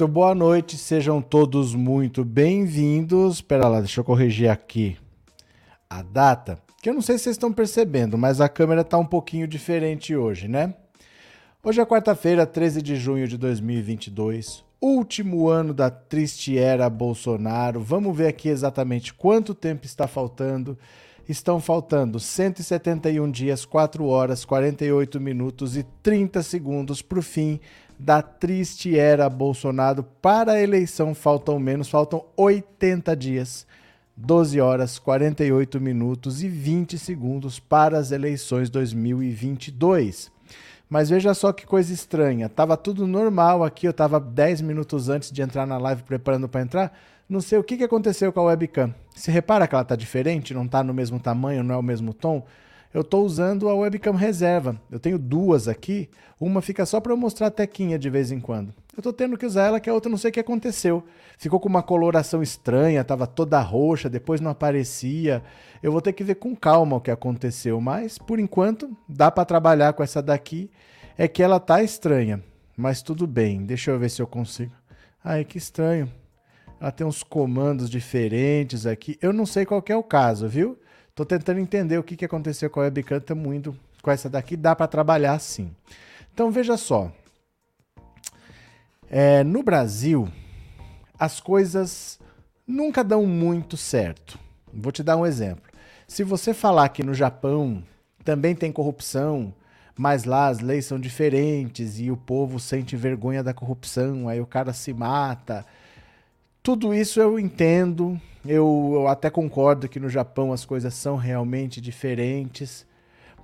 Muito boa noite, sejam todos muito bem-vindos. Espera lá, deixa eu corrigir aqui a data, que eu não sei se vocês estão percebendo, mas a câmera está um pouquinho diferente hoje, né? Hoje é quarta-feira, 13 de junho de 2022, último ano da triste era Bolsonaro. Vamos ver aqui exatamente quanto tempo está faltando. Estão faltando 171 dias, 4 horas, 48 minutos e 30 segundos para o fim da triste era Bolsonaro. Para a eleição faltam menos, faltam 80 dias, 12 horas, 48 minutos e 20 segundos para as eleições 2022. Mas veja só que coisa estranha. Tava tudo normal aqui, eu tava 10 minutos antes de entrar na live preparando para entrar. Não sei o que, aconteceu com a webcam. Se repara que ela tá diferente, não tá no mesmo tamanho, não é o mesmo tom eu estou usando a webcam reserva. Eu tenho duas aqui, uma fica só para eu mostrar a tequinha de vez em quando. Eu estou tendo que usar ela, que a outra não sei o que aconteceu. Ficou com uma coloração estranha, estava toda roxa, depois não aparecia. Eu vou ter que ver com calma o que aconteceu, mas por enquanto dá para trabalhar com essa daqui. É que ela tá estranha, mas tudo bem. Deixa eu ver se eu consigo. Ai, que estranho. Ela tem uns comandos diferentes aqui. Eu não sei qual é o caso, viu? Tô tentando entender o que, que aconteceu com a webcam, estamos indo com essa daqui, dá para trabalhar sim. Então veja só, é, no Brasil as coisas nunca dão muito certo. Vou te dar um exemplo. Se você falar que no Japão também tem corrupção, mas lá as leis são diferentes e o povo sente vergonha da corrupção, aí o cara se mata. Tudo isso eu entendo, eu, eu até concordo que no Japão as coisas são realmente diferentes.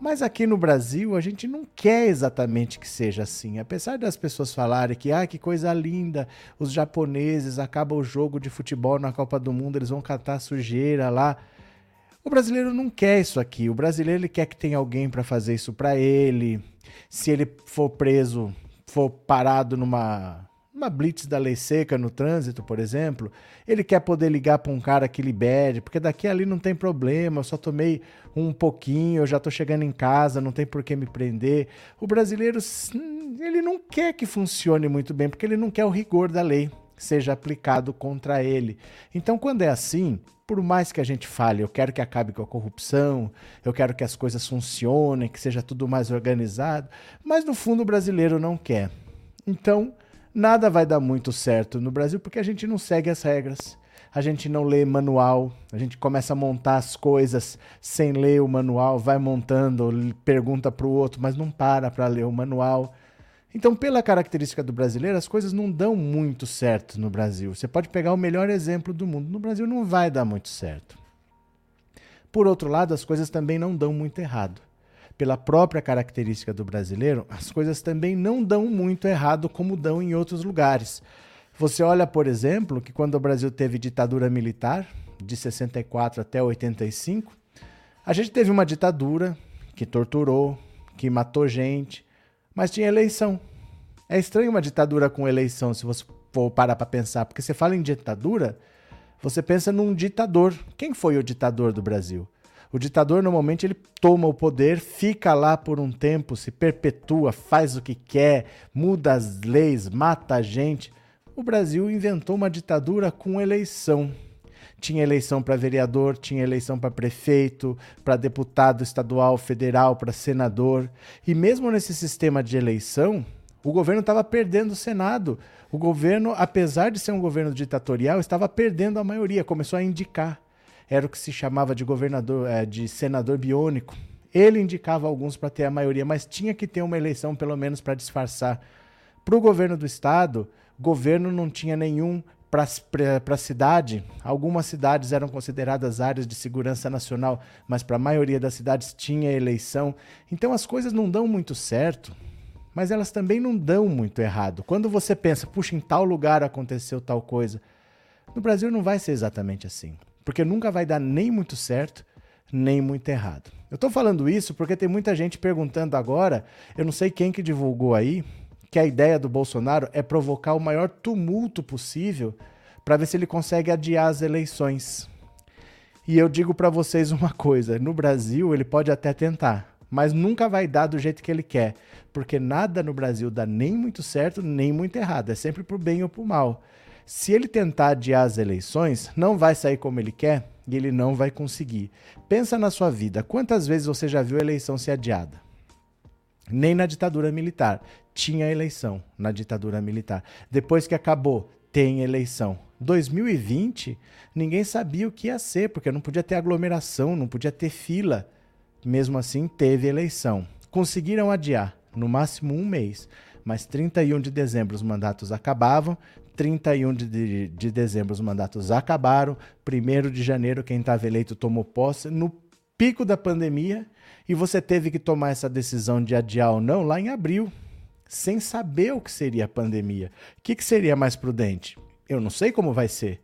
Mas aqui no Brasil a gente não quer exatamente que seja assim. Apesar das pessoas falarem que, ah, que coisa linda, os japoneses acabam o jogo de futebol na Copa do Mundo, eles vão catar sujeira lá. O brasileiro não quer isso aqui. O brasileiro ele quer que tenha alguém para fazer isso para ele. Se ele for preso, for parado numa uma blitz da lei seca no trânsito, por exemplo, ele quer poder ligar para um cara que libere, porque daqui ali não tem problema, eu só tomei um pouquinho, eu já estou chegando em casa, não tem por que me prender. O brasileiro, ele não quer que funcione muito bem, porque ele não quer o rigor da lei seja aplicado contra ele. Então, quando é assim, por mais que a gente fale, eu quero que acabe com a corrupção, eu quero que as coisas funcionem, que seja tudo mais organizado, mas no fundo o brasileiro não quer. Então, nada vai dar muito certo no Brasil porque a gente não segue as regras. A gente não lê manual, a gente começa a montar as coisas sem ler o manual, vai montando, pergunta para o outro, mas não para para ler o manual. Então, pela característica do brasileiro, as coisas não dão muito certo no Brasil. Você pode pegar o melhor exemplo do mundo, no Brasil não vai dar muito certo. Por outro lado, as coisas também não dão muito errado pela própria característica do brasileiro, as coisas também não dão muito errado como dão em outros lugares. Você olha, por exemplo, que quando o Brasil teve ditadura militar, de 64 até 85, a gente teve uma ditadura que torturou, que matou gente, mas tinha eleição. É estranho uma ditadura com eleição, se você for parar para pensar, porque você fala em ditadura, você pensa num ditador. Quem foi o ditador do Brasil? O ditador normalmente ele toma o poder, fica lá por um tempo, se perpetua, faz o que quer, muda as leis, mata a gente. O Brasil inventou uma ditadura com eleição. Tinha eleição para vereador, tinha eleição para prefeito, para deputado estadual, federal, para senador. E mesmo nesse sistema de eleição, o governo estava perdendo o Senado. O governo, apesar de ser um governo ditatorial, estava perdendo a maioria, começou a indicar era o que se chamava de governador, é, de senador biônico. Ele indicava alguns para ter a maioria, mas tinha que ter uma eleição pelo menos para disfarçar. Para o governo do estado, governo não tinha nenhum para a cidade. Algumas cidades eram consideradas áreas de segurança nacional, mas para a maioria das cidades tinha eleição. Então as coisas não dão muito certo, mas elas também não dão muito errado. Quando você pensa, puxa, em tal lugar aconteceu tal coisa, no Brasil não vai ser exatamente assim, porque nunca vai dar nem muito certo, nem muito errado. Eu estou falando isso porque tem muita gente perguntando agora, eu não sei quem que divulgou aí, que a ideia do Bolsonaro é provocar o maior tumulto possível para ver se ele consegue adiar as eleições. E eu digo para vocês uma coisa: no Brasil ele pode até tentar, mas nunca vai dar do jeito que ele quer, porque nada no Brasil dá nem muito certo nem muito errado, é sempre por bem ou por mal. Se ele tentar adiar as eleições, não vai sair como ele quer e ele não vai conseguir. Pensa na sua vida, quantas vezes você já viu a eleição ser adiada? Nem na ditadura militar tinha eleição na ditadura militar. Depois que acabou, tem eleição. 2020, ninguém sabia o que ia ser, porque não podia ter aglomeração, não podia ter fila. Mesmo assim, teve eleição. Conseguiram adiar, no máximo um mês, mas 31 de dezembro os mandatos acabavam, 31 de, de, de dezembro os mandatos acabaram, 1 de janeiro quem estava eleito tomou posse, no pico da pandemia, e você teve que tomar essa decisão de adiar ou não lá em abril, sem saber o que seria a pandemia. O que, que seria mais prudente? Eu não sei como vai ser.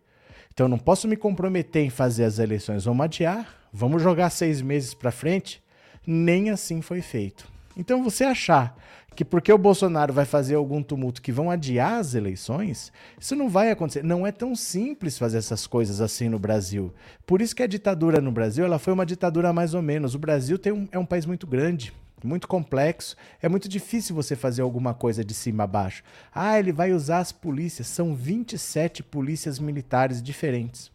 Então eu não posso me comprometer em fazer as eleições. Vamos adiar, vamos jogar seis meses para frente. Nem assim foi feito. Então você achar que porque o Bolsonaro vai fazer algum tumulto que vão adiar as eleições, isso não vai acontecer. Não é tão simples fazer essas coisas assim no Brasil. Por isso que a ditadura no Brasil ela foi uma ditadura mais ou menos. O Brasil tem um, é um país muito grande muito complexo. É muito difícil você fazer alguma coisa de cima a baixo. Ah, ele vai usar as polícias. São 27 polícias militares diferentes.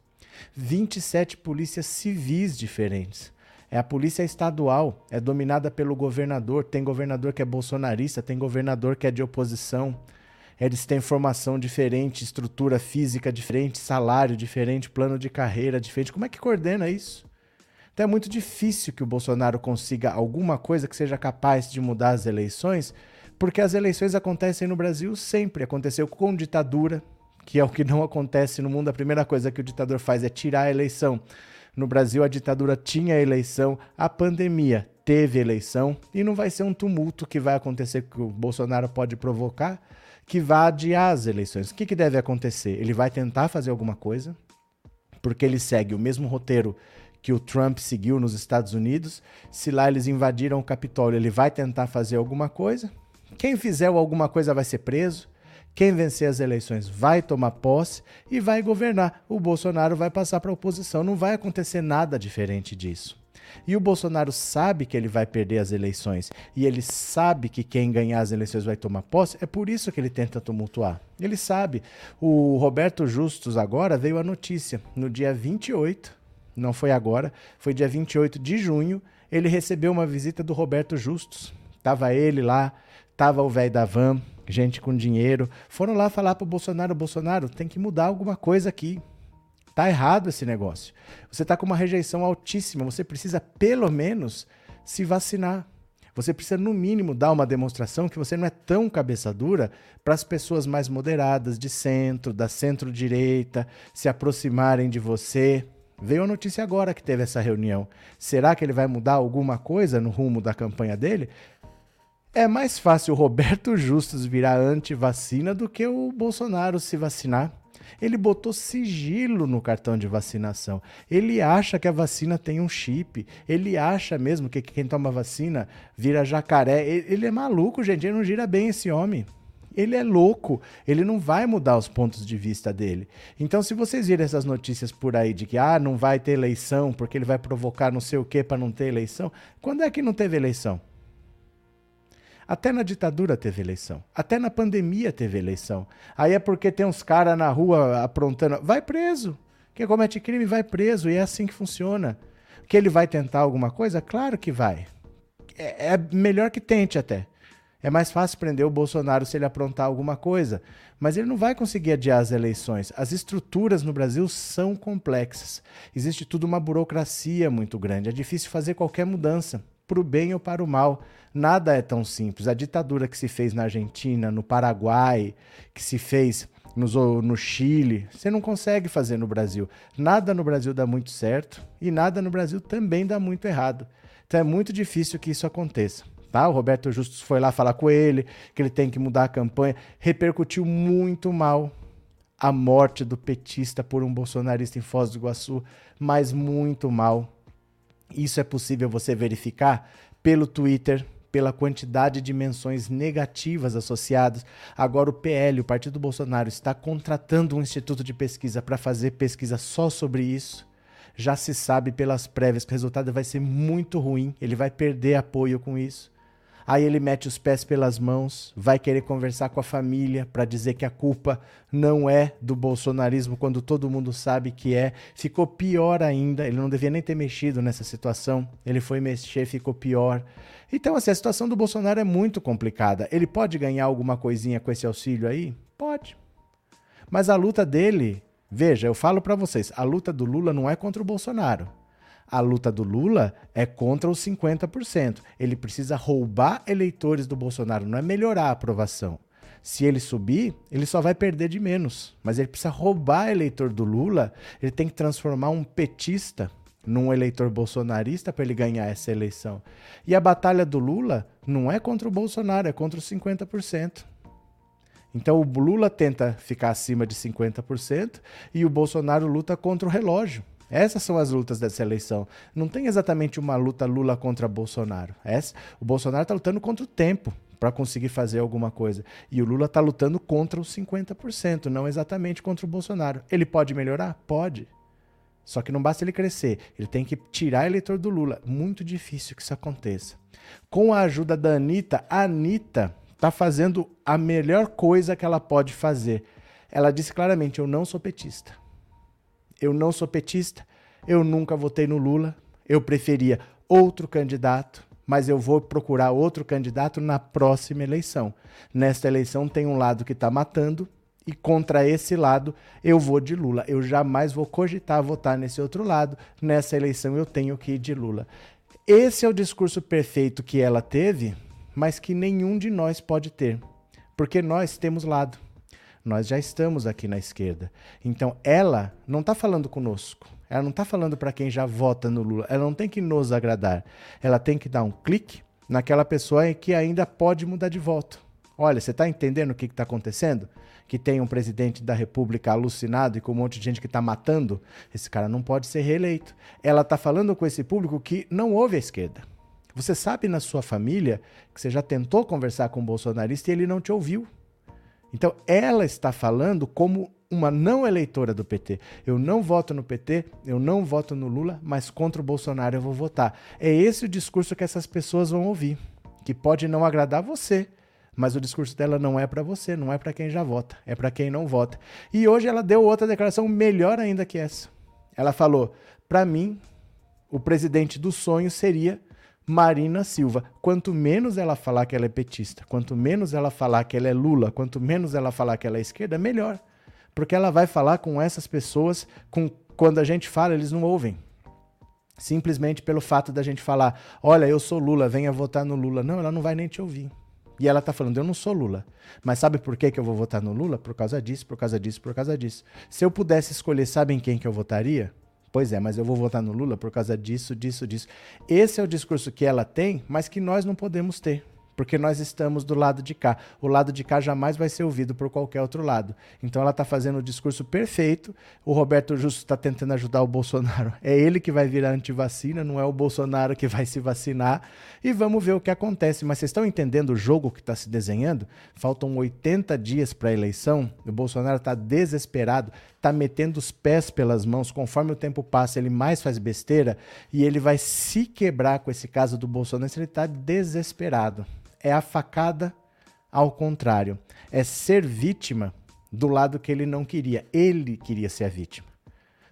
27 polícias civis diferentes. É a polícia estadual, é dominada pelo governador. Tem governador que é bolsonarista, tem governador que é de oposição. Eles têm formação diferente, estrutura física diferente, salário diferente, plano de carreira diferente. Como é que coordena isso? Então é muito difícil que o Bolsonaro consiga alguma coisa que seja capaz de mudar as eleições, porque as eleições acontecem no Brasil sempre. Aconteceu com ditadura, que é o que não acontece no mundo. A primeira coisa que o ditador faz é tirar a eleição. No Brasil, a ditadura tinha eleição, a pandemia teve eleição, e não vai ser um tumulto que vai acontecer que o Bolsonaro pode provocar, que vai adiar as eleições. O que, que deve acontecer? Ele vai tentar fazer alguma coisa, porque ele segue o mesmo roteiro que o Trump seguiu nos Estados Unidos. Se lá eles invadiram o Capitólio, ele vai tentar fazer alguma coisa. Quem fizer alguma coisa vai ser preso. Quem vencer as eleições vai tomar posse e vai governar. O Bolsonaro vai passar para a oposição. Não vai acontecer nada diferente disso. E o Bolsonaro sabe que ele vai perder as eleições e ele sabe que quem ganhar as eleições vai tomar posse, é por isso que ele tenta tumultuar. Ele sabe. O Roberto Justus agora veio a notícia no dia 28 não foi agora, foi dia 28 de junho, ele recebeu uma visita do Roberto Justus. Tava ele lá, tava o velho da van, gente com dinheiro. Foram lá falar pro Bolsonaro, Bolsonaro, tem que mudar alguma coisa aqui. Tá errado esse negócio. Você tá com uma rejeição altíssima, você precisa pelo menos se vacinar. Você precisa, no mínimo, dar uma demonstração que você não é tão cabeça dura para as pessoas mais moderadas, de centro, da centro-direita, se aproximarem de você. Veio a notícia agora que teve essa reunião. Será que ele vai mudar alguma coisa no rumo da campanha dele? É mais fácil o Roberto Justus virar anti-vacina do que o Bolsonaro se vacinar. Ele botou sigilo no cartão de vacinação. Ele acha que a vacina tem um chip. Ele acha mesmo que quem toma vacina vira jacaré. Ele é maluco, gente. Ele não gira bem esse homem ele é louco, ele não vai mudar os pontos de vista dele. Então, se vocês virem essas notícias por aí de que ah, não vai ter eleição porque ele vai provocar não sei o que para não ter eleição, quando é que não teve eleição? Até na ditadura teve eleição. Até na pandemia teve eleição. Aí é porque tem uns caras na rua aprontando. Vai preso. Quem comete crime vai preso. E é assim que funciona. Que ele vai tentar alguma coisa? Claro que vai. É, é melhor que tente até. É mais fácil prender o Bolsonaro se ele aprontar alguma coisa, mas ele não vai conseguir adiar as eleições. As estruturas no Brasil são complexas. Existe tudo uma burocracia muito grande. É difícil fazer qualquer mudança, para o bem ou para o mal. Nada é tão simples. A ditadura que se fez na Argentina, no Paraguai, que se fez no, no Chile. Você não consegue fazer no Brasil. Nada no Brasil dá muito certo e nada no Brasil também dá muito errado. Então é muito difícil que isso aconteça. Tá? O Roberto Justus foi lá falar com ele, que ele tem que mudar a campanha. Repercutiu muito mal a morte do petista por um bolsonarista em Foz do Iguaçu, mas muito mal. Isso é possível você verificar pelo Twitter, pela quantidade de menções negativas associadas. Agora o PL, o Partido Bolsonaro, está contratando um instituto de pesquisa para fazer pesquisa só sobre isso. Já se sabe pelas prévias que o resultado vai ser muito ruim, ele vai perder apoio com isso. Aí ele mete os pés pelas mãos, vai querer conversar com a família para dizer que a culpa não é do bolsonarismo quando todo mundo sabe que é. Ficou pior ainda, ele não devia nem ter mexido nessa situação. Ele foi mexer, ficou pior. Então, assim, a situação do Bolsonaro é muito complicada. Ele pode ganhar alguma coisinha com esse auxílio aí? Pode. Mas a luta dele, veja, eu falo para vocês, a luta do Lula não é contra o Bolsonaro. A luta do Lula é contra os 50%. Ele precisa roubar eleitores do Bolsonaro, não é melhorar a aprovação. Se ele subir, ele só vai perder de menos. Mas ele precisa roubar eleitor do Lula, ele tem que transformar um petista num eleitor bolsonarista para ele ganhar essa eleição. E a batalha do Lula não é contra o Bolsonaro, é contra os 50%. Então o Lula tenta ficar acima de 50% e o Bolsonaro luta contra o relógio. Essas são as lutas dessa eleição. Não tem exatamente uma luta Lula contra Bolsonaro. Essa, o Bolsonaro está lutando contra o tempo para conseguir fazer alguma coisa. E o Lula está lutando contra os 50%, não exatamente contra o Bolsonaro. Ele pode melhorar? Pode. Só que não basta ele crescer, ele tem que tirar eleitor do Lula. Muito difícil que isso aconteça. Com a ajuda da Anitta, a Anitta está fazendo a melhor coisa que ela pode fazer. Ela disse claramente: Eu não sou petista eu não sou petista, eu nunca votei no Lula, eu preferia outro candidato, mas eu vou procurar outro candidato na próxima eleição. Nesta eleição tem um lado que está matando e contra esse lado eu vou de Lula. Eu jamais vou cogitar votar nesse outro lado. Nessa eleição eu tenho que ir de Lula. Esse é o discurso perfeito que ela teve, mas que nenhum de nós pode ter, porque nós temos lado. Nós já estamos aqui na esquerda. Então, ela não está falando conosco. Ela não está falando para quem já vota no Lula. Ela não tem que nos agradar. Ela tem que dar um clique naquela pessoa que ainda pode mudar de voto. Olha, você está entendendo o que está acontecendo? Que tem um presidente da República alucinado e com um monte de gente que está matando. Esse cara não pode ser reeleito. Ela está falando com esse público que não ouve a esquerda. Você sabe na sua família que você já tentou conversar com um bolsonarista e ele não te ouviu. Então, ela está falando como uma não eleitora do PT. Eu não voto no PT, eu não voto no Lula, mas contra o Bolsonaro eu vou votar. É esse o discurso que essas pessoas vão ouvir, que pode não agradar você, mas o discurso dela não é para você, não é para quem já vota, é para quem não vota. E hoje ela deu outra declaração melhor ainda que essa. Ela falou: "Para mim, o presidente do sonho seria Marina Silva. Quanto menos ela falar que ela é petista, quanto menos ela falar que ela é Lula, quanto menos ela falar que ela é esquerda, melhor. Porque ela vai falar com essas pessoas, com quando a gente fala, eles não ouvem. Simplesmente pelo fato da gente falar, olha, eu sou Lula, venha votar no Lula. Não, ela não vai nem te ouvir. E ela tá falando, eu não sou Lula. Mas sabe por que, que eu vou votar no Lula? Por causa disso, por causa disso, por causa disso. Se eu pudesse escolher, sabem quem que eu votaria? Pois é, mas eu vou votar no Lula por causa disso, disso, disso. Esse é o discurso que ela tem, mas que nós não podemos ter porque nós estamos do lado de cá. O lado de cá jamais vai ser ouvido por qualquer outro lado. Então ela está fazendo o discurso perfeito. O Roberto Justo está tentando ajudar o Bolsonaro. É ele que vai virar antivacina, não é o Bolsonaro que vai se vacinar. E vamos ver o que acontece. Mas vocês estão entendendo o jogo que está se desenhando? Faltam 80 dias para a eleição. O Bolsonaro está desesperado, está metendo os pés pelas mãos. Conforme o tempo passa, ele mais faz besteira e ele vai se quebrar com esse caso do Bolsonaro. Ele está desesperado é a facada ao contrário. É ser vítima do lado que ele não queria. Ele queria ser a vítima.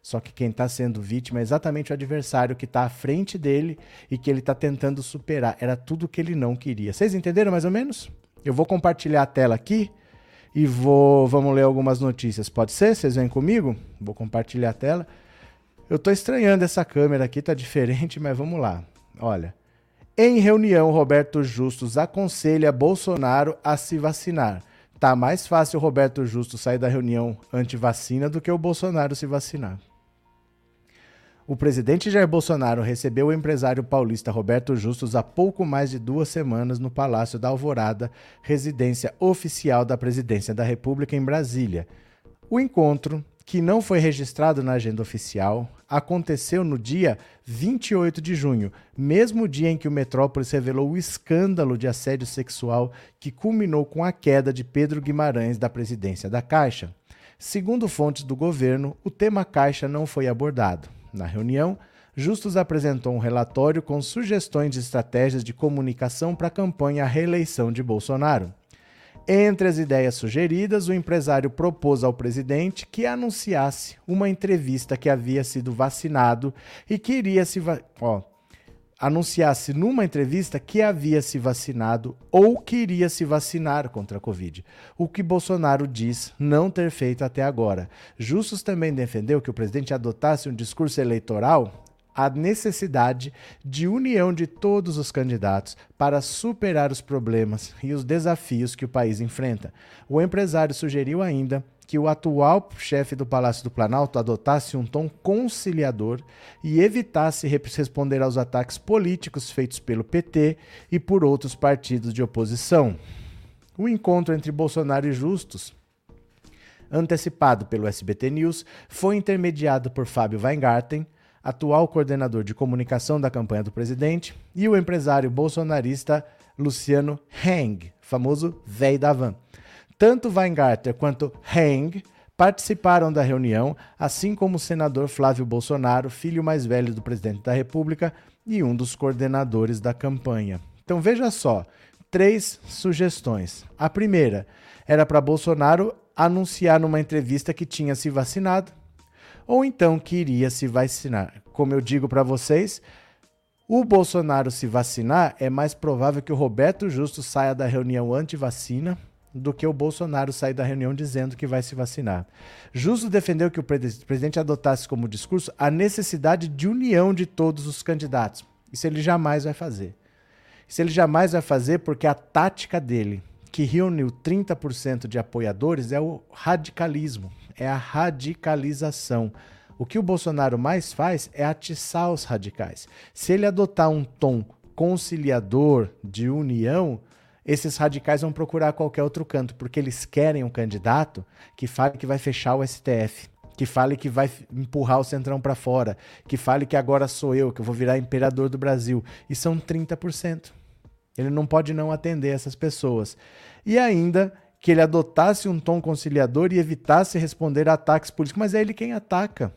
Só que quem está sendo vítima é exatamente o adversário que está à frente dele e que ele está tentando superar. Era tudo que ele não queria. Vocês entenderam mais ou menos? Eu vou compartilhar a tela aqui e vou vamos ler algumas notícias. Pode ser? Vocês vêm comigo? Vou compartilhar a tela. Eu estou estranhando essa câmera aqui, tá diferente, mas vamos lá. Olha, em reunião, Roberto Justus aconselha Bolsonaro a se vacinar. Tá mais fácil o Roberto Justo sair da reunião anti-vacina do que o Bolsonaro se vacinar. O presidente Jair Bolsonaro recebeu o empresário paulista Roberto Justus há pouco mais de duas semanas no Palácio da Alvorada, residência oficial da Presidência da República em Brasília. O encontro, que não foi registrado na agenda oficial, aconteceu no dia 28 de junho, mesmo dia em que o Metrópolis revelou o escândalo de assédio sexual que culminou com a queda de Pedro Guimarães da presidência da Caixa. Segundo fontes do governo, o tema Caixa não foi abordado. Na reunião, Justus apresentou um relatório com sugestões de estratégias de comunicação para a campanha à reeleição de Bolsonaro. Entre as ideias sugeridas, o empresário propôs ao presidente que anunciasse uma entrevista que havia sido vacinado e que iria se ó, anunciasse numa entrevista que havia se vacinado ou que iria se vacinar contra a Covid, o que Bolsonaro diz não ter feito até agora. Justus também defendeu que o presidente adotasse um discurso eleitoral a necessidade de união de todos os candidatos para superar os problemas e os desafios que o país enfrenta. O empresário sugeriu ainda que o atual chefe do Palácio do Planalto adotasse um tom conciliador e evitasse responder aos ataques políticos feitos pelo PT e por outros partidos de oposição. O encontro entre Bolsonaro e Justus, antecipado pelo SBT News, foi intermediado por Fábio Weingarten, atual coordenador de comunicação da campanha do presidente, e o empresário bolsonarista Luciano Heng, famoso véi da van. Tanto Weingarten quanto Heng participaram da reunião, assim como o senador Flávio Bolsonaro, filho mais velho do presidente da República e um dos coordenadores da campanha. Então veja só, três sugestões. A primeira era para Bolsonaro anunciar numa entrevista que tinha se vacinado, ou então que iria se vacinar. Como eu digo para vocês, o Bolsonaro se vacinar é mais provável que o Roberto Justo saia da reunião anti-vacina do que o Bolsonaro sair da reunião dizendo que vai se vacinar. Justo defendeu que o presidente adotasse como discurso a necessidade de união de todos os candidatos. Isso ele jamais vai fazer. Isso ele jamais vai fazer porque a tática dele, que reuniu 30% de apoiadores, é o radicalismo é a radicalização. O que o Bolsonaro mais faz é atiçar os radicais. Se ele adotar um tom conciliador de união, esses radicais vão procurar qualquer outro canto, porque eles querem um candidato que fale que vai fechar o STF, que fale que vai empurrar o Centrão para fora, que fale que agora sou eu, que eu vou virar imperador do Brasil. E são 30%. Ele não pode não atender essas pessoas. E ainda que ele adotasse um tom conciliador e evitasse responder a ataques políticos. Mas é ele quem ataca.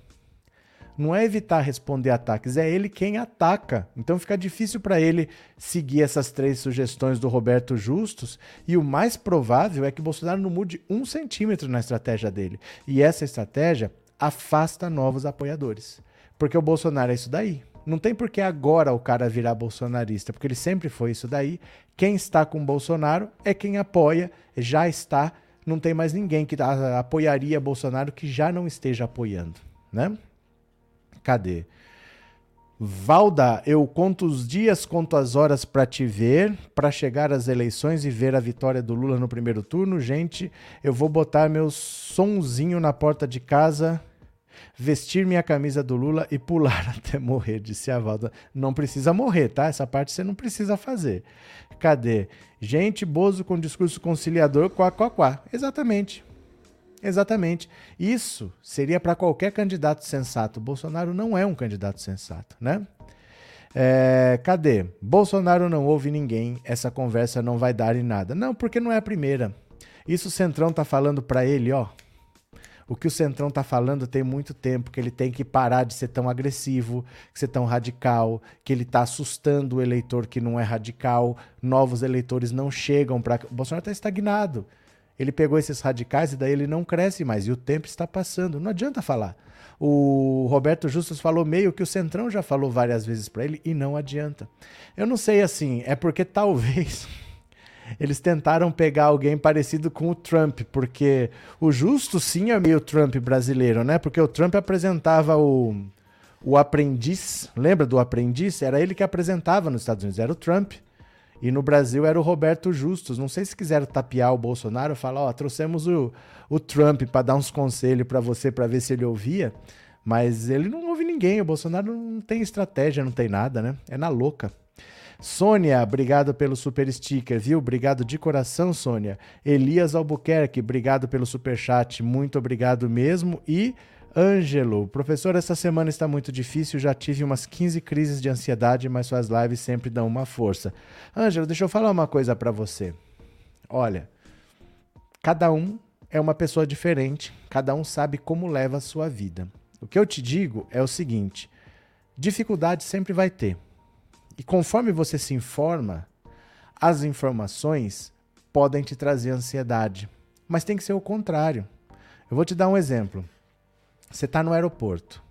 Não é evitar responder ataques, é ele quem ataca. Então fica difícil para ele seguir essas três sugestões do Roberto Justus. E o mais provável é que Bolsonaro não mude um centímetro na estratégia dele. E essa estratégia afasta novos apoiadores. Porque o Bolsonaro é isso daí. Não tem por que agora o cara virar bolsonarista, porque ele sempre foi isso daí. Quem está com Bolsonaro é quem apoia, já está. Não tem mais ninguém que apoiaria Bolsonaro que já não esteja apoiando, né? Cadê? Valda, eu conto os dias, conto as horas para te ver, para chegar às eleições e ver a vitória do Lula no primeiro turno. Gente, eu vou botar meu sonzinho na porta de casa vestir minha camisa do Lula e pular até morrer, disse a Valda. Não precisa morrer, tá? Essa parte você não precisa fazer. Cadê? Gente, Bozo com discurso conciliador, quá, quá, quá. Exatamente. Exatamente. Isso seria para qualquer candidato sensato. Bolsonaro não é um candidato sensato, né? É, cadê? Bolsonaro não ouve ninguém, essa conversa não vai dar em nada. Não, porque não é a primeira. Isso o Centrão tá falando para ele, ó o que o Centrão está falando tem muito tempo, que ele tem que parar de ser tão agressivo, de ser tão radical, que ele está assustando o eleitor que não é radical, novos eleitores não chegam para. O Bolsonaro está estagnado. Ele pegou esses radicais e daí ele não cresce mais, e o tempo está passando. Não adianta falar. O Roberto Justus falou meio que o Centrão já falou várias vezes para ele e não adianta. Eu não sei assim, é porque talvez eles tentaram pegar alguém parecido com o Trump, porque o Justo sim é meio Trump brasileiro, né? Porque o Trump apresentava o, o aprendiz, lembra do aprendiz? Era ele que apresentava nos Estados Unidos, era o Trump. E no Brasil era o Roberto Justus. Não sei se quiseram tapear o Bolsonaro, falar, ó, trouxemos o, o Trump para dar uns conselhos para você para ver se ele ouvia, mas ele não ouve ninguém. O Bolsonaro não tem estratégia, não tem nada, né? É na louca. Sônia, obrigado pelo super sticker, viu? Obrigado de coração, Sônia. Elias Albuquerque, obrigado pelo super chat, muito obrigado mesmo. E Ângelo, professor, essa semana está muito difícil, já tive umas 15 crises de ansiedade, mas suas lives sempre dão uma força. Ângelo, deixa eu falar uma coisa para você. Olha, cada um é uma pessoa diferente, cada um sabe como leva a sua vida. O que eu te digo é o seguinte: dificuldade sempre vai ter. E conforme você se informa, as informações podem te trazer ansiedade. Mas tem que ser o contrário. Eu vou te dar um exemplo. Você está no aeroporto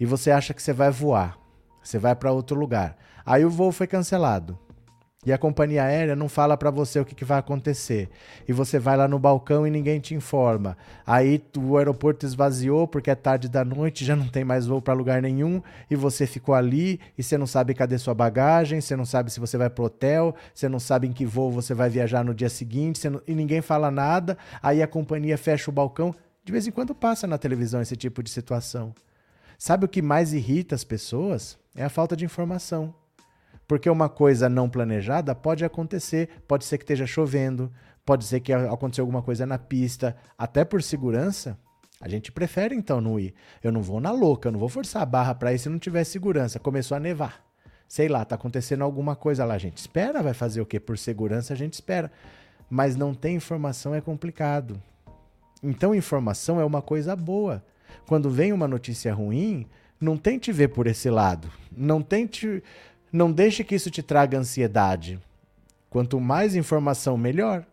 e você acha que você vai voar. Você vai para outro lugar. Aí o voo foi cancelado e a companhia aérea não fala para você o que, que, vai acontecer. E você vai lá no balcão e ninguém te informa. Aí o aeroporto esvaziou porque é tarde da noite, já não tem mais voo para lugar nenhum e você ficou ali e você não sabe cadê sua bagagem, você não sabe se você vai pro hotel, você não sabe em que voo você vai viajar no dia seguinte não... e ninguém fala nada. Aí a companhia fecha o balcão. De vez em quando passa na televisão esse tipo de situação. Sabe o que mais irrita as pessoas? É a falta de informação. Porque uma coisa não planejada pode acontecer, pode ser que esteja chovendo, pode ser que aconteceu alguma coisa na pista, até por segurança. A gente prefere então não ir. Eu não vou na louca, eu não vou forçar a barra para ir se não tiver segurança. Começou a nevar. Sei lá, tá acontecendo alguma coisa lá, a gente espera, vai fazer o quê? Por segurança a gente espera. Mas não tem informação é complicado. Então informação é uma coisa boa. Quando vem uma notícia ruim, não tente ver por esse lado. Não tente não deixe que isso te traga ansiedade. Quanto mais informação, melhor.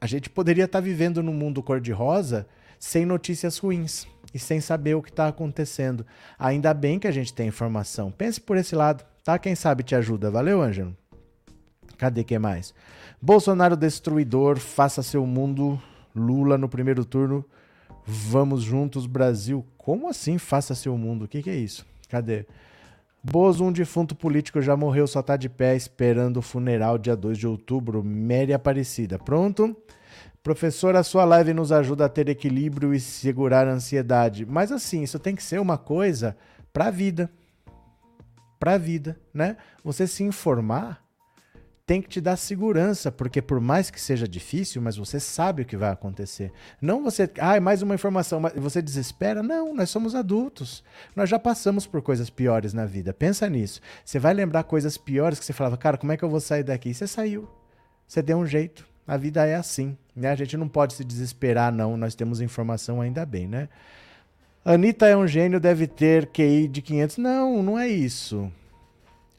A gente poderia estar vivendo num mundo cor-de-rosa sem notícias ruins e sem saber o que está acontecendo. Ainda bem que a gente tem informação. Pense por esse lado, tá? Quem sabe te ajuda. Valeu, Ângelo? Cadê que mais? Bolsonaro destruidor, faça seu mundo. Lula no primeiro turno. Vamos juntos, Brasil. Como assim faça seu mundo? O que, que é isso? Cadê? Bozo, um defunto político, já morreu, só tá de pé esperando o funeral dia 2 de outubro. Mary Aparecida. Pronto? Professor, a sua live nos ajuda a ter equilíbrio e segurar a ansiedade. Mas assim, isso tem que ser uma coisa pra vida. Pra vida, né? Você se informar tem que te dar segurança, porque por mais que seja difícil, mas você sabe o que vai acontecer. Não você, ah, mais uma informação, você desespera. Não, nós somos adultos. Nós já passamos por coisas piores na vida. Pensa nisso. Você vai lembrar coisas piores que você falava, cara, como é que eu vou sair daqui? Você saiu. Você deu um jeito. A vida é assim, né? A gente não pode se desesperar, não. Nós temos informação ainda bem, né? Anitta é um gênio, deve ter QI de 500. Não, não é isso.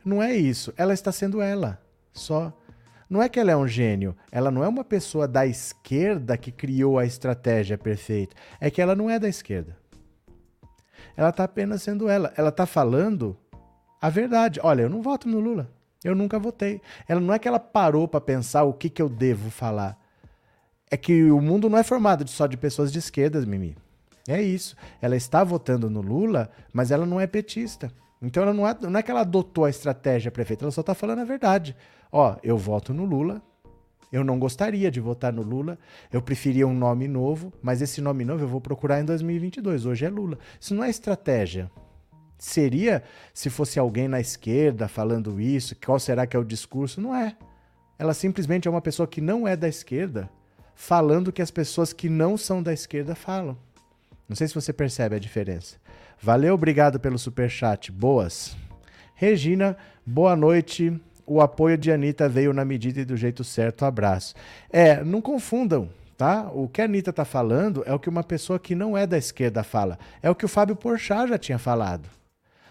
Não é isso. Ela está sendo ela só. Não é que ela é um gênio, ela não é uma pessoa da esquerda que criou a estratégia perfeita. É que ela não é da esquerda. Ela está apenas sendo ela. Ela está falando a verdade. Olha, eu não voto no Lula. Eu nunca votei. Ela não é que ela parou para pensar o que, que eu devo falar. É que o mundo não é formado só de pessoas de esquerda, Mimi. É isso. Ela está votando no Lula, mas ela não é petista. Então ela não é, não é que ela adotou a estratégia prefeita, ela só está falando a verdade. Ó, eu voto no Lula, eu não gostaria de votar no Lula, eu preferia um nome novo, mas esse nome novo eu vou procurar em 2022. Hoje é Lula. Isso não é estratégia. Seria se fosse alguém na esquerda falando isso, qual será que é o discurso? Não é. Ela simplesmente é uma pessoa que não é da esquerda, falando que as pessoas que não são da esquerda falam. Não sei se você percebe a diferença. Valeu, obrigado pelo super chat. Boas. Regina, boa noite. O apoio de Anitta veio na medida e do jeito certo. Abraço. É, não confundam, tá? O que a Anitta tá falando é o que uma pessoa que não é da esquerda fala. É o que o Fábio Porchat já tinha falado.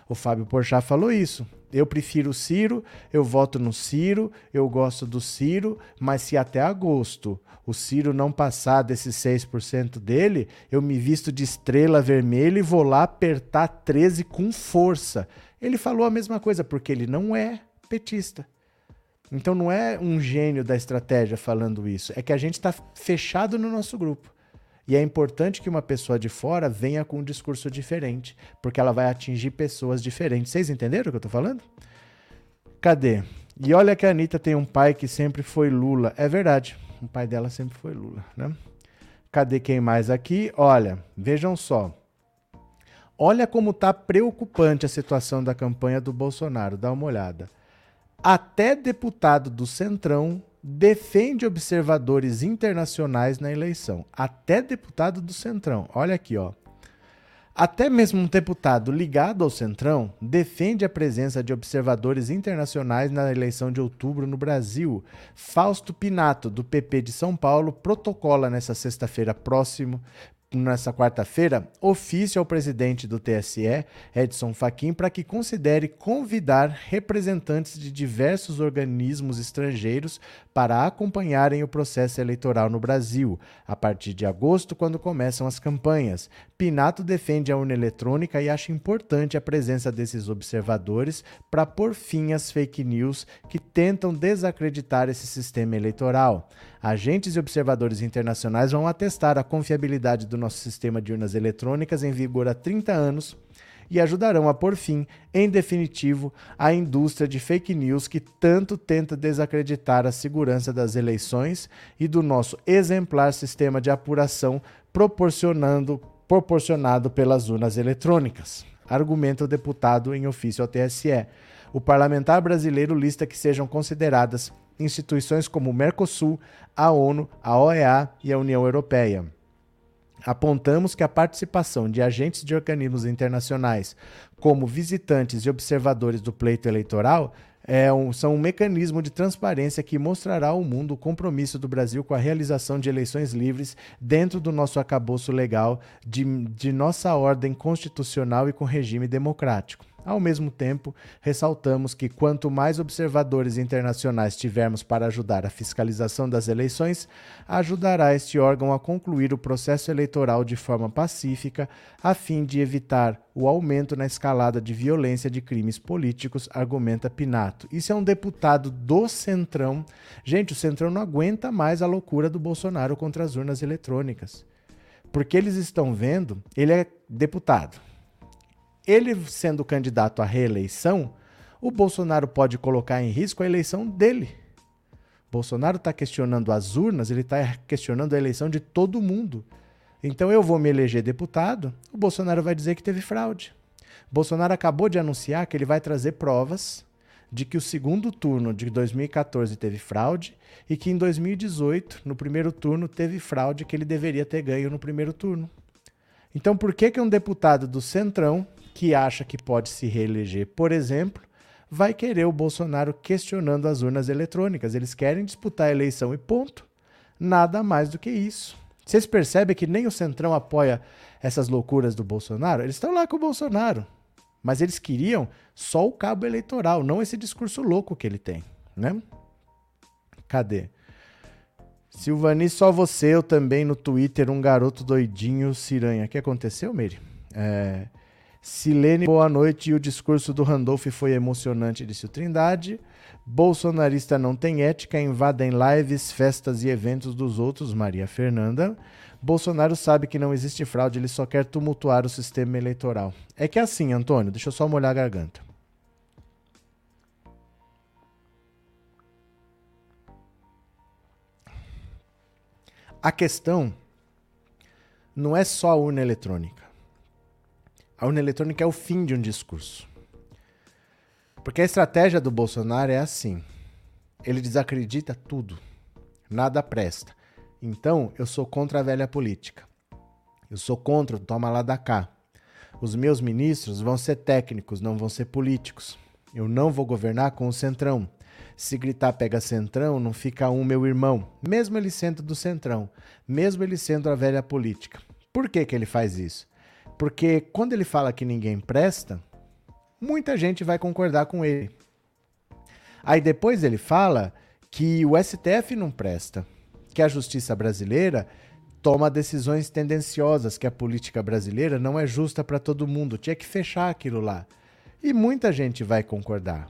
O Fábio Porchat falou isso. Eu prefiro o Ciro, eu voto no Ciro, eu gosto do Ciro, mas se até agosto o Ciro não passar desses 6% dele, eu me visto de estrela vermelha e vou lá apertar 13 com força. Ele falou a mesma coisa, porque ele não é petista. Então não é um gênio da estratégia falando isso, é que a gente está fechado no nosso grupo. E é importante que uma pessoa de fora venha com um discurso diferente, porque ela vai atingir pessoas diferentes. Vocês entenderam o que eu estou falando? Cadê? E olha que a Anitta tem um pai que sempre foi Lula. É verdade, o pai dela sempre foi Lula, né? Cadê quem mais aqui? Olha, vejam só. Olha como tá preocupante a situação da campanha do Bolsonaro. Dá uma olhada. Até deputado do Centrão defende observadores internacionais na eleição. Até deputado do Centrão. Olha aqui, ó. Até mesmo um deputado ligado ao Centrão defende a presença de observadores internacionais na eleição de outubro no Brasil. Fausto Pinato, do PP de São Paulo, protocola nessa sexta-feira próximo nessa quarta-feira, ofício ao presidente do TSE, Edson Fachin, para que considere convidar representantes de diversos organismos estrangeiros para acompanharem o processo eleitoral no Brasil, a partir de agosto, quando começam as campanhas. Pinato defende a urna eletrônica e acha importante a presença desses observadores para pôr fim às fake news que tentam desacreditar esse sistema eleitoral. Agentes e observadores internacionais vão atestar a confiabilidade do nosso sistema de urnas eletrônicas em vigor há 30 anos e ajudarão a pôr fim, em definitivo, à indústria de fake news que tanto tenta desacreditar a segurança das eleições e do nosso exemplar sistema de apuração proporcionando, proporcionado pelas urnas eletrônicas. Argumenta o deputado em ofício ao TSE. O parlamentar brasileiro lista que sejam consideradas instituições como o Mercosul, a ONU, a OEA e a União Europeia. Apontamos que a participação de agentes de organismos internacionais, como visitantes e observadores do pleito eleitoral, é um, são um mecanismo de transparência que mostrará ao mundo o compromisso do Brasil com a realização de eleições livres dentro do nosso acabouço legal, de, de nossa ordem constitucional e com regime democrático. Ao mesmo tempo, ressaltamos que quanto mais observadores internacionais tivermos para ajudar a fiscalização das eleições, ajudará este órgão a concluir o processo eleitoral de forma pacífica, a fim de evitar o aumento na escalada de violência de crimes políticos, argumenta Pinato. Isso é um deputado do Centrão. Gente, o Centrão não aguenta mais a loucura do Bolsonaro contra as urnas eletrônicas. Porque eles estão vendo, ele é deputado ele sendo candidato à reeleição, o Bolsonaro pode colocar em risco a eleição dele. Bolsonaro está questionando as urnas, ele está questionando a eleição de todo mundo. Então eu vou me eleger deputado, o Bolsonaro vai dizer que teve fraude. Bolsonaro acabou de anunciar que ele vai trazer provas de que o segundo turno de 2014 teve fraude e que em 2018, no primeiro turno, teve fraude que ele deveria ter ganho no primeiro turno. Então, por que, que um deputado do Centrão que acha que pode se reeleger, por exemplo, vai querer o Bolsonaro questionando as urnas eletrônicas. Eles querem disputar a eleição e ponto. Nada mais do que isso. Vocês percebem que nem o Centrão apoia essas loucuras do Bolsonaro? Eles estão lá com o Bolsonaro. Mas eles queriam só o cabo eleitoral, não esse discurso louco que ele tem, né? Cadê? Silvani, só você, eu também no Twitter, um garoto doidinho, Ciranha. O que aconteceu, Meire? É, Silene, boa noite. E o discurso do Randolph foi emocionante, disse o Trindade. Bolsonarista não tem ética, invadem lives, festas e eventos dos outros, Maria Fernanda. Bolsonaro sabe que não existe fraude, ele só quer tumultuar o sistema eleitoral. É que é assim, Antônio, deixa eu só molhar a garganta. A questão não é só a urna eletrônica. A urna eletrônica é o fim de um discurso. Porque a estratégia do Bolsonaro é assim: ele desacredita tudo, nada presta. Então, eu sou contra a velha política. Eu sou contra o toma lá da cá. Os meus ministros vão ser técnicos, não vão ser políticos. Eu não vou governar com o centrão. Se gritar pega centrão, não fica um meu irmão, mesmo ele sendo do centrão, mesmo ele sendo a velha política. Por que, que ele faz isso? Porque quando ele fala que ninguém presta, muita gente vai concordar com ele. Aí depois ele fala que o STF não presta, que a justiça brasileira toma decisões tendenciosas, que a política brasileira não é justa para todo mundo, tinha que fechar aquilo lá. E muita gente vai concordar,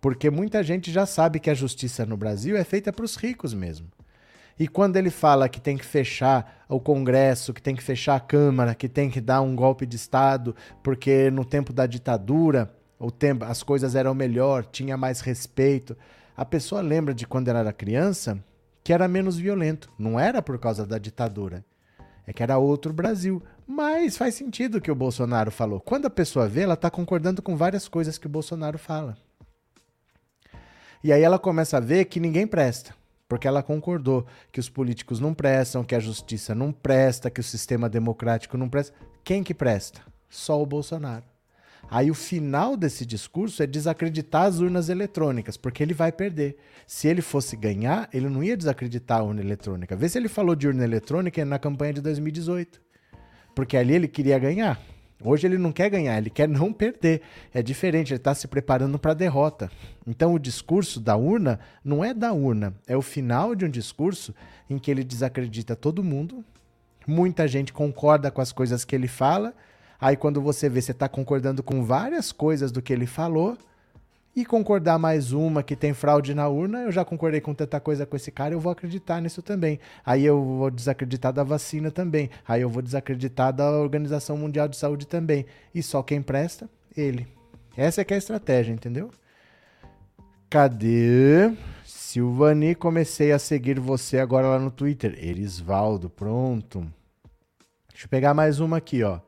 porque muita gente já sabe que a justiça no Brasil é feita para os ricos mesmo. E quando ele fala que tem que fechar o Congresso, que tem que fechar a Câmara, que tem que dar um golpe de Estado, porque no tempo da ditadura o tempo, as coisas eram melhor, tinha mais respeito. a pessoa lembra de quando ela era criança que era menos violento. Não era por causa da ditadura. É que era outro Brasil. Mas faz sentido o que o Bolsonaro falou. Quando a pessoa vê, ela está concordando com várias coisas que o Bolsonaro fala. E aí ela começa a ver que ninguém presta. Porque ela concordou que os políticos não prestam, que a justiça não presta, que o sistema democrático não presta. Quem que presta? Só o Bolsonaro. Aí o final desse discurso é desacreditar as urnas eletrônicas, porque ele vai perder. Se ele fosse ganhar, ele não ia desacreditar a urna eletrônica. Vê se ele falou de urna eletrônica na campanha de 2018. Porque ali ele queria ganhar. Hoje ele não quer ganhar, ele quer não perder. É diferente, ele está se preparando para a derrota. Então o discurso da urna não é da urna, é o final de um discurso em que ele desacredita todo mundo. Muita gente concorda com as coisas que ele fala Aí quando você vê, você está concordando com várias coisas do que ele falou, e concordar mais uma que tem fraude na urna, eu já concordei com tanta coisa com esse cara, eu vou acreditar nisso também. Aí eu vou desacreditar da vacina também. Aí eu vou desacreditar da Organização Mundial de Saúde também. E só quem presta, ele. Essa é que é a estratégia, entendeu? Cadê? Silvani, comecei a seguir você agora lá no Twitter. Erisvaldo, pronto. Deixa eu pegar mais uma aqui, ó.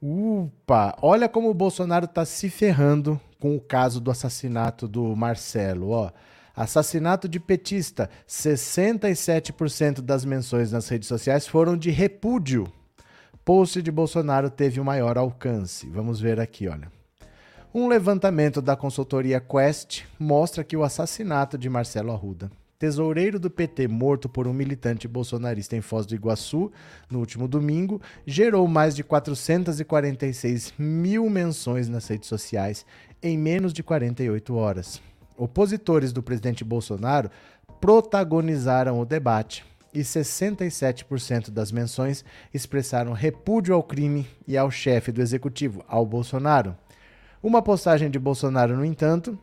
Upa! Olha como o Bolsonaro está se ferrando com o caso do assassinato do Marcelo. Ó, assassinato de petista. 67% das menções nas redes sociais foram de repúdio. Post de Bolsonaro teve o maior alcance. Vamos ver aqui, olha. Um levantamento da consultoria Quest mostra que o assassinato de Marcelo Arruda tesoureiro do PT morto por um militante bolsonarista em Foz do Iguaçu no último domingo, gerou mais de 446 mil menções nas redes sociais em menos de 48 horas. Opositores do presidente Bolsonaro protagonizaram o debate e 67% das menções expressaram repúdio ao crime e ao chefe do executivo, ao Bolsonaro. Uma postagem de Bolsonaro, no entanto,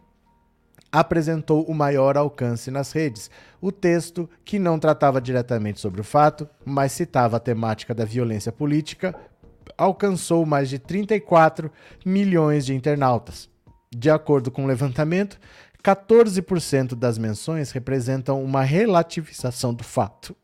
apresentou o maior alcance nas redes. O texto, que não tratava diretamente sobre o fato, mas citava a temática da violência política, alcançou mais de 34 milhões de internautas. De acordo com o levantamento, 14% das menções representam uma relativização do fato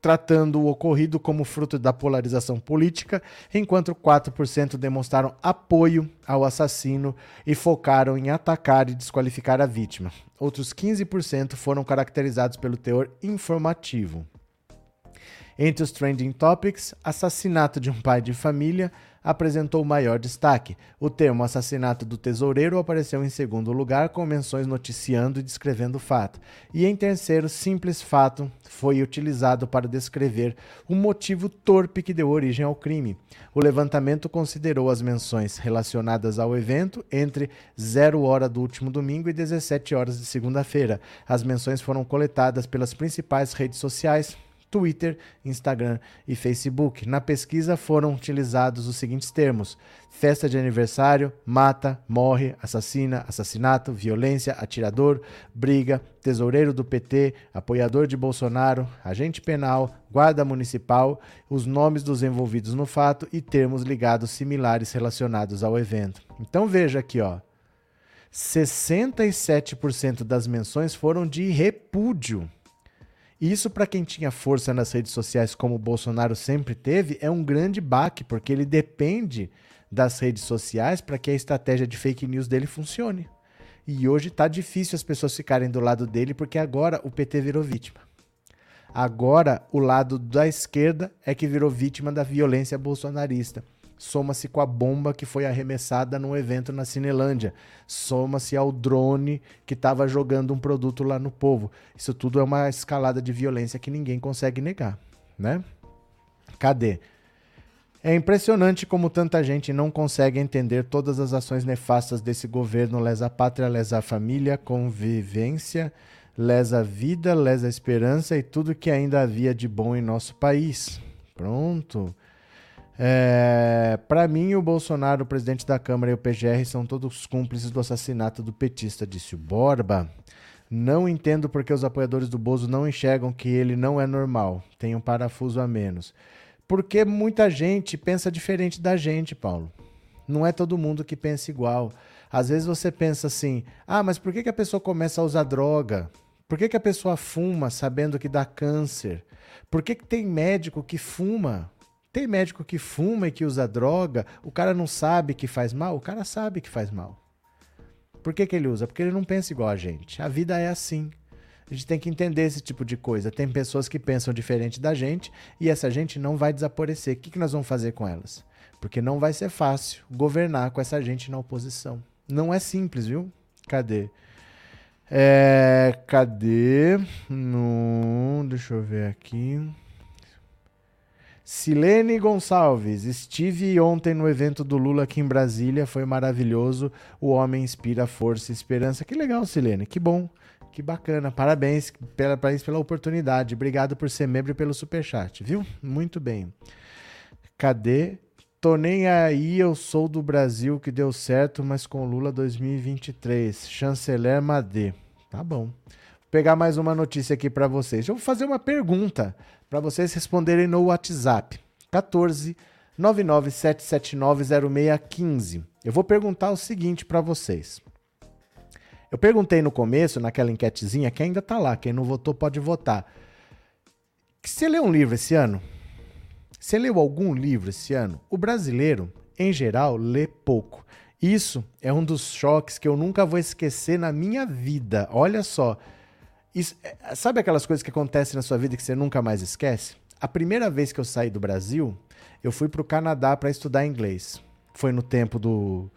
tratando o ocorrido como fruto da polarização política, enquanto 4% demonstraram apoio ao assassino e focaram em atacar e desqualificar a vítima. Outros 15% foram caracterizados pelo teor informativo. Entre os trending topics, assassinato de um pai de família, apresentou maior destaque. O termo assassinato do tesoureiro apareceu em segundo lugar, com menções noticiando e descrevendo o fato. E em terceiro, simples fato foi utilizado para descrever o motivo torpe que deu origem ao crime. O levantamento considerou as menções relacionadas ao evento entre 0 hora do último domingo e 17 horas de segunda-feira. As menções foram coletadas pelas principais redes sociais, Twitter, Instagram e Facebook. Na pesquisa foram utilizados os seguintes termos: festa de aniversário, mata, morre, assassina, assassinato, violência, atirador, briga, tesoureiro do PT, apoiador de Bolsonaro, agente penal, guarda municipal, os nomes dos envolvidos no fato e termos ligados similares relacionados ao evento. Então veja aqui, ó. 67% das menções foram de repúdio isso, para quem tinha força nas redes sociais, como o Bolsonaro sempre teve, é um grande baque, porque ele depende das redes sociais para que a estratégia de fake news dele funcione. E hoje está difícil as pessoas ficarem do lado dele, porque agora o PT virou vítima. Agora o lado da esquerda é que virou vítima da violência bolsonarista soma-se com a bomba que foi arremessada num evento na Cinelândia, soma-se ao drone que estava jogando um produto lá no povo. Isso tudo é uma escalada de violência que ninguém consegue negar, né? Cadê? É impressionante como tanta gente não consegue entender todas as ações nefastas desse governo lesa pátria, lesa família, convivência, lesa vida, lesa esperança e tudo que ainda havia de bom em nosso país. Pronto. É, para mim, o Bolsonaro, o presidente da Câmara e o PGR são todos cúmplices do assassinato do petista, disse o Borba. Não entendo porque os apoiadores do Bozo não enxergam que ele não é normal, tem um parafuso a menos. Porque muita gente pensa diferente da gente, Paulo. Não é todo mundo que pensa igual. Às vezes você pensa assim: ah, mas por que, que a pessoa começa a usar droga? Por que, que a pessoa fuma sabendo que dá câncer? Por que, que tem médico que fuma? Tem médico que fuma e que usa droga, o cara não sabe que faz mal? O cara sabe que faz mal. Por que, que ele usa? Porque ele não pensa igual a gente. A vida é assim. A gente tem que entender esse tipo de coisa. Tem pessoas que pensam diferente da gente e essa gente não vai desaparecer. O que, que nós vamos fazer com elas? Porque não vai ser fácil governar com essa gente na oposição. Não é simples, viu? Cadê? É, cadê? No, deixa eu ver aqui. Silene Gonçalves, estive ontem no evento do Lula aqui em Brasília, foi maravilhoso. O homem inspira força e esperança. Que legal, Silene, que bom, que bacana. Parabéns, pela, parabéns pela oportunidade. Obrigado por ser membro e pelo superchat, viu? Muito bem. Cadê? Tô nem aí, eu sou do Brasil que deu certo, mas com Lula 2023. Chanceler Madê. Tá bom. Vou pegar mais uma notícia aqui para vocês. Eu vou fazer uma pergunta para vocês responderem no WhatsApp. 14 997790615. Eu vou perguntar o seguinte para vocês. Eu perguntei no começo, naquela enquetezinha, que ainda tá lá, quem não votou pode votar. Você leu um livro esse ano? Você leu algum livro esse ano? O brasileiro, em geral, lê pouco. Isso é um dos choques que eu nunca vou esquecer na minha vida. Olha só. Isso, é, sabe aquelas coisas que acontecem na sua vida que você nunca mais esquece? A primeira vez que eu saí do Brasil, eu fui para o Canadá para estudar inglês. Foi no tempo do.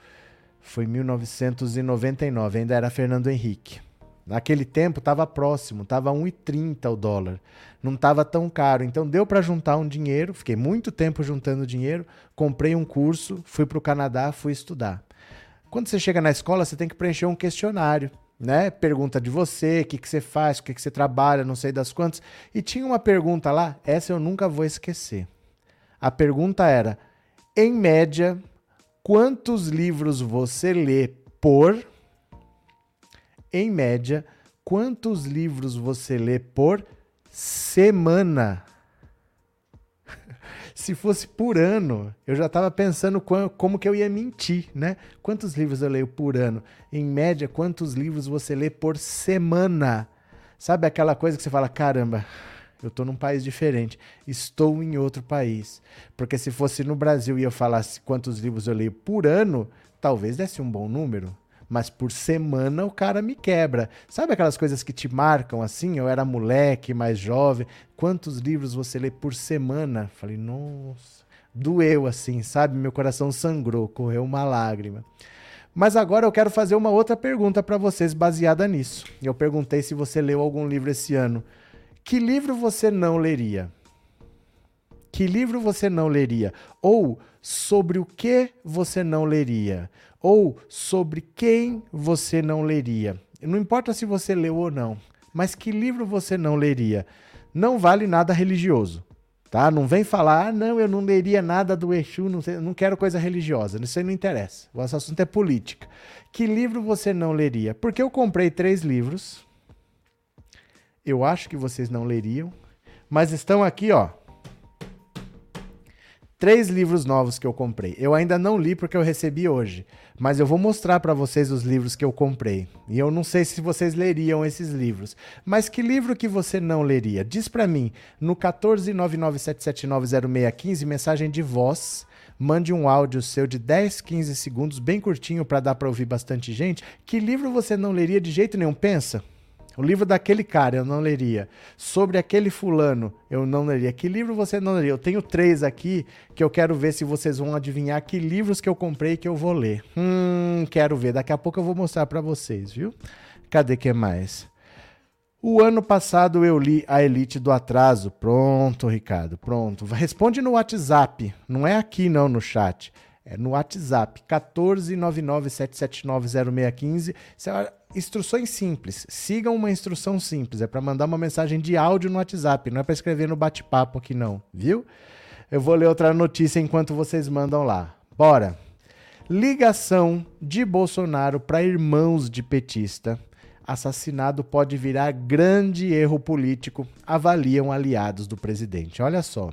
Foi 1999, ainda era Fernando Henrique. Naquele tempo estava próximo, estava 1,30 o dólar. Não estava tão caro. Então deu para juntar um dinheiro, fiquei muito tempo juntando dinheiro, comprei um curso, fui para o Canadá, fui estudar. Quando você chega na escola, você tem que preencher um questionário, né? Pergunta de você, o que, que você faz, o que, que você trabalha, não sei das quantas. E tinha uma pergunta lá, essa eu nunca vou esquecer. A pergunta era: em média, quantos livros você lê por em média, quantos livros você lê por semana? Se fosse por ano, eu já estava pensando como que eu ia mentir, né? Quantos livros eu leio por ano? Em média, quantos livros você lê por semana? Sabe aquela coisa que você fala, caramba, eu estou num país diferente, estou em outro país. Porque se fosse no Brasil e eu falasse quantos livros eu leio por ano, talvez desse um bom número mas por semana o cara me quebra. Sabe aquelas coisas que te marcam assim? Eu era moleque, mais jovem. Quantos livros você lê por semana? Falei, nossa, doeu assim, sabe? Meu coração sangrou, correu uma lágrima. Mas agora eu quero fazer uma outra pergunta para vocês baseada nisso. Eu perguntei se você leu algum livro esse ano. Que livro você não leria? Que livro você não leria? Ou sobre o que você não leria? ou sobre quem você não leria. Não importa se você leu ou não, mas que livro você não leria. Não vale nada religioso. Tá? Não vem falar, ah, não, eu não leria nada do Exu, não, sei, não quero coisa religiosa. Isso aí não interessa. O assunto é política. Que livro você não leria? Porque eu comprei três livros. Eu acho que vocês não leriam. Mas estão aqui, ó três livros novos que eu comprei. Eu ainda não li porque eu recebi hoje, mas eu vou mostrar para vocês os livros que eu comprei. E eu não sei se vocês leriam esses livros, mas que livro que você não leria? Diz para mim no 14997790615 mensagem de voz. Mande um áudio seu de 10, 15 segundos, bem curtinho para dar para ouvir bastante gente. Que livro você não leria de jeito nenhum? Pensa. O livro daquele cara eu não leria. Sobre aquele fulano eu não leria. Que livro você não leria? Eu tenho três aqui que eu quero ver se vocês vão adivinhar que livros que eu comprei que eu vou ler. Hum, quero ver. Daqui a pouco eu vou mostrar para vocês, viu? Cadê que mais? O ano passado eu li A Elite do Atraso. Pronto, Ricardo, pronto. Responde no WhatsApp. Não é aqui não no chat. É no WhatsApp, 14997790615. Instruções simples. Sigam uma instrução simples. É para mandar uma mensagem de áudio no WhatsApp, não é para escrever no bate-papo aqui não, viu? Eu vou ler outra notícia enquanto vocês mandam lá. Bora. Ligação de Bolsonaro para irmãos de petista. Assassinado pode virar grande erro político, avaliam aliados do presidente. Olha só.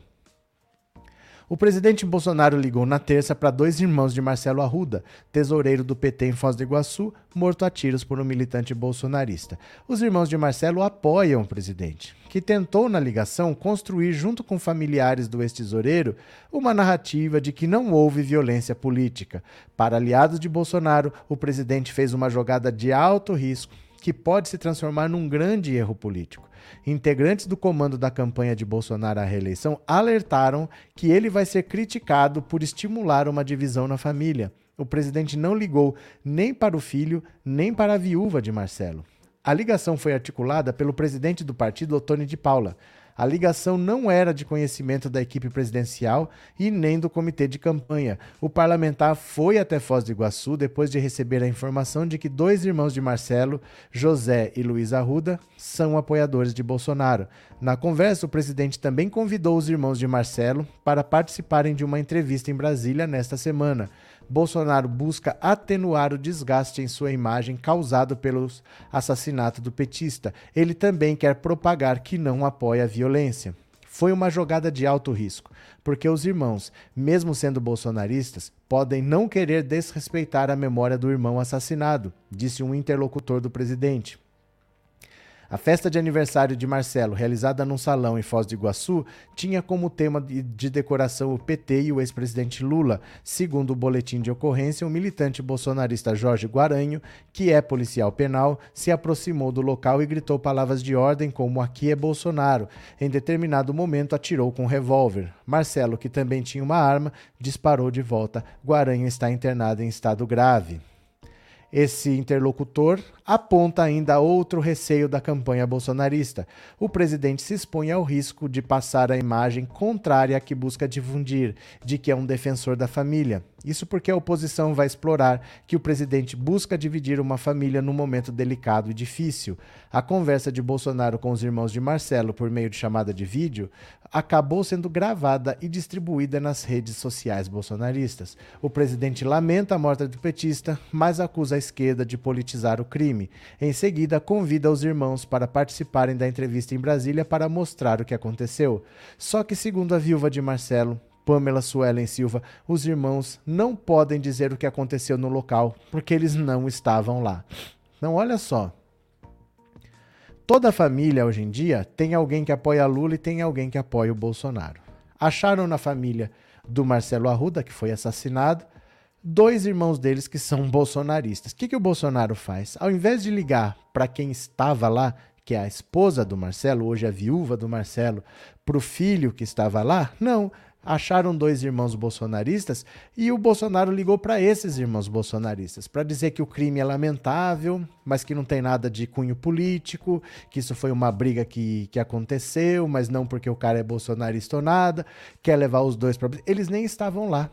O presidente Bolsonaro ligou na terça para dois irmãos de Marcelo Arruda, tesoureiro do PT em Foz do Iguaçu, morto a tiros por um militante bolsonarista. Os irmãos de Marcelo apoiam o presidente, que tentou na ligação construir, junto com familiares do ex-tesoureiro, uma narrativa de que não houve violência política. Para aliados de Bolsonaro, o presidente fez uma jogada de alto risco que pode se transformar num grande erro político. Integrantes do comando da campanha de Bolsonaro à reeleição alertaram que ele vai ser criticado por estimular uma divisão na família. O presidente não ligou nem para o filho, nem para a viúva de Marcelo. A ligação foi articulada pelo presidente do partido, Otônio de Paula. A ligação não era de conhecimento da equipe presidencial e nem do comitê de campanha. O parlamentar foi até Foz do Iguaçu depois de receber a informação de que dois irmãos de Marcelo, José e Luiz Arruda, são apoiadores de Bolsonaro. Na conversa, o presidente também convidou os irmãos de Marcelo para participarem de uma entrevista em Brasília nesta semana. Bolsonaro busca atenuar o desgaste em sua imagem causado pelo assassinato do petista. Ele também quer propagar que não apoia a violência. Foi uma jogada de alto risco, porque os irmãos, mesmo sendo bolsonaristas, podem não querer desrespeitar a memória do irmão assassinado, disse um interlocutor do presidente. A festa de aniversário de Marcelo, realizada num salão em Foz do Iguaçu, tinha como tema de, de decoração o PT e o ex-presidente Lula. Segundo o boletim de ocorrência, o militante bolsonarista Jorge Guaranho, que é policial penal, se aproximou do local e gritou palavras de ordem como aqui é Bolsonaro. Em determinado momento, atirou com um revólver. Marcelo, que também tinha uma arma, disparou de volta. Guaranho está internado em estado grave. Esse interlocutor aponta ainda outro receio da campanha bolsonarista. O presidente se expõe ao risco de passar a imagem contrária à que busca difundir, de que é um defensor da família. Isso porque a oposição vai explorar que o presidente busca dividir uma família num momento delicado e difícil. A conversa de Bolsonaro com os irmãos de Marcelo por meio de chamada de vídeo acabou sendo gravada e distribuída nas redes sociais bolsonaristas. O presidente lamenta a morte do petista, mas acusa a esquerda de politizar o crime. Em seguida, convida os irmãos para participarem da entrevista em Brasília para mostrar o que aconteceu. Só que, segundo a viúva de Marcelo, Pamela Suelen Silva, os irmãos não podem dizer o que aconteceu no local, porque eles não estavam lá. Então, olha só. Toda família hoje em dia tem alguém que apoia Lula e tem alguém que apoia o Bolsonaro. Acharam na família do Marcelo Arruda, que foi assassinado, dois irmãos deles que são bolsonaristas. O que, que o Bolsonaro faz? Ao invés de ligar para quem estava lá, que é a esposa do Marcelo, hoje a viúva do Marcelo, para o filho que estava lá, não acharam dois irmãos bolsonaristas e o Bolsonaro ligou para esses irmãos bolsonaristas para dizer que o crime é lamentável, mas que não tem nada de cunho político, que isso foi uma briga que, que aconteceu, mas não porque o cara é bolsonarista ou nada, quer levar os dois para. Eles nem estavam lá.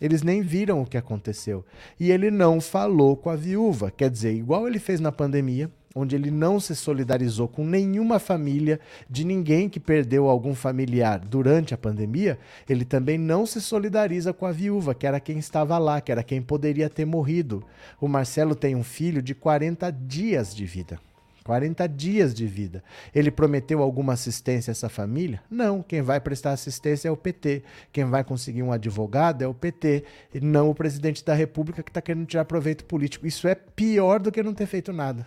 Eles nem viram o que aconteceu. E ele não falou com a viúva. Quer dizer, igual ele fez na pandemia, onde ele não se solidarizou com nenhuma família de ninguém que perdeu algum familiar durante a pandemia, ele também não se solidariza com a viúva, que era quem estava lá, que era quem poderia ter morrido. O Marcelo tem um filho de 40 dias de vida. 40 dias de vida. Ele prometeu alguma assistência a essa família? Não. Quem vai prestar assistência é o PT. Quem vai conseguir um advogado é o PT, e não o presidente da República que está querendo tirar proveito político. Isso é pior do que não ter feito nada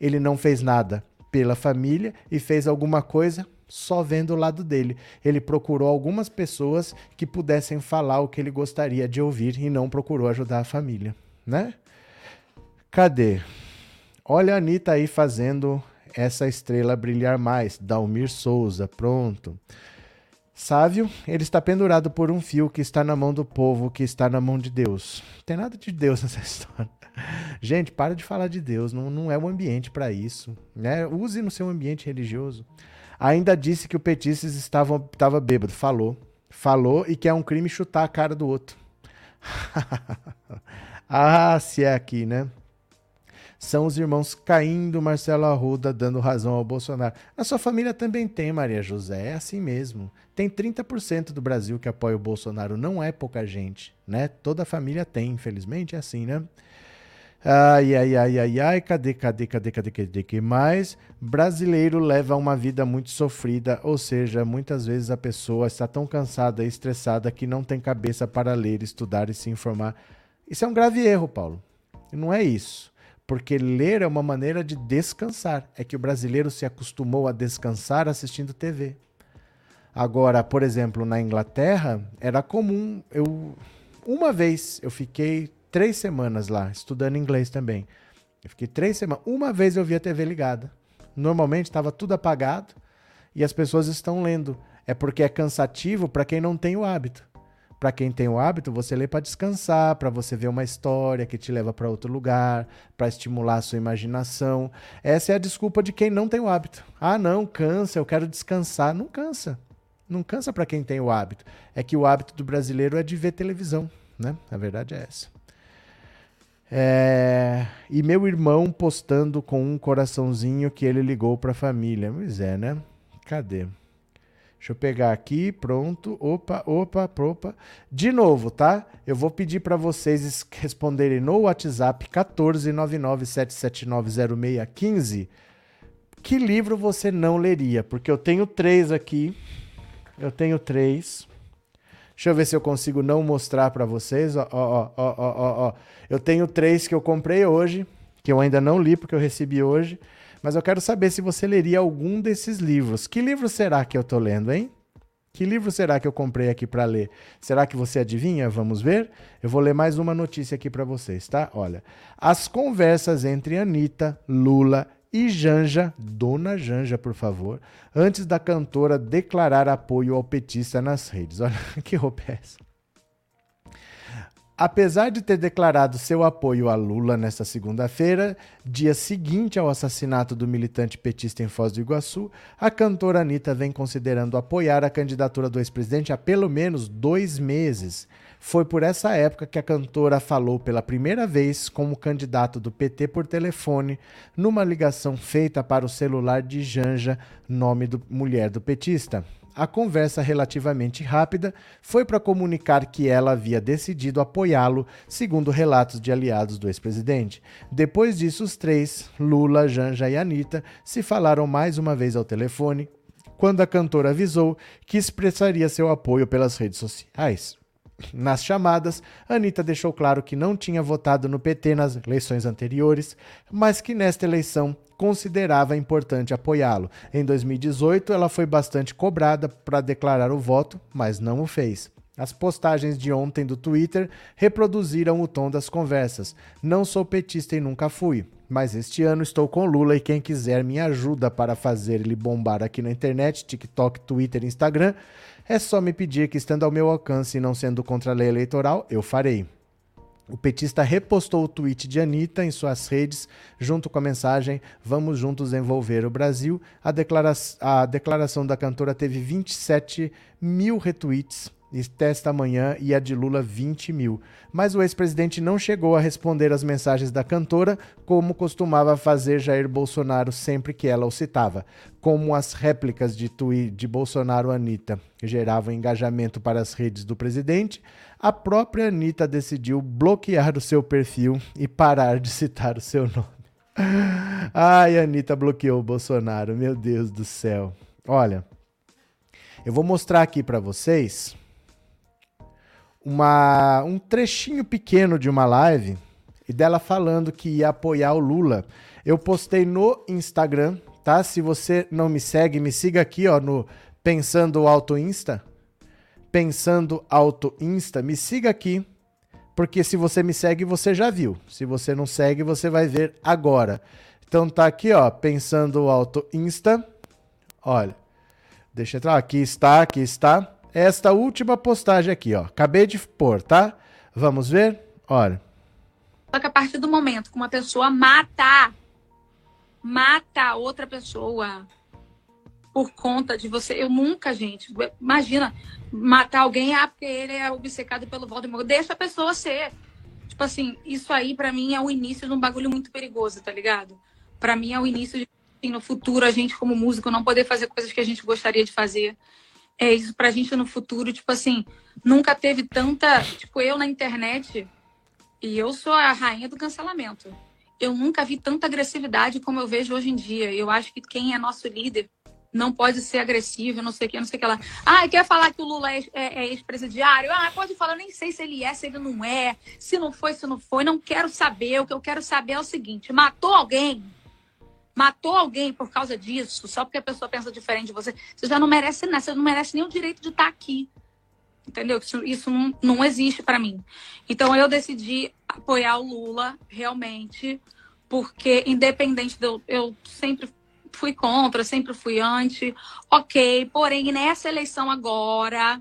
ele não fez nada pela família e fez alguma coisa só vendo o lado dele. Ele procurou algumas pessoas que pudessem falar o que ele gostaria de ouvir e não procurou ajudar a família, né? Cadê? Olha a Anitta aí fazendo essa estrela brilhar mais. Dalmir Souza, pronto. Sávio, ele está pendurado por um fio que está na mão do povo, que está na mão de Deus. Não tem nada de Deus nessa história. Gente, para de falar de Deus, não, não é o ambiente para isso. Né? Use no seu ambiente religioso. Ainda disse que o Petistas estava, estava bêbado. Falou. Falou e que é um crime chutar a cara do outro. ah, se é aqui, né? São os irmãos caindo, Marcelo Arruda dando razão ao Bolsonaro. A sua família também tem, Maria José. É assim mesmo. Tem 30% do Brasil que apoia o Bolsonaro. Não é pouca gente, né? Toda família tem, infelizmente, é assim, né? Ai, ai, ai, ai, ai, cadê, cadê, cadê, cadê, cadê, que mais? Brasileiro leva uma vida muito sofrida, ou seja, muitas vezes a pessoa está tão cansada e estressada que não tem cabeça para ler, estudar e se informar. Isso é um grave erro, Paulo. Não é isso. Porque ler é uma maneira de descansar. É que o brasileiro se acostumou a descansar assistindo TV. Agora, por exemplo, na Inglaterra, era comum eu. Uma vez eu fiquei três semanas lá, estudando inglês também. Eu fiquei três semanas. Uma vez eu vi a TV ligada. Normalmente estava tudo apagado e as pessoas estão lendo. É porque é cansativo para quem não tem o hábito. Para quem tem o hábito, você lê para descansar, para você ver uma história que te leva para outro lugar, para estimular a sua imaginação. Essa é a desculpa de quem não tem o hábito. Ah, não, cansa, eu quero descansar. Não cansa. Não cansa para quem tem o hábito. É que o hábito do brasileiro é de ver televisão, né? A verdade é essa. É... E meu irmão postando com um coraçãozinho que ele ligou para a família. Pois é, né? Cadê? Deixa eu pegar aqui, pronto. Opa, opa, opa. De novo, tá? Eu vou pedir para vocês responderem no WhatsApp 14997790615 que livro você não leria, porque eu tenho três aqui. Eu tenho três. Deixa eu ver se eu consigo não mostrar para vocês. Ó, ó, ó, ó, ó, Eu tenho três que eu comprei hoje, que eu ainda não li porque eu recebi hoje. Mas eu quero saber se você leria algum desses livros. Que livro será que eu estou lendo, hein? Que livro será que eu comprei aqui para ler? Será que você adivinha? Vamos ver? Eu vou ler mais uma notícia aqui para vocês, tá? Olha. As conversas entre Anitta, Lula e Janja, Dona Janja, por favor, antes da cantora declarar apoio ao petista nas redes. Olha que roupa é essa. Apesar de ter declarado seu apoio a Lula nesta segunda-feira, dia seguinte ao assassinato do militante petista em Foz do Iguaçu, a cantora Anitta vem considerando apoiar a candidatura do ex-presidente há pelo menos dois meses. Foi por essa época que a cantora falou pela primeira vez como candidato do PT por telefone, numa ligação feita para o celular de Janja, nome do mulher do petista. A conversa relativamente rápida foi para comunicar que ela havia decidido apoiá-lo, segundo relatos de aliados do ex-presidente. Depois disso, os três, Lula, Janja e Anitta, se falaram mais uma vez ao telefone, quando a cantora avisou que expressaria seu apoio pelas redes sociais. Nas chamadas, Anitta deixou claro que não tinha votado no PT nas eleições anteriores, mas que nesta eleição considerava importante apoiá-lo. Em 2018, ela foi bastante cobrada para declarar o voto, mas não o fez. As postagens de ontem do Twitter reproduziram o tom das conversas. Não sou petista e nunca fui, mas este ano estou com Lula e quem quiser me ajuda para fazer ele bombar aqui na internet, TikTok, Twitter, Instagram, é só me pedir que, estando ao meu alcance e não sendo contra a lei eleitoral, eu farei. O petista repostou o tweet de Anitta em suas redes, junto com a mensagem Vamos juntos envolver o Brasil. A, declara a declaração da cantora teve 27 mil retweets esta manhã e a de Lula 20 mil. Mas o ex-presidente não chegou a responder às mensagens da cantora, como costumava fazer Jair Bolsonaro sempre que ela o citava. Como as réplicas de tweet de Bolsonaro Anitta geravam engajamento para as redes do presidente, a própria Anitta decidiu bloquear o seu perfil e parar de citar o seu nome. Ai, Anitta bloqueou o Bolsonaro, meu Deus do céu. Olha, eu vou mostrar aqui para vocês uma, um trechinho pequeno de uma live e dela falando que ia apoiar o Lula. Eu postei no Instagram, tá? Se você não me segue, me siga aqui, ó, no Pensando Auto Insta. Pensando Auto Insta, me siga aqui, porque se você me segue, você já viu. Se você não segue, você vai ver agora. Então tá aqui, ó, Pensando Auto Insta. Olha, deixa eu entrar. Aqui está, aqui está esta última postagem aqui, ó. Acabei de pôr, tá? Vamos ver? Olha. Só que a partir do momento que uma pessoa mata, mata outra pessoa por conta de você, eu nunca, gente, imagina matar alguém, ah, porque ele é obcecado pelo Voldemort. Deixa a pessoa ser. Tipo assim, isso aí para mim é o início de um bagulho muito perigoso, tá ligado? Para mim é o início de assim, no futuro a gente como músico não poder fazer coisas que a gente gostaria de fazer é isso pra gente no futuro, tipo assim, nunca teve tanta, tipo, eu na internet, E eu sou a rainha do cancelamento. Eu nunca vi tanta agressividade como eu vejo hoje em dia. Eu acho que quem é nosso líder não pode ser agressivo, não sei o que, não sei o que lá. Ah, quer falar que o Lula é, é, é ex-presidiário? Ah, pode falar, nem sei se ele é, se ele não é, se não foi, se não foi, não quero saber. O que eu quero saber é o seguinte: matou alguém? Matou alguém por causa disso, só porque a pessoa pensa diferente de você, você já não merece nada, você não merece nem o direito de estar aqui. Entendeu? Isso, isso não, não existe para mim. Então eu decidi apoiar o Lula realmente, porque independente de eu sempre fui contra, sempre fui anti. Ok, porém, nessa eleição agora,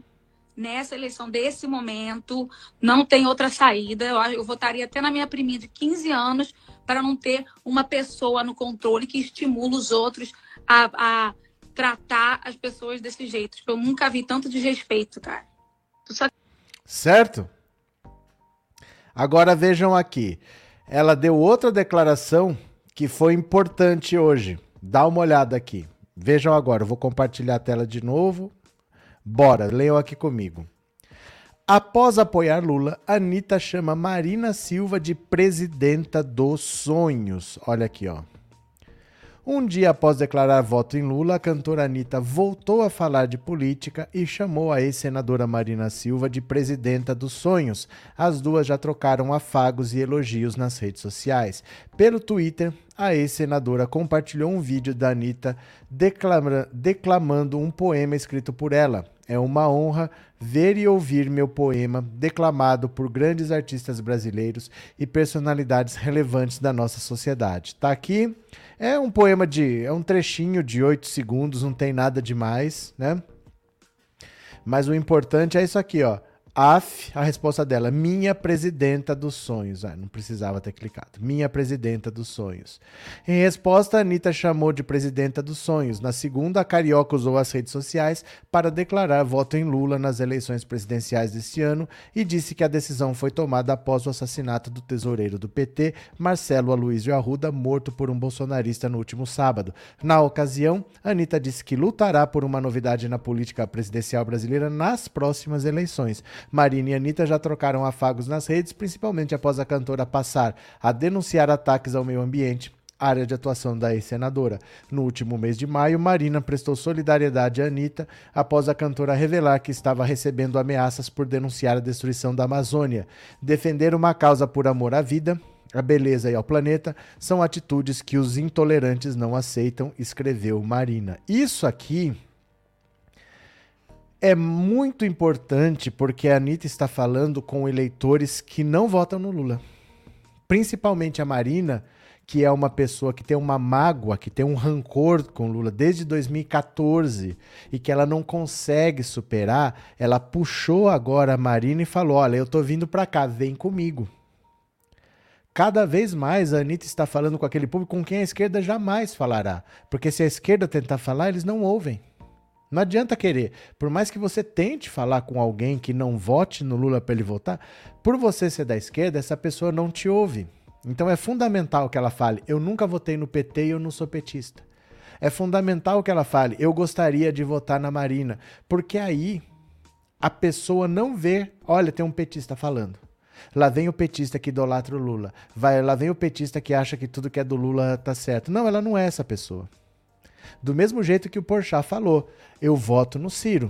nessa eleição desse momento, não tem outra saída. Eu, eu votaria até na minha priminha de 15 anos para não ter uma pessoa no controle que estimula os outros a, a tratar as pessoas desse jeito. Eu nunca vi tanto desrespeito, cara. Só... Certo? Agora vejam aqui. Ela deu outra declaração que foi importante hoje. Dá uma olhada aqui. Vejam agora, eu vou compartilhar a tela de novo. Bora, leiam aqui comigo. Após apoiar Lula, Anitta chama Marina Silva de presidenta dos sonhos. Olha aqui, ó. Um dia após declarar voto em Lula, a cantora Anitta voltou a falar de política e chamou a ex-senadora Marina Silva de presidenta dos sonhos. As duas já trocaram afagos e elogios nas redes sociais. Pelo Twitter, a ex-senadora compartilhou um vídeo da Anitta declama declamando um poema escrito por ela. É uma honra ver e ouvir meu poema declamado por grandes artistas brasileiros e personalidades relevantes da nossa sociedade. Tá aqui. É um poema de. É um trechinho de oito segundos, não tem nada demais, né? Mas o importante é isso aqui, ó. AF, a resposta dela, minha presidenta dos sonhos. Ah, não precisava ter clicado. Minha presidenta dos sonhos. Em resposta, Anitta chamou de presidenta dos sonhos. Na segunda, a Carioca usou as redes sociais para declarar voto em Lula nas eleições presidenciais deste ano e disse que a decisão foi tomada após o assassinato do tesoureiro do PT, Marcelo Aloysio Arruda, morto por um bolsonarista no último sábado. Na ocasião, Anitta disse que lutará por uma novidade na política presidencial brasileira nas próximas eleições. Marina e Anitta já trocaram afagos nas redes, principalmente após a cantora passar a denunciar ataques ao meio ambiente área de atuação da ex-senadora. No último mês de maio, Marina prestou solidariedade à Anitta após a cantora revelar que estava recebendo ameaças por denunciar a destruição da Amazônia. Defender uma causa por amor à vida, à beleza e ao planeta são atitudes que os intolerantes não aceitam, escreveu Marina. Isso aqui é muito importante porque a Anitta está falando com eleitores que não votam no Lula. Principalmente a Marina, que é uma pessoa que tem uma mágoa, que tem um rancor com Lula desde 2014 e que ela não consegue superar, ela puxou agora a Marina e falou: Olha, eu tô vindo para cá, vem comigo. Cada vez mais a Anitta está falando com aquele público com quem a esquerda jamais falará. Porque se a esquerda tentar falar, eles não ouvem. Não adianta querer. Por mais que você tente falar com alguém que não vote no Lula para ele votar, por você ser da esquerda, essa pessoa não te ouve. Então é fundamental que ela fale: eu nunca votei no PT e eu não sou petista. É fundamental que ela fale: eu gostaria de votar na Marina. Porque aí a pessoa não vê: olha, tem um petista falando. Lá vem o petista que idolatra o Lula. Vai, lá vem o petista que acha que tudo que é do Lula tá certo. Não, ela não é essa pessoa. Do mesmo jeito que o Porchat falou, eu voto no Ciro.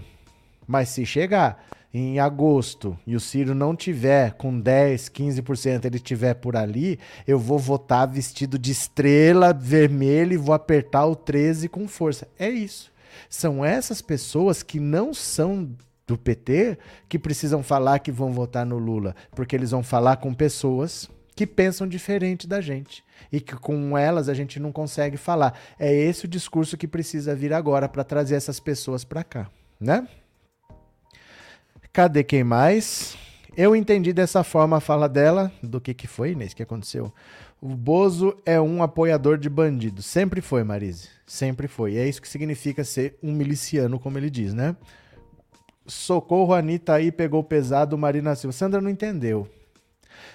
Mas se chegar em agosto e o Ciro não tiver com 10, 15%, ele tiver por ali, eu vou votar vestido de estrela vermelha e vou apertar o 13 com força. É isso. São essas pessoas que não são do PT que precisam falar que vão votar no Lula, porque eles vão falar com pessoas que pensam diferente da gente e que com elas a gente não consegue falar. É esse o discurso que precisa vir agora para trazer essas pessoas para cá, né? Cadê quem mais? Eu entendi dessa forma a fala dela. Do que que foi, Inês, que aconteceu? O Bozo é um apoiador de bandido. Sempre foi, Marise. Sempre foi. E é isso que significa ser um miliciano, como ele diz, né? Socorro, Anitta aí pegou pesado, Marina Silva. Sandra não entendeu.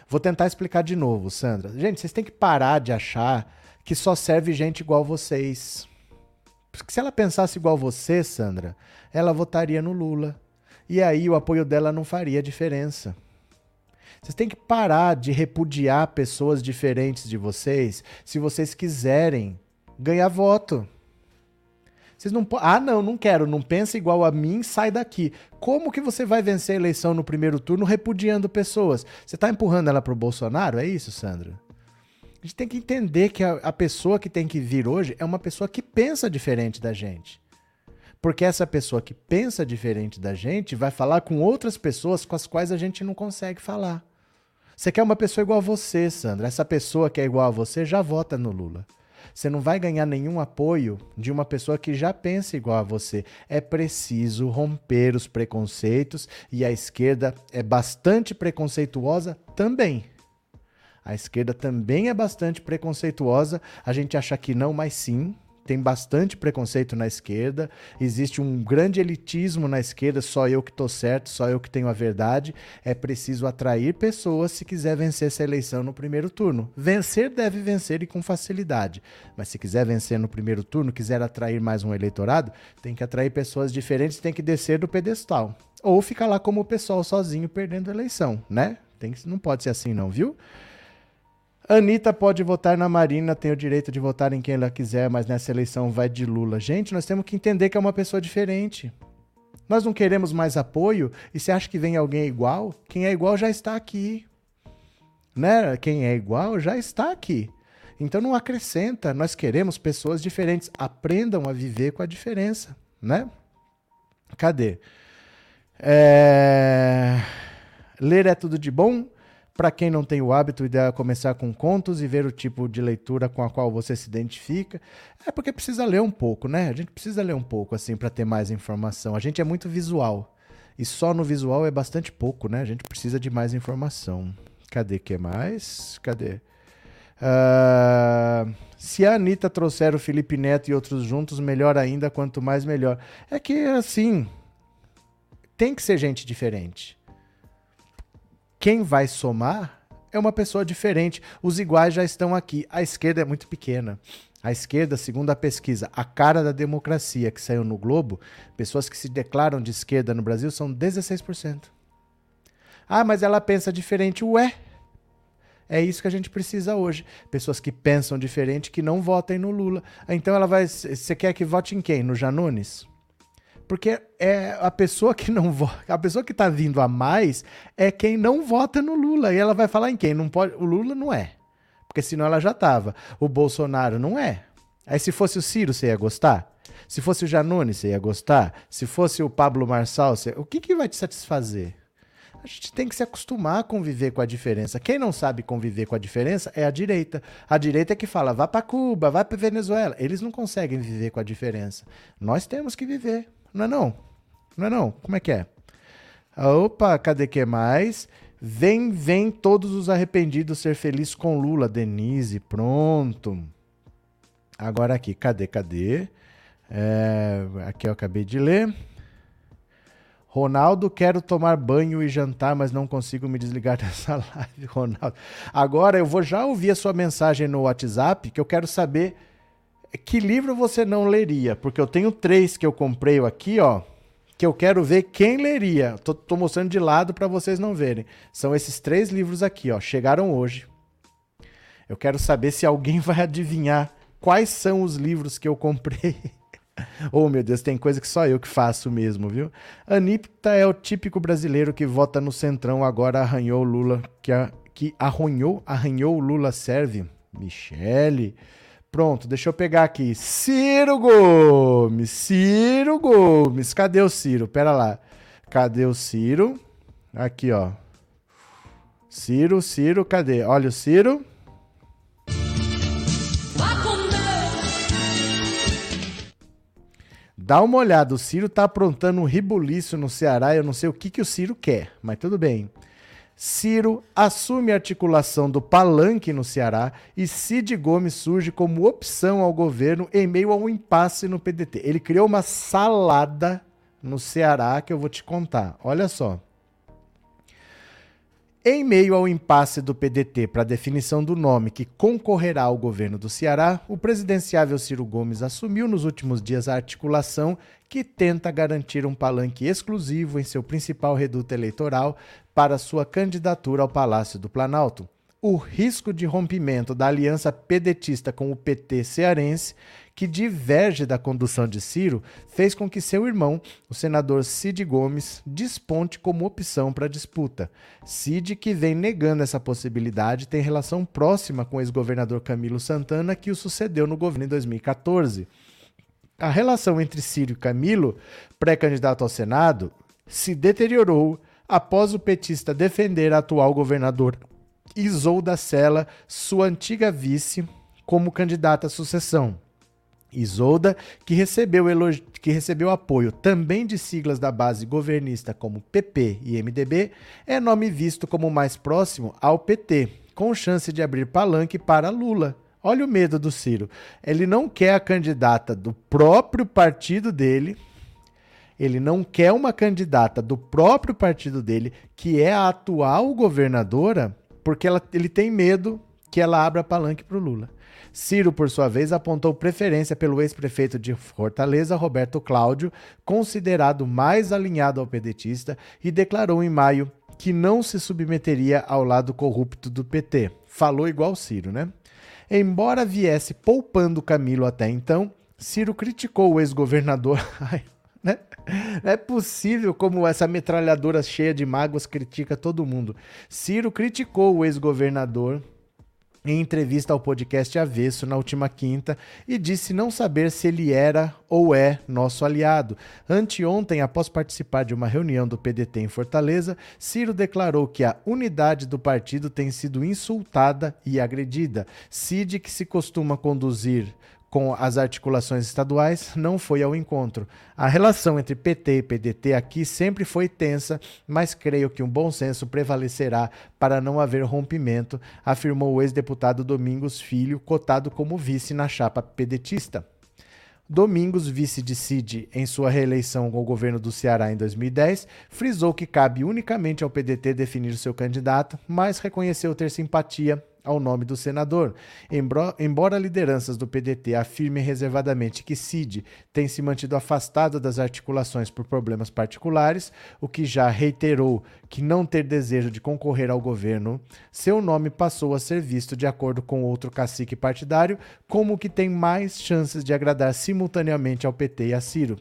Vou tentar explicar de novo, Sandra. Gente, vocês têm que parar de achar que só serve gente igual vocês. Porque se ela pensasse igual você, Sandra, ela votaria no Lula. E aí o apoio dela não faria diferença. Vocês têm que parar de repudiar pessoas diferentes de vocês se vocês quiserem ganhar voto. Vocês não Ah, não, não quero, não pensa igual a mim, sai daqui. Como que você vai vencer a eleição no primeiro turno repudiando pessoas? Você está empurrando ela pro Bolsonaro? É isso, Sandra? A gente tem que entender que a, a pessoa que tem que vir hoje é uma pessoa que pensa diferente da gente. Porque essa pessoa que pensa diferente da gente vai falar com outras pessoas com as quais a gente não consegue falar. Você quer uma pessoa igual a você, Sandra. Essa pessoa que é igual a você já vota no Lula. Você não vai ganhar nenhum apoio de uma pessoa que já pensa igual a você. É preciso romper os preconceitos e a esquerda é bastante preconceituosa também. A esquerda também é bastante preconceituosa. A gente acha que não, mas sim tem bastante preconceito na esquerda, existe um grande elitismo na esquerda, só eu que estou certo, só eu que tenho a verdade. É preciso atrair pessoas se quiser vencer essa eleição no primeiro turno. Vencer deve vencer e com facilidade, mas se quiser vencer no primeiro turno, quiser atrair mais um eleitorado, tem que atrair pessoas diferentes, tem que descer do pedestal. Ou ficar lá como o pessoal sozinho perdendo a eleição, né? Tem que, não pode ser assim não, viu? Anitta pode votar na Marina, tem o direito de votar em quem ela quiser, mas nessa eleição vai de Lula. Gente, nós temos que entender que é uma pessoa diferente. Nós não queremos mais apoio e você acha que vem alguém igual? Quem é igual já está aqui. Né? Quem é igual já está aqui. Então não acrescenta, nós queremos pessoas diferentes. Aprendam a viver com a diferença, né? Cadê? É... Ler é tudo de bom? Para quem não tem o hábito, o ideal é começar com contos e ver o tipo de leitura com a qual você se identifica. É porque precisa ler um pouco, né? A gente precisa ler um pouco assim para ter mais informação. A gente é muito visual. E só no visual é bastante pouco, né? A gente precisa de mais informação. Cadê que mais? Cadê? Uh, se a Anitta trouxer o Felipe Neto e outros juntos, melhor ainda, quanto mais melhor. É que assim, tem que ser gente diferente quem vai somar é uma pessoa diferente. Os iguais já estão aqui. A esquerda é muito pequena. A esquerda, segundo a pesquisa A Cara da Democracia, que saiu no Globo, pessoas que se declaram de esquerda no Brasil são 16%. Ah, mas ela pensa diferente. Ué, é isso que a gente precisa hoje. Pessoas que pensam diferente, que não votem no Lula. Então ela vai. Você quer que vote em quem? No Janones? Porque é a pessoa que não vota, a pessoa que está vindo a mais é quem não vota no Lula. E ela vai falar em quem? Não pode, o Lula não é. Porque senão ela já estava. O Bolsonaro não é. Aí se fosse o Ciro, você ia gostar? Se fosse o Janone, você ia gostar? Se fosse o Pablo Marçal, você... o que, que vai te satisfazer? A gente tem que se acostumar a conviver com a diferença. Quem não sabe conviver com a diferença é a direita. A direita é que fala, vá para Cuba, vá para Venezuela. Eles não conseguem viver com a diferença. Nós temos que viver. Não é não? Não é não? Como é que é? Opa, cadê que mais? Vem, vem todos os arrependidos ser felizes com Lula. Denise, pronto. Agora aqui, cadê, cadê? É, aqui eu acabei de ler. Ronaldo, quero tomar banho e jantar, mas não consigo me desligar dessa live, Ronaldo. Agora eu vou já ouvir a sua mensagem no WhatsApp, que eu quero saber que livro você não leria? Porque eu tenho três que eu comprei aqui, ó, que eu quero ver quem leria. Tô, tô mostrando de lado para vocês não verem. São esses três livros aqui, ó, chegaram hoje. Eu quero saber se alguém vai adivinhar quais são os livros que eu comprei. oh, meu Deus, tem coisa que só eu que faço mesmo, viu? Anitta é o típico brasileiro que vota no Centrão, agora arranhou Lula, que, a, que arranhou, arranhou Lula serve. Michele. Pronto, deixa eu pegar aqui. Ciro Gomes, Ciro Gomes. Cadê o Ciro? Pera lá. Cadê o Ciro? Aqui, ó. Ciro, Ciro, cadê? Olha o Ciro. Dá uma olhada, o Ciro tá aprontando um ribuliço no Ceará. Eu não sei o que, que o Ciro quer, mas tudo bem. Ciro assume a articulação do palanque no Ceará e Cid Gomes surge como opção ao governo em meio a um impasse no PDT. Ele criou uma salada no Ceará que eu vou te contar. Olha só. Em meio ao impasse do PDT para a definição do nome que concorrerá ao governo do Ceará, o presidenciável Ciro Gomes assumiu nos últimos dias a articulação que tenta garantir um palanque exclusivo em seu principal reduto eleitoral para sua candidatura ao Palácio do Planalto o risco de rompimento da aliança pedetista com o PT cearense, que diverge da condução de Ciro, fez com que seu irmão, o senador Cid Gomes, desponte como opção para a disputa. Cid, que vem negando essa possibilidade, tem relação próxima com o ex-governador Camilo Santana, que o sucedeu no governo em 2014. A relação entre Ciro e Camilo, pré-candidato ao Senado, se deteriorou após o petista defender a atual governador Isolda Sela, sua antiga vice, como candidata à sucessão. Isolda, que recebeu, que recebeu apoio também de siglas da base governista como PP e MDB, é nome visto como mais próximo ao PT, com chance de abrir palanque para Lula. Olha o medo do Ciro. Ele não quer a candidata do próprio partido dele, ele não quer uma candidata do próprio partido dele, que é a atual governadora, porque ela, ele tem medo que ela abra palanque para o Lula. Ciro, por sua vez, apontou preferência pelo ex-prefeito de Fortaleza, Roberto Cláudio, considerado mais alinhado ao pedetista, e declarou em maio que não se submeteria ao lado corrupto do PT. Falou igual Ciro, né? Embora viesse poupando Camilo até então, Ciro criticou o ex-governador. Né? Não é possível como essa metralhadora cheia de mágoas critica todo mundo. Ciro criticou o ex-governador em entrevista ao podcast Avesso na última quinta e disse não saber se ele era ou é nosso aliado. Anteontem, após participar de uma reunião do PDT em Fortaleza, Ciro declarou que a unidade do partido tem sido insultada e agredida. Cid, que se costuma conduzir com as articulações estaduais não foi ao encontro. A relação entre PT e PDT aqui sempre foi tensa, mas creio que um bom senso prevalecerá para não haver rompimento, afirmou o ex-deputado Domingos Filho, cotado como vice na chapa pedetista. Domingos, vice de Cid em sua reeleição com o governo do Ceará em 2010, frisou que cabe unicamente ao PDT definir seu candidato, mas reconheceu ter simpatia ao nome do senador. Embora lideranças do PDT afirmem reservadamente que Cid tem se mantido afastado das articulações por problemas particulares, o que já reiterou que não ter desejo de concorrer ao governo, seu nome passou a ser visto, de acordo com outro cacique partidário, como o que tem mais chances de agradar simultaneamente ao PT e a Ciro.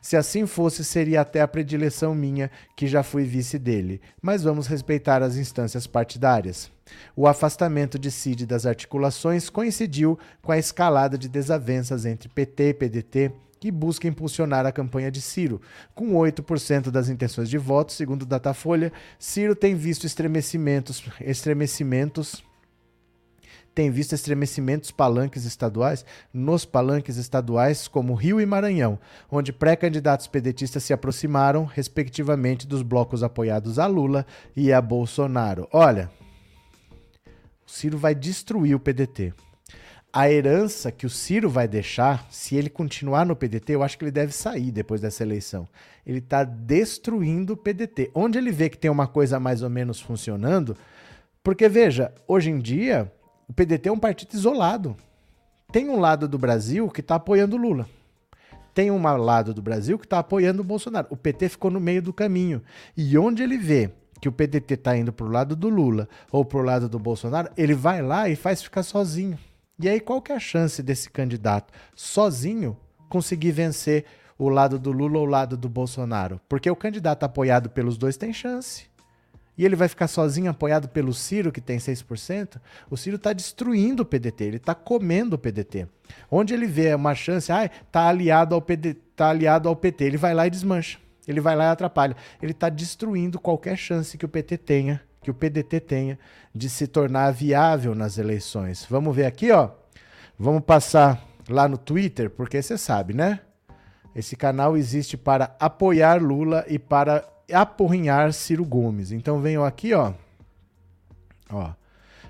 Se assim fosse, seria até a predileção minha, que já fui vice dele. Mas vamos respeitar as instâncias partidárias. O afastamento de Cid das articulações coincidiu com a escalada de desavenças entre PT e PDT, que busca impulsionar a campanha de Ciro. Com 8% das intenções de voto, segundo Datafolha, Ciro tem visto estremecimentos, estremecimentos tem visto estremecimentos palanques estaduais nos palanques estaduais como Rio e Maranhão, onde pré-candidatos pedetistas se aproximaram, respectivamente, dos blocos apoiados a Lula e a Bolsonaro. Olha, o Ciro vai destruir o PDT. A herança que o Ciro vai deixar, se ele continuar no PDT, eu acho que ele deve sair depois dessa eleição. Ele está destruindo o PDT. Onde ele vê que tem uma coisa mais ou menos funcionando, porque veja, hoje em dia o PDT é um partido isolado. Tem um lado do Brasil que está apoiando Lula. Tem um lado do Brasil que está apoiando o Bolsonaro. O PT ficou no meio do caminho. E onde ele vê que o PDT está indo para o lado do Lula ou para o lado do Bolsonaro, ele vai lá e faz ficar sozinho. E aí, qual que é a chance desse candidato sozinho conseguir vencer o lado do Lula ou o lado do Bolsonaro? Porque o candidato apoiado pelos dois tem chance e ele vai ficar sozinho apoiado pelo Ciro, que tem 6%, o Ciro está destruindo o PDT, ele está comendo o PDT. Onde ele vê uma chance, ah, tá aliado ao PDT, tá aliado ao PT, ele vai lá e desmancha. Ele vai lá e atrapalha. Ele está destruindo qualquer chance que o PT tenha, que o PDT tenha de se tornar viável nas eleições. Vamos ver aqui, ó. Vamos passar lá no Twitter, porque você sabe, né? Esse canal existe para apoiar Lula e para apurrinhar Ciro Gomes. Então venham aqui, ó. Ó.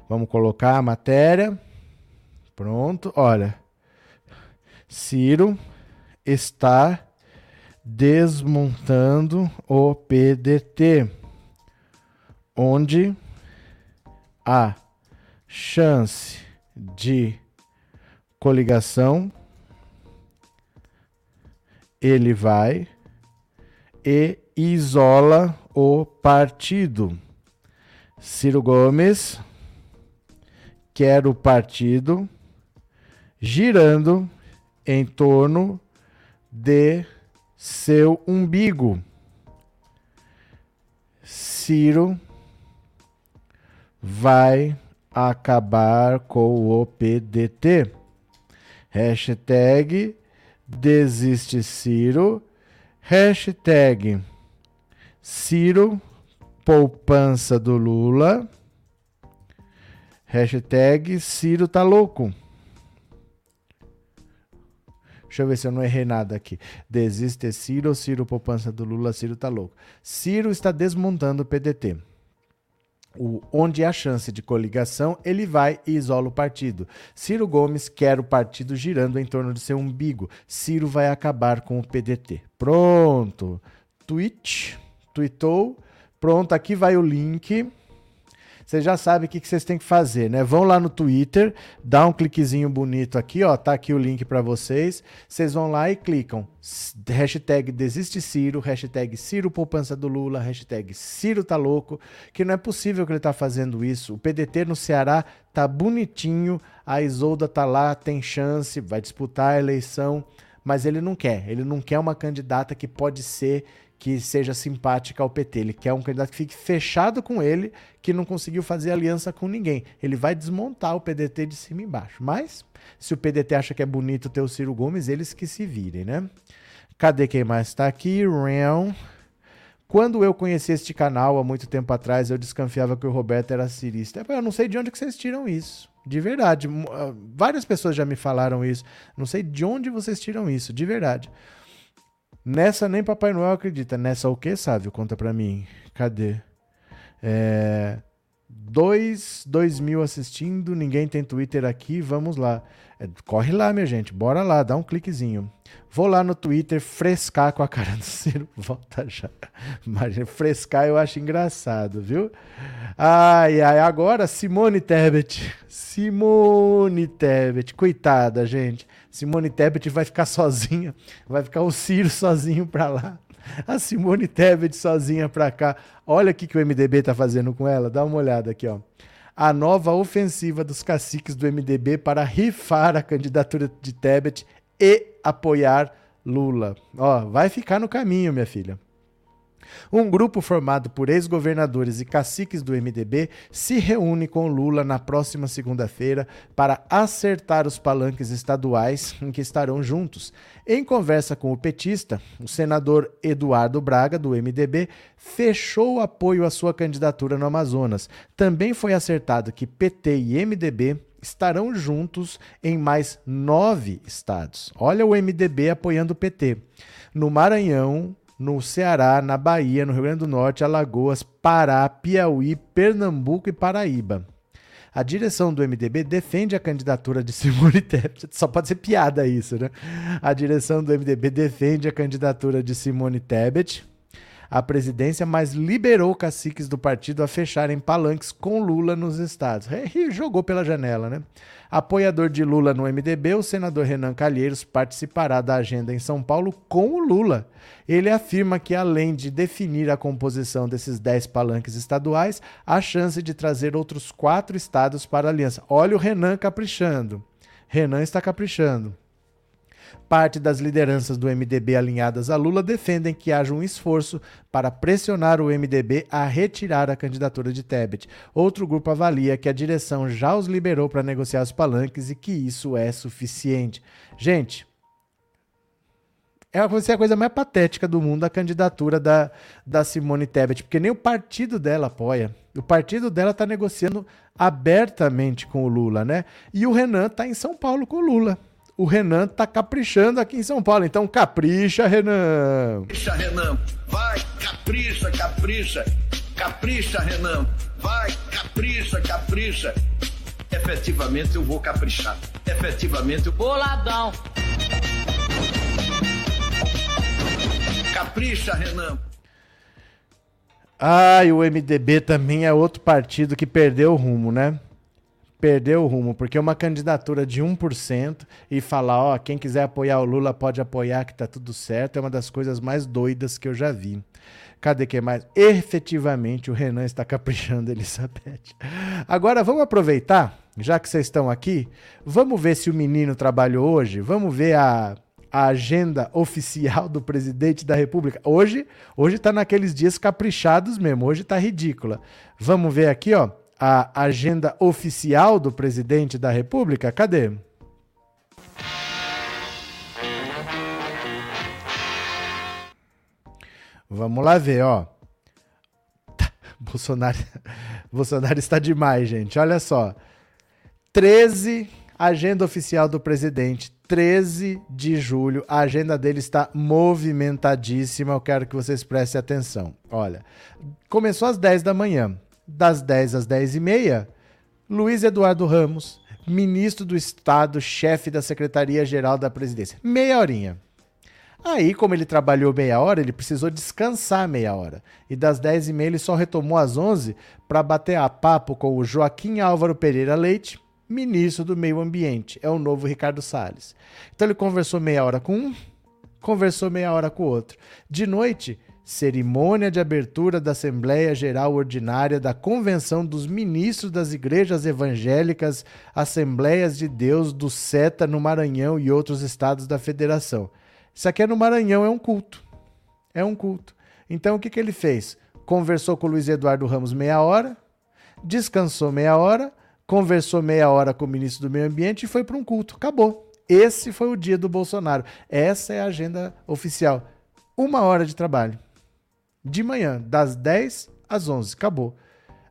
Vamos colocar a matéria. Pronto, olha. Ciro está desmontando o PDT, onde a chance de coligação, ele vai e isola o partido. Ciro Gomes quer o partido girando em torno de seu umbigo. Ciro vai acabar com o PDT. Hashtag desiste Ciro. Hashtag Ciro poupança do Lula. Hashtag Ciro tá louco. Deixa eu ver se eu não errei nada aqui. Desiste Ciro, Ciro poupança do Lula, Ciro tá louco. Ciro está desmontando o PDT o, onde há chance de coligação, ele vai e isola o partido. Ciro Gomes quer o partido girando em torno de seu umbigo. Ciro vai acabar com o PDT. Pronto. Tweet, tweetou. Pronto, aqui vai o link vocês já sabem o que, que vocês têm que fazer, né? Vão lá no Twitter, dá um cliquezinho bonito aqui, ó, tá aqui o link para vocês. Vocês vão lá e clicam hashtag desiste Ciro, hashtag Ciro poupança do Lula, hashtag Ciro tá louco, que não é possível que ele tá fazendo isso. O PDT no Ceará tá bonitinho, a Isolda tá lá, tem chance, vai disputar a eleição, mas ele não quer. Ele não quer uma candidata que pode ser que seja simpática ao PT. Ele quer um candidato que fique fechado com ele, que não conseguiu fazer aliança com ninguém. Ele vai desmontar o PDT de cima e embaixo. Mas, se o PDT acha que é bonito ter o Ciro Gomes, eles que se virem, né? Cadê quem mais está aqui? Real. Quando eu conheci este canal há muito tempo atrás, eu desconfiava que o Roberto era cirista. Eu não sei de onde que vocês tiram isso. De verdade. Ah, várias pessoas já me falaram isso. Não sei de onde vocês tiram isso, de verdade. Nessa nem Papai Noel acredita. Nessa o que, Sávio? Conta pra mim. Cadê? É... Dois, dois mil assistindo, ninguém tem Twitter aqui, vamos lá. É, corre lá, minha gente, bora lá, dá um cliquezinho. Vou lá no Twitter frescar com a cara do Ciro, volta já. Frescar eu acho engraçado, viu? Ai, ai, agora Simone Tebet. Simone Tebet, coitada, gente. Simone Tebet vai ficar sozinha, vai ficar o Ciro sozinho para lá. A Simone Tebet sozinha para cá. Olha o que, que o MDB tá fazendo com ela. Dá uma olhada aqui, ó. A nova ofensiva dos caciques do MDB para rifar a candidatura de Tebet e apoiar Lula. Ó, vai ficar no caminho, minha filha. Um grupo formado por ex-governadores e caciques do MDB se reúne com Lula na próxima segunda-feira para acertar os palanques estaduais em que estarão juntos. Em conversa com o petista, o senador Eduardo Braga, do MDB, fechou o apoio à sua candidatura no Amazonas. Também foi acertado que PT e MDB estarão juntos em mais nove estados. Olha o MDB apoiando o PT. No Maranhão, no Ceará, na Bahia, no Rio Grande do Norte, Alagoas, Pará, Piauí, Pernambuco e Paraíba. A direção do MDB defende a candidatura de Simone Tebet. Só pode ser piada isso, né? A direção do MDB defende a candidatura de Simone Tebet à presidência, mas liberou caciques do partido a fecharem palanques com Lula nos estados. E jogou pela janela, né? Apoiador de Lula no MDB, o senador Renan Calheiros participará da agenda em São Paulo com o Lula. Ele afirma que, além de definir a composição desses 10 palanques estaduais, há chance de trazer outros quatro estados para a aliança. Olha o Renan caprichando. Renan está caprichando. Parte das lideranças do MDB alinhadas a Lula defendem que haja um esforço para pressionar o MDB a retirar a candidatura de Tebet. Outro grupo avalia que a direção já os liberou para negociar os palanques e que isso é suficiente. Gente, é a coisa mais patética do mundo a candidatura da, da Simone Tebet, porque nem o partido dela apoia. O partido dela está negociando abertamente com o Lula, né? E o Renan está em São Paulo com o Lula o Renan tá caprichando aqui em São Paulo. Então capricha, Renan. Capricha, Renan. Vai, capricha, capricha. Capricha, Renan. Vai, capricha, capricha. Efetivamente eu vou caprichar. Efetivamente eu. Boladão. Capricha, Renan. Ah, e o MDB também é outro partido que perdeu o rumo, né? Perdeu o rumo, porque uma candidatura de 1% e falar, ó, quem quiser apoiar o Lula pode apoiar que tá tudo certo, é uma das coisas mais doidas que eu já vi. Cadê que mais? Efetivamente, o Renan está caprichando, Elizabeth. Agora, vamos aproveitar, já que vocês estão aqui, vamos ver se o menino trabalhou hoje, vamos ver a a agenda oficial do presidente da República. Hoje, hoje tá naqueles dias caprichados mesmo, hoje tá ridícula. Vamos ver aqui, ó, a agenda oficial do presidente da República. Cadê? Vamos lá ver, ó. Bolsonaro, Bolsonaro está demais, gente. Olha só. 13 agenda oficial do presidente. 13 de julho. A agenda dele está movimentadíssima. Eu quero que vocês prestem atenção. Olha, começou às 10 da manhã. Das 10 às 10 e meia, Luiz Eduardo Ramos, ministro do Estado, chefe da Secretaria-Geral da Presidência. Meia horinha. Aí, como ele trabalhou meia hora, ele precisou descansar meia hora. E das 10 e meia ele só retomou às 11 para bater a papo com o Joaquim Álvaro Pereira Leite, ministro do Meio Ambiente. É o novo Ricardo Salles. Então ele conversou meia hora com um, conversou meia hora com o outro. De noite, cerimônia de abertura da Assembleia Geral Ordinária da Convenção dos Ministros das Igrejas Evangélicas, Assembleias de Deus do SETA no Maranhão e outros estados da Federação. Isso aqui é no Maranhão, é um culto. É um culto. Então o que, que ele fez? Conversou com o Luiz Eduardo Ramos meia hora, descansou meia hora, conversou meia hora com o ministro do Meio Ambiente e foi para um culto. Acabou. Esse foi o dia do Bolsonaro. Essa é a agenda oficial. Uma hora de trabalho. De manhã, das 10 às 11. Acabou.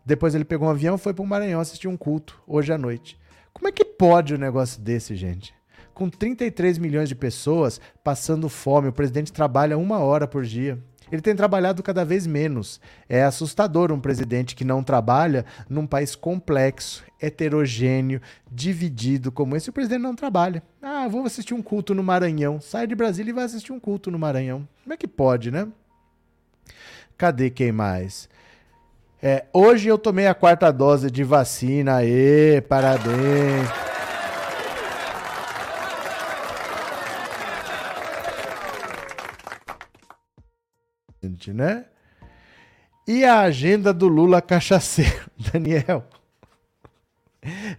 Depois ele pegou um avião foi para o Maranhão assistir um culto hoje à noite. Como é que pode um negócio desse, gente? Com 33 milhões de pessoas passando fome, o presidente trabalha uma hora por dia. Ele tem trabalhado cada vez menos. É assustador um presidente que não trabalha num país complexo, heterogêneo, dividido como esse. O presidente não trabalha. Ah, vou assistir um culto no Maranhão. Sai de Brasília e vai assistir um culto no Maranhão. Como é que pode, né? Cadê quem mais? É, hoje eu tomei a quarta dose de vacina. Aê, parabéns. né? E a agenda do Lula cachaceiro, Daniel?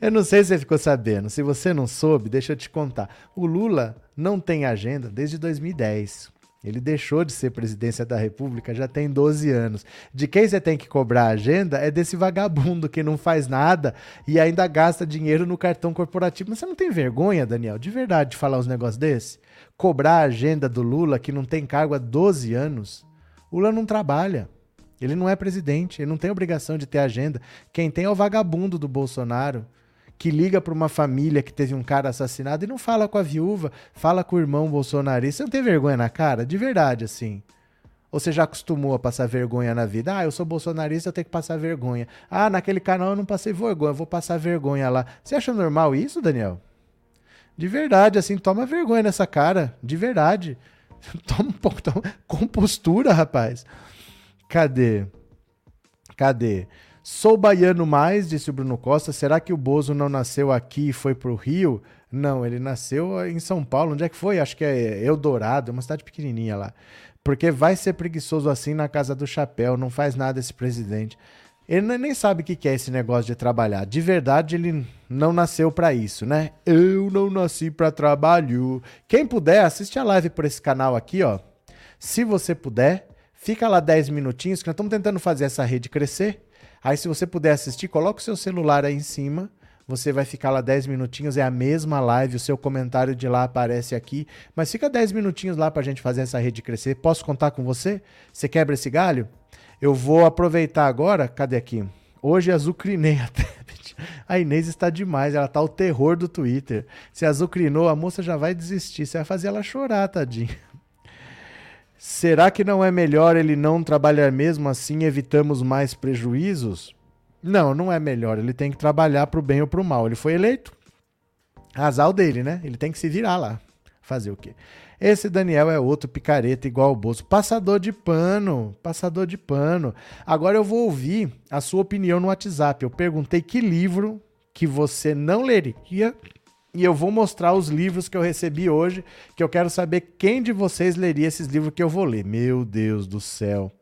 Eu não sei se você ficou sabendo. Se você não soube, deixa eu te contar. O Lula não tem agenda desde 2010. Ele deixou de ser presidência da República já tem 12 anos. De quem você tem que cobrar a agenda é desse vagabundo que não faz nada e ainda gasta dinheiro no cartão corporativo. Mas você não tem vergonha, Daniel, de verdade, de falar uns negócios desse? Cobrar a agenda do Lula que não tem cargo há 12 anos? Lula não trabalha. Ele não é presidente, ele não tem obrigação de ter agenda. Quem tem é o vagabundo do Bolsonaro, que liga para uma família que teve um cara assassinado e não fala com a viúva, fala com o irmão bolsonarista. Você não tem vergonha na cara? De verdade, assim. Ou você já acostumou a passar vergonha na vida? Ah, eu sou bolsonarista, eu tenho que passar vergonha. Ah, naquele canal eu não passei vergonha, eu vou passar vergonha lá. Você acha normal isso, Daniel? De verdade, assim, toma vergonha nessa cara. De verdade. Toma um pouco, toma compostura, rapaz. Cadê? Cadê? Sou baiano mais, disse o Bruno Costa. Será que o Bozo não nasceu aqui e foi pro Rio? Não, ele nasceu em São Paulo. Onde é que foi? Acho que é Eldorado, uma cidade pequenininha lá. Porque vai ser preguiçoso assim na casa do chapéu, não faz nada esse presidente. Ele nem sabe o que é esse negócio de trabalhar. De verdade, ele não nasceu para isso, né? Eu não nasci para trabalho. Quem puder, assiste a live por esse canal aqui, ó. Se você puder, fica lá 10 minutinhos, que nós estamos tentando fazer essa rede crescer. Aí, se você puder assistir, coloca o seu celular aí em cima. Você vai ficar lá 10 minutinhos, é a mesma live, o seu comentário de lá aparece aqui. Mas fica 10 minutinhos lá pra gente fazer essa rede crescer. Posso contar com você? Você quebra esse galho? Eu vou aproveitar agora. Cadê aqui? Hoje azucrinei a tablet. A Inês está demais, ela tá o terror do Twitter. Se azucrinou, a moça já vai desistir. Você vai fazer ela chorar, tadinha. Será que não é melhor ele não trabalhar mesmo assim evitamos mais prejuízos? Não, não é melhor. Ele tem que trabalhar para o bem ou para o mal. Ele foi eleito. Azar dele, né? Ele tem que se virar lá. Fazer o quê? Esse Daniel é outro picareta igual o bolso. Passador de pano. Passador de pano. Agora eu vou ouvir a sua opinião no WhatsApp. Eu perguntei que livro que você não leria. E eu vou mostrar os livros que eu recebi hoje, que eu quero saber quem de vocês leria esses livros que eu vou ler. Meu Deus do céu.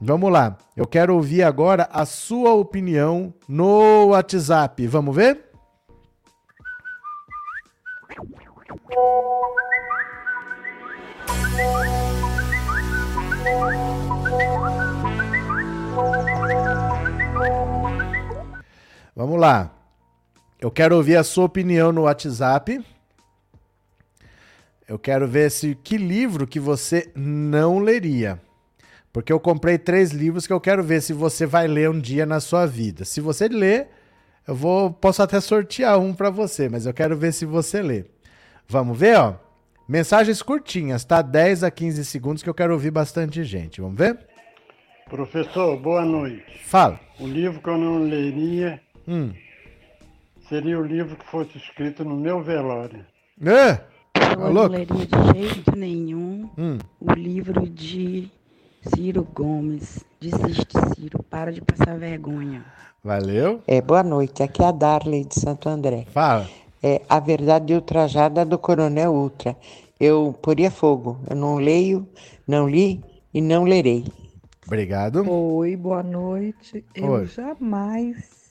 Vamos lá. Eu quero ouvir agora a sua opinião no WhatsApp. Vamos ver? Vamos lá. Eu quero ouvir a sua opinião no WhatsApp. Eu quero ver se que livro que você não leria. Porque eu comprei três livros que eu quero ver se você vai ler um dia na sua vida. Se você ler, eu vou posso até sortear um para você, mas eu quero ver se você lê. Vamos ver, ó. Mensagens curtinhas, tá? 10 a 15 segundos que eu quero ouvir bastante gente. Vamos ver? Professor, boa noite. Fala. O livro que eu não leria Hum. Seria o livro que fosse escrito no meu velório. É? Eu Tá não louco? leria de jeito nenhum Hum. o livro de Ciro Gomes. Desiste, Ciro. Para de passar vergonha. Valeu. É, boa noite, aqui é a Darley de Santo André. Fala. É A Verdade Ultrajada do Coronel Ultra. Eu poria fogo, eu não leio, não li e não lerei. Obrigado. Oi, boa noite. Eu Oi. jamais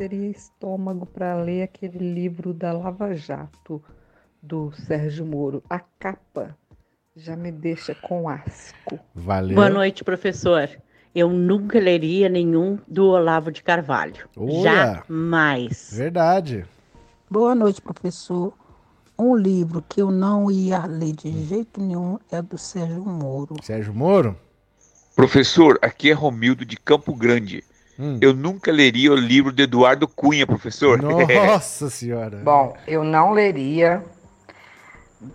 teria estômago para ler aquele livro da Lava Jato do Sérgio Moro. A capa já me deixa com asco. Valeu. Boa noite, professor. Eu nunca leria nenhum do Olavo de Carvalho. Olha. Jamais. Verdade. Boa noite, professor. Um livro que eu não ia ler de jeito nenhum é do Sérgio Moro. Sérgio Moro? Professor, aqui é Romildo de Campo Grande. Hum. Eu nunca leria o livro de Eduardo Cunha, professor. Nossa senhora. Bom, eu não leria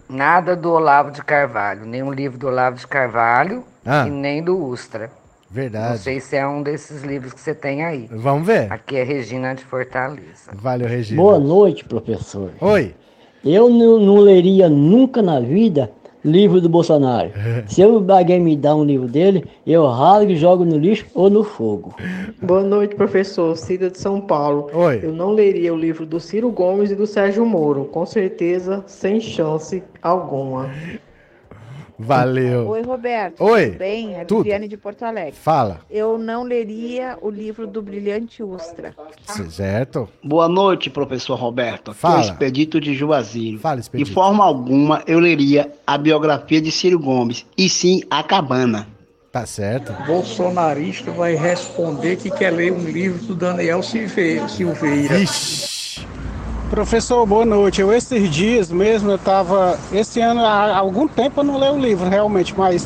nada do Olavo de Carvalho, nem um livro do Olavo de Carvalho Ah. e nem do Ustra. Não Verdade. sei se é um desses livros que você tem aí. Vamos ver. Aqui é Regina de Fortaleza. Valeu, Regina. Boa noite, professor. Oi. Eu não, não leria nunca na vida livro do Bolsonaro. Se alguém me dá um livro dele, eu rasgo e jogo no lixo ou no fogo. Boa noite, professor. Cida de São Paulo. Oi. Eu não leria o livro do Ciro Gomes e do Sérgio Moro. Com certeza, sem chance alguma. Valeu. Oi, Roberto. Oi. Tudo bem? É Tudo. Viviane de Porto Alegre. Fala. Eu não leria o livro do Brilhante Ustra. Certo? Boa noite, professor Roberto. Aqui é Fala. o Expedito de Juazeiro. Fala, De Expedito. forma alguma eu leria a biografia de Ciro Gomes, e sim a Cabana. Tá certo. Bolsonarista vai responder que quer ler um livro do Daniel Silveira. Silveira. Professor, boa noite. Eu esses dias mesmo eu tava. Esse ano, há algum tempo eu não leio o livro realmente, mas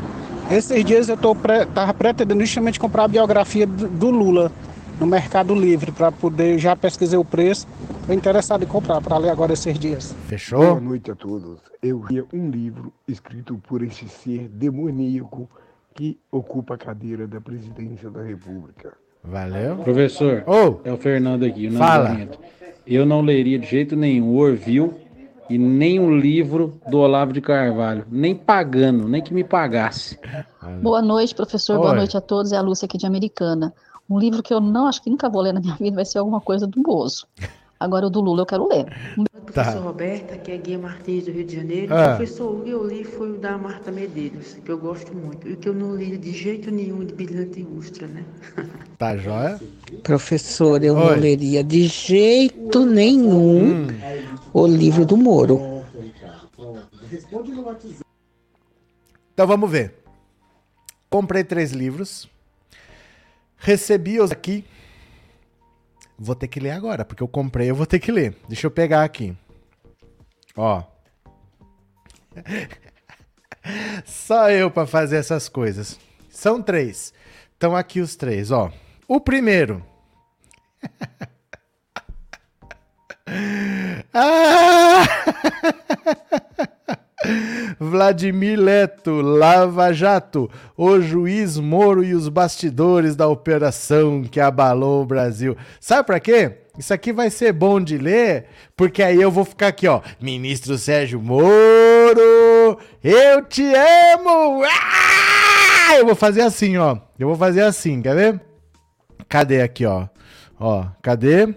esses dias eu tô pre, tava pretendendo justamente comprar a biografia do, do Lula no Mercado Livre para poder já pesquisei o preço. Tô interessado em comprar para ler agora esses dias. Fechou? Boa noite a todos. Eu li um livro escrito por esse ser demoníaco que ocupa a cadeira da presidência da República. Valeu. Professor, Ô, é o Fernando aqui, o Fala. Eu não leria de jeito nenhum o Orville e nem um livro do Olavo de Carvalho, nem pagando, nem que me pagasse. Boa noite, professor. Boa Oi. noite a todos. É a Lúcia aqui de Americana. Um livro que eu não acho que nunca vou ler na minha vida vai ser alguma coisa do Bozo. Agora o do Lula eu quero ler. Professor Roberta, aqui é Guia Martins do Rio de Janeiro. Ah. Professor, o que eu li foi o da Marta Medeiros, que eu gosto muito. E o que eu não li de jeito nenhum de Brilhante Ustra, né? Tá joia? Professor, eu Oi. não leria de jeito nenhum o livro do Moro. Então vamos ver. Comprei três livros. Recebi-os aqui. Vou ter que ler agora, porque eu comprei, eu vou ter que ler. Deixa eu pegar aqui. Ó. Só eu pra fazer essas coisas. São três. Estão aqui os três, ó. O primeiro. ah! Vladimir Leto, Lava Jato, o juiz Moro e os bastidores da operação que abalou o Brasil. Sabe pra quê? Isso aqui vai ser bom de ler, porque aí eu vou ficar aqui, ó. Ministro Sérgio Moro eu te amo! Ah! Eu vou fazer assim, ó. Eu vou fazer assim, quer ver? Cadê aqui, ó? Ó, cadê?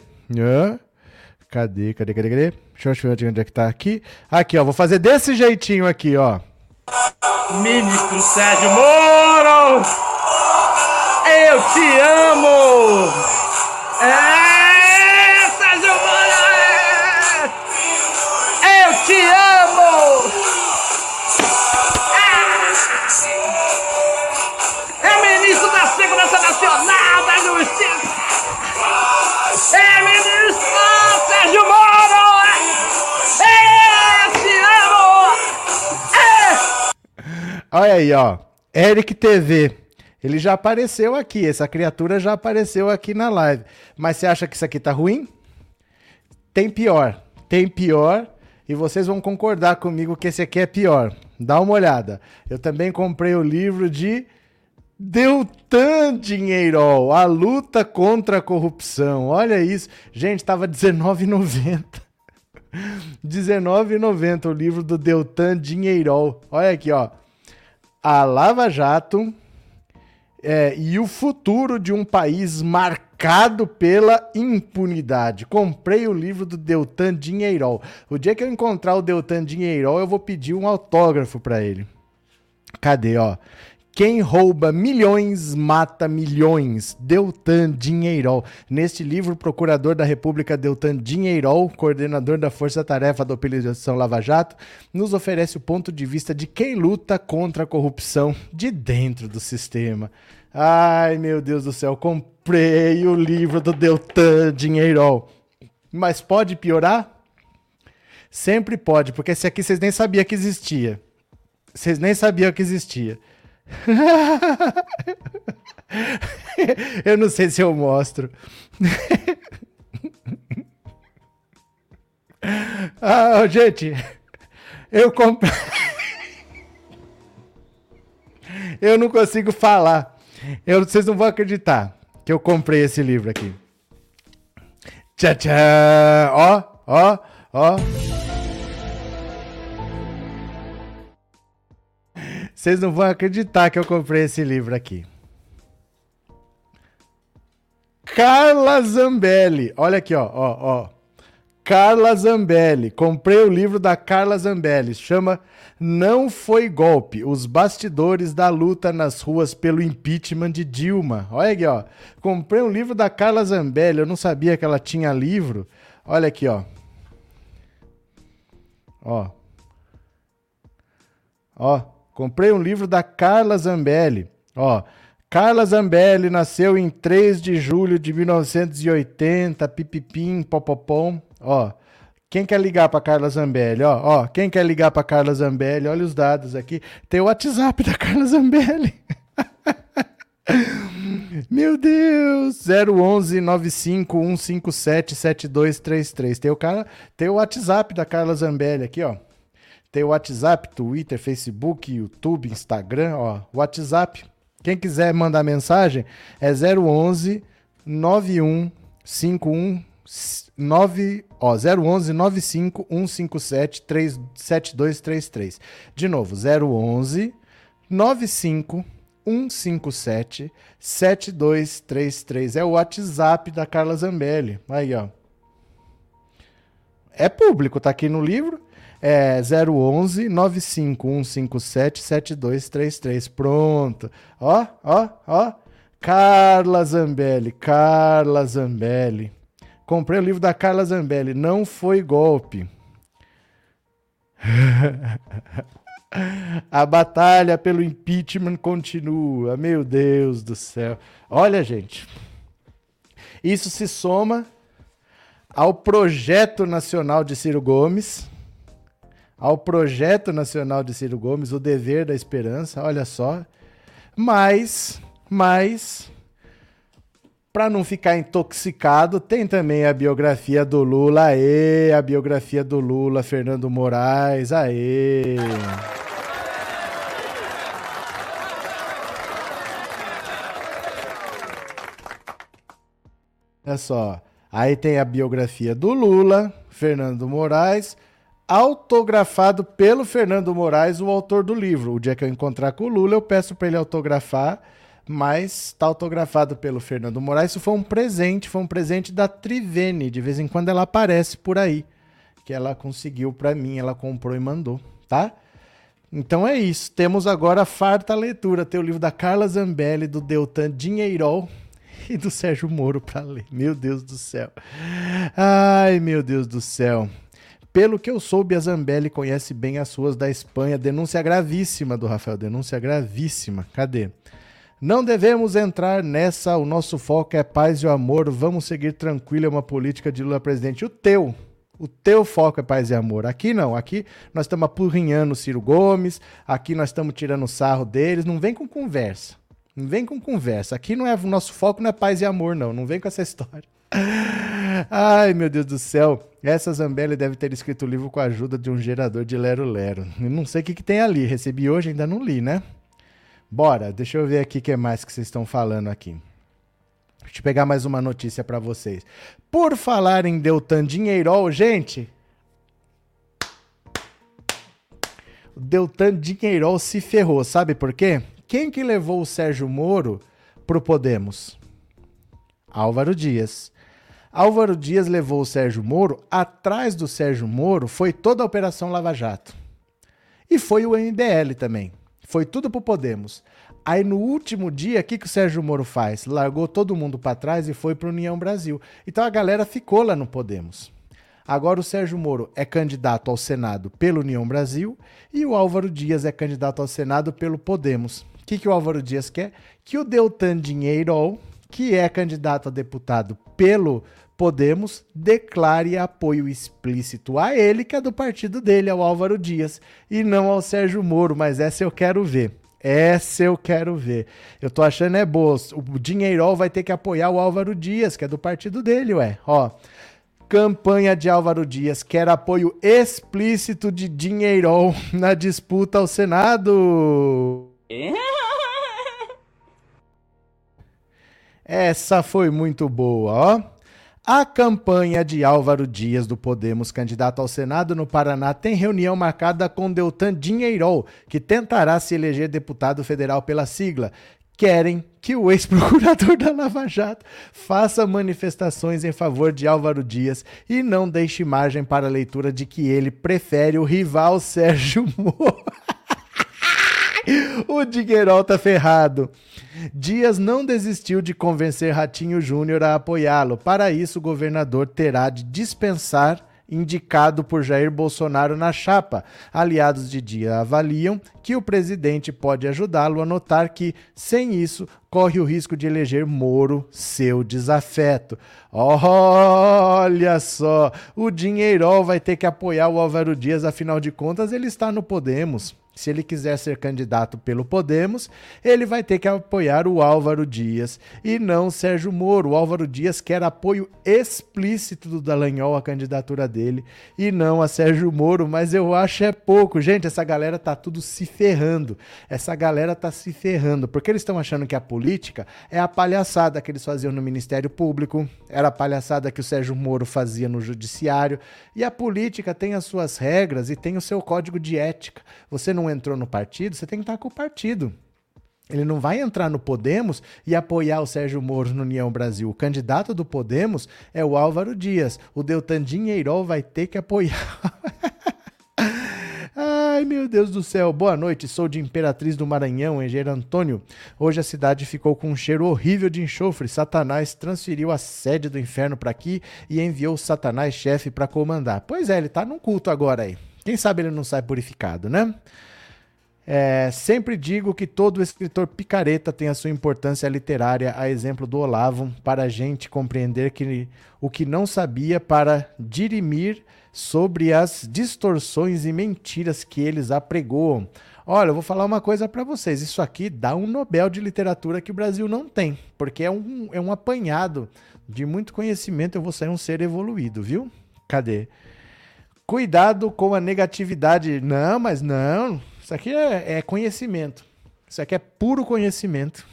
Cadê, cadê, cadê, cadê? Deixa eu ver onde é que tá aqui. Aqui, ó. Vou fazer desse jeitinho aqui, ó. Ministro Sérgio Moro! Eu te amo! É, Olha aí, ó. Eric TV. Ele já apareceu aqui. Essa criatura já apareceu aqui na live. Mas você acha que isso aqui tá ruim? Tem pior. Tem pior. E vocês vão concordar comigo que esse aqui é pior. Dá uma olhada. Eu também comprei o livro de Deltan Dinheiro, a luta contra a corrupção. Olha isso. Gente, tava R$19,90. R$19,90 o livro do Deltan Dinheiro. Olha aqui, ó. A Lava Jato é, e o futuro de um país marcado pela impunidade. Comprei o livro do Deltan Dinheiro. O dia que eu encontrar o Deltan Dinheiro, eu vou pedir um autógrafo para ele. Cadê, ó? Quem rouba milhões mata milhões. Deltan Dinheiro. Neste livro, o procurador da República Deltan Dinheiro, coordenador da Força Tarefa da Operação Lava Jato, nos oferece o ponto de vista de quem luta contra a corrupção de dentro do sistema. Ai, meu Deus do céu, comprei o livro do Deltan Dinheiro. Mas pode piorar? Sempre pode, porque esse aqui vocês nem sabiam que existia. Vocês nem sabiam que existia. eu não sei se eu mostro. ah, gente, eu comprei. eu não consigo falar. Eu, vocês não vão acreditar que eu comprei esse livro aqui. Tchau, tchau. Ó, ó, ó. Vocês não vão acreditar que eu comprei esse livro aqui. Carla Zambelli. Olha aqui, ó, ó, ó. Carla Zambelli. Comprei o livro da Carla Zambelli. Chama Não Foi Golpe: Os Bastidores da Luta nas Ruas pelo Impeachment de Dilma. Olha aqui, ó. Comprei um livro da Carla Zambelli. Eu não sabia que ela tinha livro. Olha aqui, ó. Ó. Ó. Comprei um livro da Carla Zambelli. Ó, Carla Zambelli nasceu em 3 de julho de 1980, pipipim, popopom. Ó, quem quer ligar para Carla Zambelli? Ó, ó, quem quer ligar para Carla Zambelli? Olha os dados aqui. Tem o WhatsApp da Carla Zambelli. Meu Deus! 011 95 157 7233. Tem o cara, tem o WhatsApp da Carla Zambelli aqui, ó. Tem WhatsApp, Twitter, Facebook, YouTube, Instagram, ó. WhatsApp. Quem quiser mandar mensagem é 011 91 51 9, ó, 011 95 157 7233. De novo, 011 95 157 7233. É o WhatsApp da Carla Zambelli. Aí, ó. É público, tá aqui no livro. É 011 95157 7233. Pronto. Ó, ó, ó. Carla Zambelli, Carla Zambelli. Comprei o livro da Carla Zambelli. Não foi golpe. A batalha pelo impeachment continua. Meu Deus do céu. Olha, gente. Isso se soma ao projeto nacional de Ciro Gomes ao projeto nacional de Ciro Gomes, o dever da esperança, olha só. Mas, mas, para não ficar intoxicado, tem também a biografia do Lula, aê, a biografia do Lula, Fernando Moraes, aê. Olha só, aí tem a biografia do Lula, Fernando Moraes, autografado pelo Fernando Moraes, o autor do livro. O dia que eu encontrar com o Lula, eu peço para ele autografar, mas está autografado pelo Fernando Moraes. Isso foi um presente, foi um presente da Trivene. De vez em quando ela aparece por aí, que ela conseguiu para mim, ela comprou e mandou, tá? Então é isso. Temos agora a farta leitura. Tem o livro da Carla Zambelli, do Deltan Dinheirol e do Sérgio Moro para ler. Meu Deus do céu. Ai, meu Deus do céu. Pelo que eu soube, a Zambelli conhece bem as ruas da Espanha. Denúncia gravíssima do Rafael. Denúncia gravíssima. Cadê? Não devemos entrar nessa. O nosso foco é paz e o amor. Vamos seguir tranquilo. É uma política de Lula presidente. O teu. O teu foco é paz e amor. Aqui não. Aqui nós estamos apurrinhando o Ciro Gomes. Aqui nós estamos tirando sarro deles. Não vem com conversa. Não vem com conversa. Aqui não é o nosso foco não é paz e amor, não. Não vem com essa história. Ai, meu Deus do céu. Essa Zambelli deve ter escrito o livro com a ajuda de um gerador de Lero Lero. Eu não sei o que, que tem ali. Recebi hoje, ainda não li, né? Bora, deixa eu ver aqui o que mais que vocês estão falando aqui. Deixa eu pegar mais uma notícia para vocês. Por falar em Deltan Dinheirol, gente. O Deltan Dinheirol se ferrou, sabe por quê? Quem que levou o Sérgio Moro pro Podemos? Álvaro Dias. Álvaro Dias levou o Sérgio Moro, atrás do Sérgio Moro foi toda a Operação Lava Jato. E foi o MBL também. Foi tudo pro Podemos. Aí no último dia, o que, que o Sérgio Moro faz? Largou todo mundo para trás e foi pro União Brasil. Então a galera ficou lá no Podemos. Agora o Sérgio Moro é candidato ao Senado pelo União Brasil e o Álvaro Dias é candidato ao Senado pelo Podemos. O que, que o Álvaro Dias quer? Que o Deltan Dinheiro, que é candidato a deputado pelo Podemos, declare apoio explícito a ele, que é do partido dele, ao Álvaro Dias, e não ao Sérgio Moro, mas essa eu quero ver. Essa eu quero ver. Eu tô achando é boa. O Dinheirol vai ter que apoiar o Álvaro Dias, que é do partido dele, ué. Ó, campanha de Álvaro Dias quer apoio explícito de Dinheirol na disputa ao Senado. Essa foi muito boa, ó. A campanha de Álvaro Dias do Podemos, candidato ao Senado no Paraná, tem reunião marcada com Deltan Dinheirol, que tentará se eleger deputado federal pela sigla. Querem que o ex-procurador da Lava Jato faça manifestações em favor de Álvaro Dias e não deixe margem para a leitura de que ele prefere o rival Sérgio Moro. o Dinheirol tá ferrado. Dias não desistiu de convencer Ratinho Júnior a apoiá-lo. Para isso, o governador terá de dispensar indicado por Jair Bolsonaro na chapa. Aliados de Dia avaliam que o presidente pode ajudá-lo a notar que, sem isso, corre o risco de eleger Moro seu desafeto. Olha só, o Dinheirol vai ter que apoiar o Álvaro Dias, afinal de contas, ele está no Podemos. Se ele quiser ser candidato pelo Podemos, ele vai ter que apoiar o Álvaro Dias e não Sérgio Moro. O Álvaro Dias quer apoio explícito do Dallagnol à candidatura dele e não a Sérgio Moro, mas eu acho é pouco. Gente, essa galera tá tudo se ferrando. Essa galera tá se ferrando, porque eles estão achando que a política é a palhaçada que eles faziam no Ministério Público, era a palhaçada que o Sérgio Moro fazia no Judiciário, e a política tem as suas regras e tem o seu código de ética. Você não entrou no partido, você tem que estar com o partido. Ele não vai entrar no Podemos e apoiar o Sérgio Moro no União Brasil. O candidato do Podemos é o Álvaro Dias. O Deltan Dinheirol vai ter que apoiar. Ai, meu Deus do céu. Boa noite. Sou de Imperatriz do Maranhão, Engenheiro Antônio. Hoje a cidade ficou com um cheiro horrível de enxofre. Satanás transferiu a sede do inferno para aqui e enviou Satanás chefe para comandar. Pois é, ele tá num culto agora aí. Quem sabe ele não sai purificado, né? É, sempre digo que todo escritor picareta tem a sua importância literária, a exemplo do Olavo, para a gente compreender que o que não sabia para dirimir sobre as distorções e mentiras que eles apregoam. Olha, eu vou falar uma coisa para vocês. Isso aqui dá um Nobel de literatura que o Brasil não tem, porque é um, é um apanhado de muito conhecimento. Eu vou sair um ser evoluído, viu? Cadê? Cuidado com a negatividade. Não, mas não. Isso aqui é, é conhecimento. Isso aqui é puro conhecimento.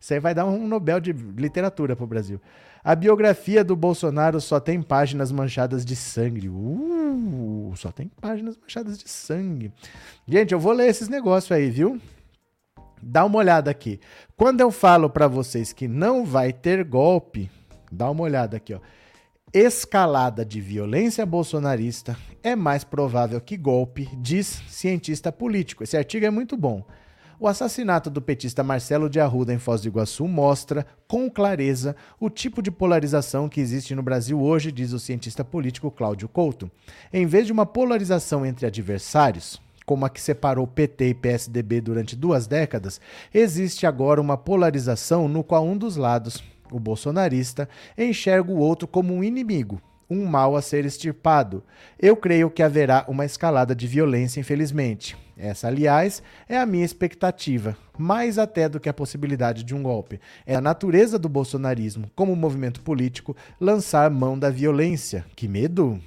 Isso aí vai dar um Nobel de literatura para o Brasil. A biografia do Bolsonaro só tem páginas manchadas de sangue. Uh, só tem páginas manchadas de sangue. Gente, eu vou ler esses negócios aí, viu? Dá uma olhada aqui. Quando eu falo para vocês que não vai ter golpe, dá uma olhada aqui, ó. Escalada de violência bolsonarista é mais provável que golpe, diz cientista político. Esse artigo é muito bom. O assassinato do petista Marcelo de Arruda em Foz do Iguaçu mostra com clareza o tipo de polarização que existe no Brasil hoje, diz o cientista político Cláudio Couto. Em vez de uma polarização entre adversários, como a que separou PT e PSDB durante duas décadas, existe agora uma polarização no qual um dos lados, o bolsonarista, enxerga o outro como um inimigo, um mal a ser extirpado. Eu creio que haverá uma escalada de violência, infelizmente. Essa, aliás, é a minha expectativa, mais até do que a possibilidade de um golpe. É a natureza do bolsonarismo, como movimento político, lançar mão da violência. Que medo!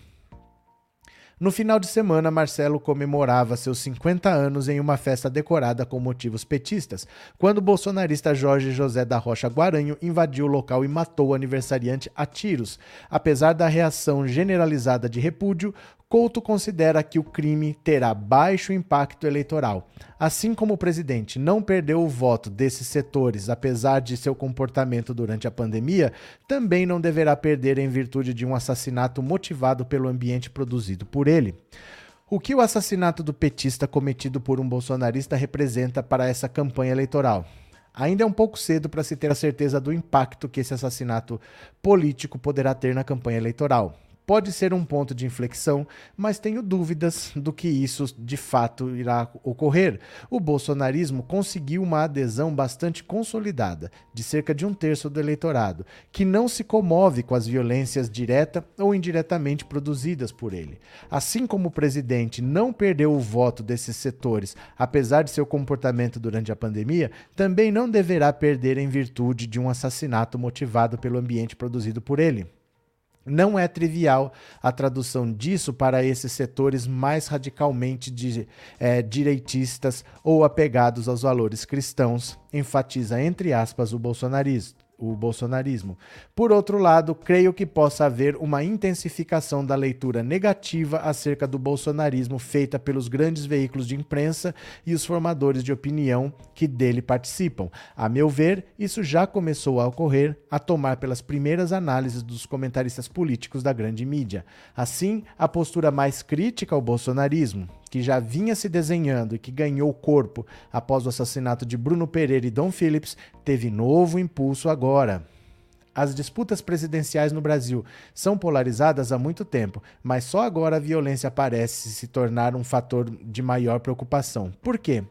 No final de semana, Marcelo comemorava seus 50 anos em uma festa decorada com motivos petistas, quando o bolsonarista Jorge José da Rocha Guaranho invadiu o local e matou o aniversariante a tiros. Apesar da reação generalizada de repúdio, Couto considera que o crime terá baixo impacto eleitoral. Assim como o presidente não perdeu o voto desses setores, apesar de seu comportamento durante a pandemia, também não deverá perder em virtude de um assassinato motivado pelo ambiente produzido por ele. O que o assassinato do petista cometido por um bolsonarista representa para essa campanha eleitoral? Ainda é um pouco cedo para se ter a certeza do impacto que esse assassinato político poderá ter na campanha eleitoral pode ser um ponto de inflexão, mas tenho dúvidas do que isso de fato irá ocorrer. O bolsonarismo conseguiu uma adesão bastante consolidada, de cerca de um terço do eleitorado, que não se comove com as violências direta ou indiretamente produzidas por ele. Assim como o presidente não perdeu o voto desses setores, apesar de seu comportamento durante a pandemia, também não deverá perder em virtude de um assassinato motivado pelo ambiente produzido por ele. Não é trivial a tradução disso para esses setores mais radicalmente de, é, direitistas ou apegados aos valores cristãos, enfatiza entre aspas o bolsonarismo o bolsonarismo. Por outro lado, creio que possa haver uma intensificação da leitura negativa acerca do bolsonarismo feita pelos grandes veículos de imprensa e os formadores de opinião que dele participam. A meu ver, isso já começou a ocorrer, a tomar pelas primeiras análises dos comentaristas políticos da grande mídia. Assim, a postura mais crítica ao bolsonarismo, que já vinha se desenhando e que ganhou corpo após o assassinato de Bruno Pereira e Dom Phillips, teve novo impulso agora. As disputas presidenciais no Brasil são polarizadas há muito tempo, mas só agora a violência parece se tornar um fator de maior preocupação. Por quê?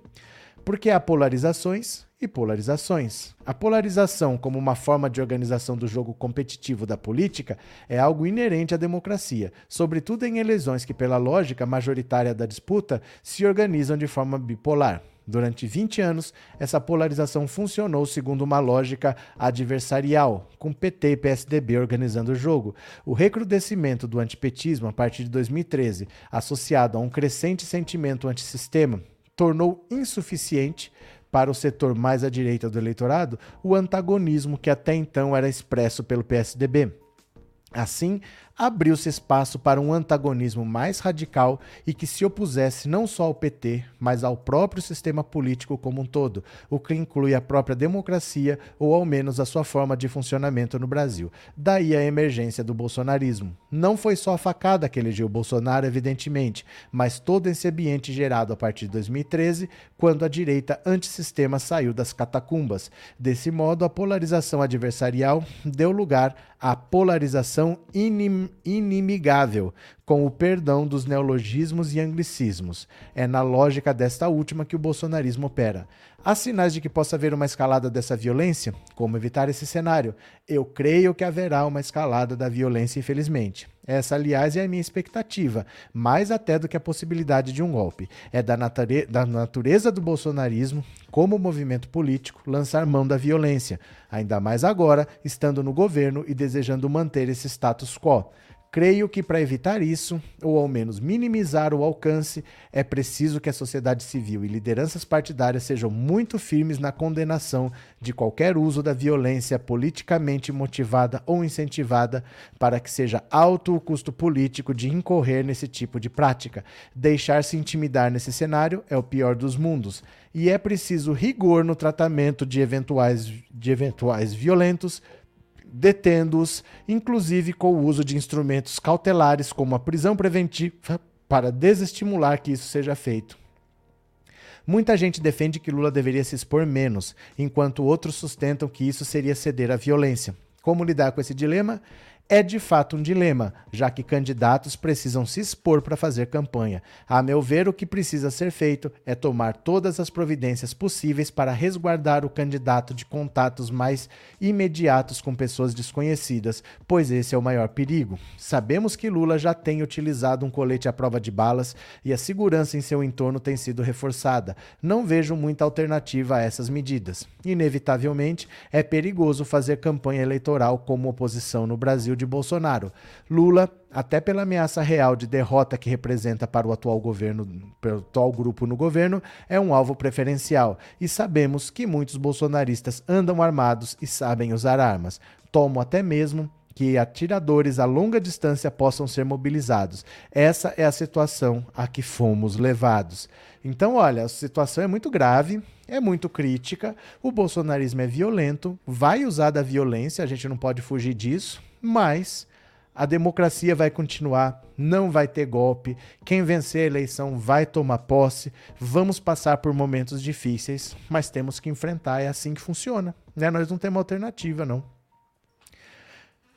Porque há polarizações e polarizações. A polarização, como uma forma de organização do jogo competitivo da política, é algo inerente à democracia, sobretudo em eleições que, pela lógica majoritária da disputa, se organizam de forma bipolar. Durante 20 anos, essa polarização funcionou segundo uma lógica adversarial, com PT e PSDB organizando o jogo. O recrudescimento do antipetismo a partir de 2013, associado a um crescente sentimento antissistema, tornou insuficiente para o setor mais à direita do eleitorado o antagonismo que até então era expresso pelo PSDB. Assim, abriu-se espaço para um antagonismo mais radical e que se opusesse não só ao PT, mas ao próprio sistema político como um todo, o que inclui a própria democracia ou ao menos a sua forma de funcionamento no Brasil. Daí a emergência do bolsonarismo. Não foi só a facada que elegeu Bolsonaro, evidentemente, mas todo esse ambiente gerado a partir de 2013, quando a direita antissistema saiu das catacumbas. Desse modo, a polarização adversarial deu lugar à polarização inim inimigável, com o perdão dos neologismos e anglicismos. É na lógica desta última que o bolsonarismo opera. Há sinais de que possa haver uma escalada dessa violência? Como evitar esse cenário? Eu creio que haverá uma escalada da violência, infelizmente. Essa, aliás, é a minha expectativa, mais até do que a possibilidade de um golpe. É da, da natureza do bolsonarismo, como movimento político, lançar mão da violência, ainda mais agora, estando no governo e desejando manter esse status quo. Creio que para evitar isso, ou ao menos minimizar o alcance, é preciso que a sociedade civil e lideranças partidárias sejam muito firmes na condenação de qualquer uso da violência politicamente motivada ou incentivada para que seja alto o custo político de incorrer nesse tipo de prática. Deixar-se intimidar nesse cenário é o pior dos mundos, e é preciso rigor no tratamento de eventuais, de eventuais violentos detendo-os, inclusive com o uso de instrumentos cautelares como a prisão preventiva, para desestimular que isso seja feito. Muita gente defende que Lula deveria se expor menos, enquanto outros sustentam que isso seria ceder à violência. Como lidar com esse dilema? É de fato um dilema, já que candidatos precisam se expor para fazer campanha. A meu ver, o que precisa ser feito é tomar todas as providências possíveis para resguardar o candidato de contatos mais imediatos com pessoas desconhecidas, pois esse é o maior perigo. Sabemos que Lula já tem utilizado um colete à prova de balas e a segurança em seu entorno tem sido reforçada. Não vejo muita alternativa a essas medidas. Inevitavelmente, é perigoso fazer campanha eleitoral como oposição no Brasil de Bolsonaro. Lula, até pela ameaça real de derrota que representa para o atual governo, para o atual grupo no governo, é um alvo preferencial. E sabemos que muitos bolsonaristas andam armados e sabem usar armas. Tomo até mesmo que atiradores a longa distância possam ser mobilizados. Essa é a situação a que fomos levados. Então, olha, a situação é muito grave, é muito crítica. O bolsonarismo é violento, vai usar da violência, a gente não pode fugir disso mas a democracia vai continuar, não vai ter golpe. Quem vencer a eleição vai tomar posse. Vamos passar por momentos difíceis, mas temos que enfrentar. É assim que funciona. Né? Nós não temos alternativa, não.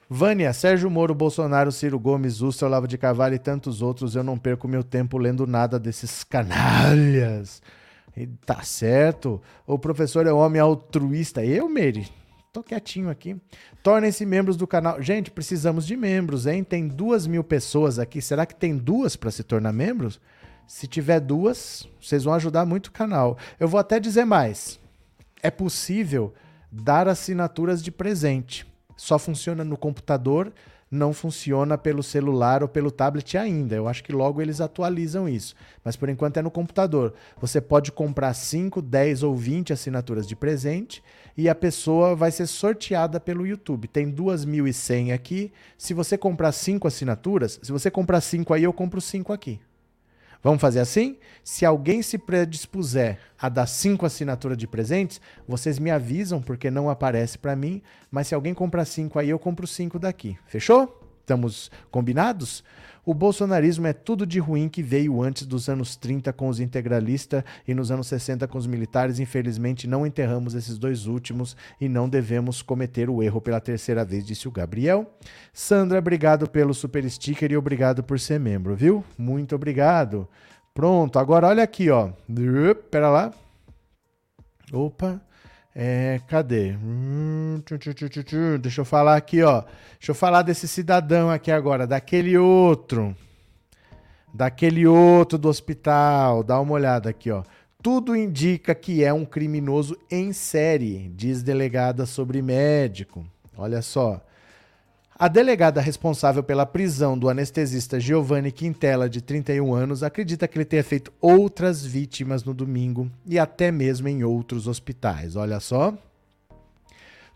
Vânia, Sérgio Moro, Bolsonaro, Ciro Gomes, Ustra, Olavo de Carvalho e tantos outros. Eu não perco meu tempo lendo nada desses canalhas. E tá certo. O professor é homem altruísta. Eu, Meire? Tô quietinho aqui. Tornem-se membros do canal. Gente, precisamos de membros, hein? Tem duas mil pessoas aqui. Será que tem duas para se tornar membros? Se tiver duas, vocês vão ajudar muito o canal. Eu vou até dizer mais. É possível dar assinaturas de presente. Só funciona no computador não funciona pelo celular ou pelo tablet ainda. Eu acho que logo eles atualizam isso. Mas por enquanto é no computador. Você pode comprar 5, 10 ou 20 assinaturas de presente e a pessoa vai ser sorteada pelo YouTube. Tem 2.100 aqui. Se você comprar 5 assinaturas, se você comprar 5 aí, eu compro 5 aqui. Vamos fazer assim? Se alguém se predispuser a dar cinco assinaturas de presentes, vocês me avisam porque não aparece para mim. Mas se alguém comprar cinco aí, eu compro cinco daqui. Fechou? Estamos combinados? O bolsonarismo é tudo de ruim que veio antes dos anos 30 com os integralistas e nos anos 60 com os militares. Infelizmente, não enterramos esses dois últimos e não devemos cometer o erro pela terceira vez, disse o Gabriel. Sandra, obrigado pelo super sticker e obrigado por ser membro, viu? Muito obrigado. Pronto, agora olha aqui, ó. Pera lá. Opa. É, cadê? Hum, Deixa eu falar aqui, ó. Deixa eu falar desse cidadão aqui agora, daquele outro. Daquele outro do hospital. Dá uma olhada aqui, ó. Tudo indica que é um criminoso em série, diz delegada sobre médico. Olha só. A delegada responsável pela prisão do anestesista Giovanni Quintela, de 31 anos, acredita que ele tenha feito outras vítimas no domingo e até mesmo em outros hospitais. Olha só.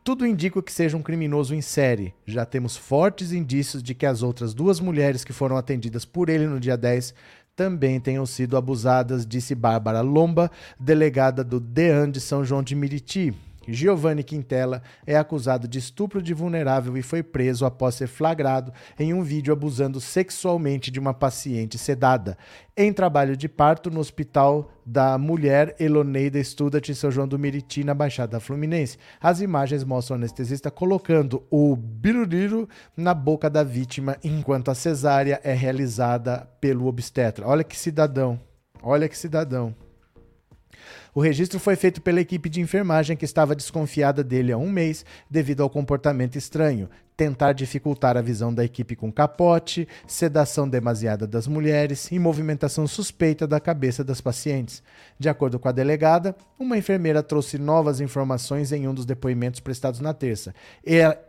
Tudo indica que seja um criminoso em série. Já temos fortes indícios de que as outras duas mulheres que foram atendidas por ele no dia 10 também tenham sido abusadas, disse Bárbara Lomba, delegada do DEAN de São João de Miriti. Giovanni Quintela é acusado de estupro de vulnerável e foi preso após ser flagrado em um vídeo abusando sexualmente de uma paciente sedada. Em trabalho de parto no Hospital da Mulher Eloneida Estudat em São João do Miriti, na Baixada Fluminense. As imagens mostram o anestesista colocando o biruriro na boca da vítima enquanto a cesárea é realizada pelo obstetra. Olha que cidadão. Olha que cidadão. O registro foi feito pela equipe de enfermagem que estava desconfiada dele há um mês devido ao comportamento estranho, tentar dificultar a visão da equipe com capote, sedação demasiada das mulheres e movimentação suspeita da cabeça das pacientes. De acordo com a delegada, uma enfermeira trouxe novas informações em um dos depoimentos prestados na terça.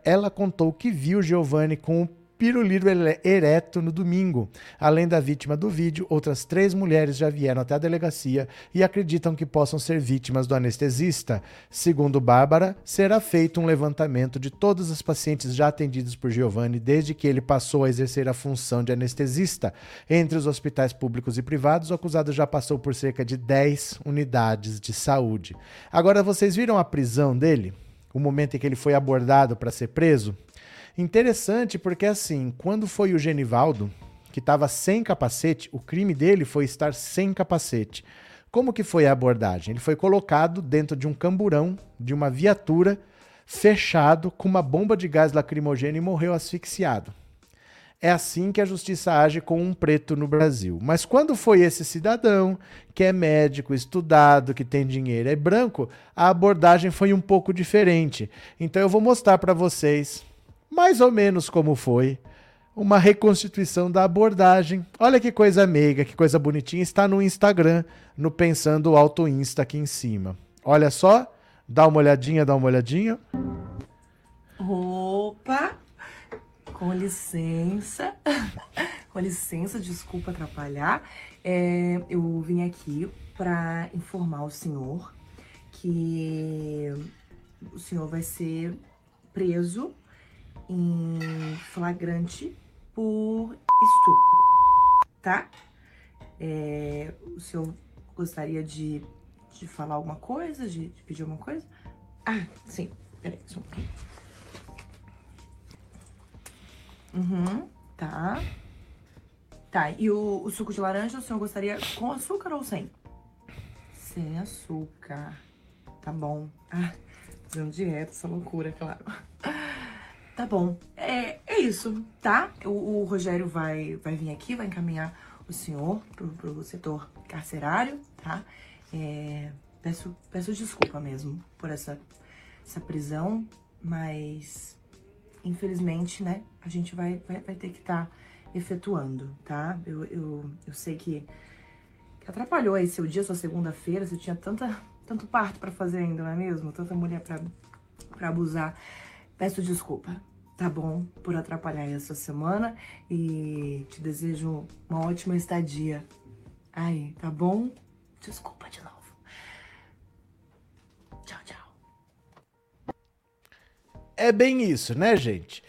Ela contou que viu Giovanni com o piruliro ele- ereto no domingo. Além da vítima do vídeo, outras três mulheres já vieram até a delegacia e acreditam que possam ser vítimas do anestesista. Segundo Bárbara, será feito um levantamento de todas as pacientes já atendidas por Giovanni desde que ele passou a exercer a função de anestesista. Entre os hospitais públicos e privados, o acusado já passou por cerca de 10 unidades de saúde. Agora, vocês viram a prisão dele? O momento em que ele foi abordado para ser preso? Interessante porque, assim, quando foi o Genivaldo, que estava sem capacete, o crime dele foi estar sem capacete. Como que foi a abordagem? Ele foi colocado dentro de um camburão de uma viatura, fechado, com uma bomba de gás lacrimogêneo e morreu asfixiado. É assim que a justiça age com um preto no Brasil. Mas quando foi esse cidadão, que é médico, estudado, que tem dinheiro, é branco, a abordagem foi um pouco diferente. Então eu vou mostrar para vocês mais ou menos como foi uma reconstituição da abordagem. Olha que coisa meiga, que coisa bonitinha. Está no Instagram, no Pensando Auto Insta aqui em cima. Olha só, dá uma olhadinha, dá uma olhadinha. Opa! Com licença. Com licença, desculpa atrapalhar. É, eu vim aqui para informar o senhor que o senhor vai ser preso em flagrante por estupro, tá? É, o senhor gostaria de, de falar alguma coisa, de, de pedir alguma coisa? Ah, sim. Peraí, só um. Uhum, tá. Tá, e o, o suco de laranja o senhor gostaria com açúcar ou sem? Sem açúcar. Tá bom. Ah, fazendo dieta, essa loucura, claro. Tá bom. É, é isso, tá? O, o Rogério vai, vai vir aqui, vai encaminhar o senhor pro, pro setor carcerário, tá? É, peço, peço desculpa mesmo por essa, essa prisão, mas infelizmente, né, a gente vai, vai, vai ter que estar efetuando, tá? Eu, eu, eu sei que, que atrapalhou aí seu dia, sua segunda-feira, você tinha tanta, tanto parto pra fazer ainda, não é mesmo? Tanta mulher pra abusar. Peço desculpa, tá bom? Por atrapalhar aí essa semana e te desejo uma ótima estadia aí, tá bom? Desculpa de novo. Tchau, tchau. É bem isso, né, gente?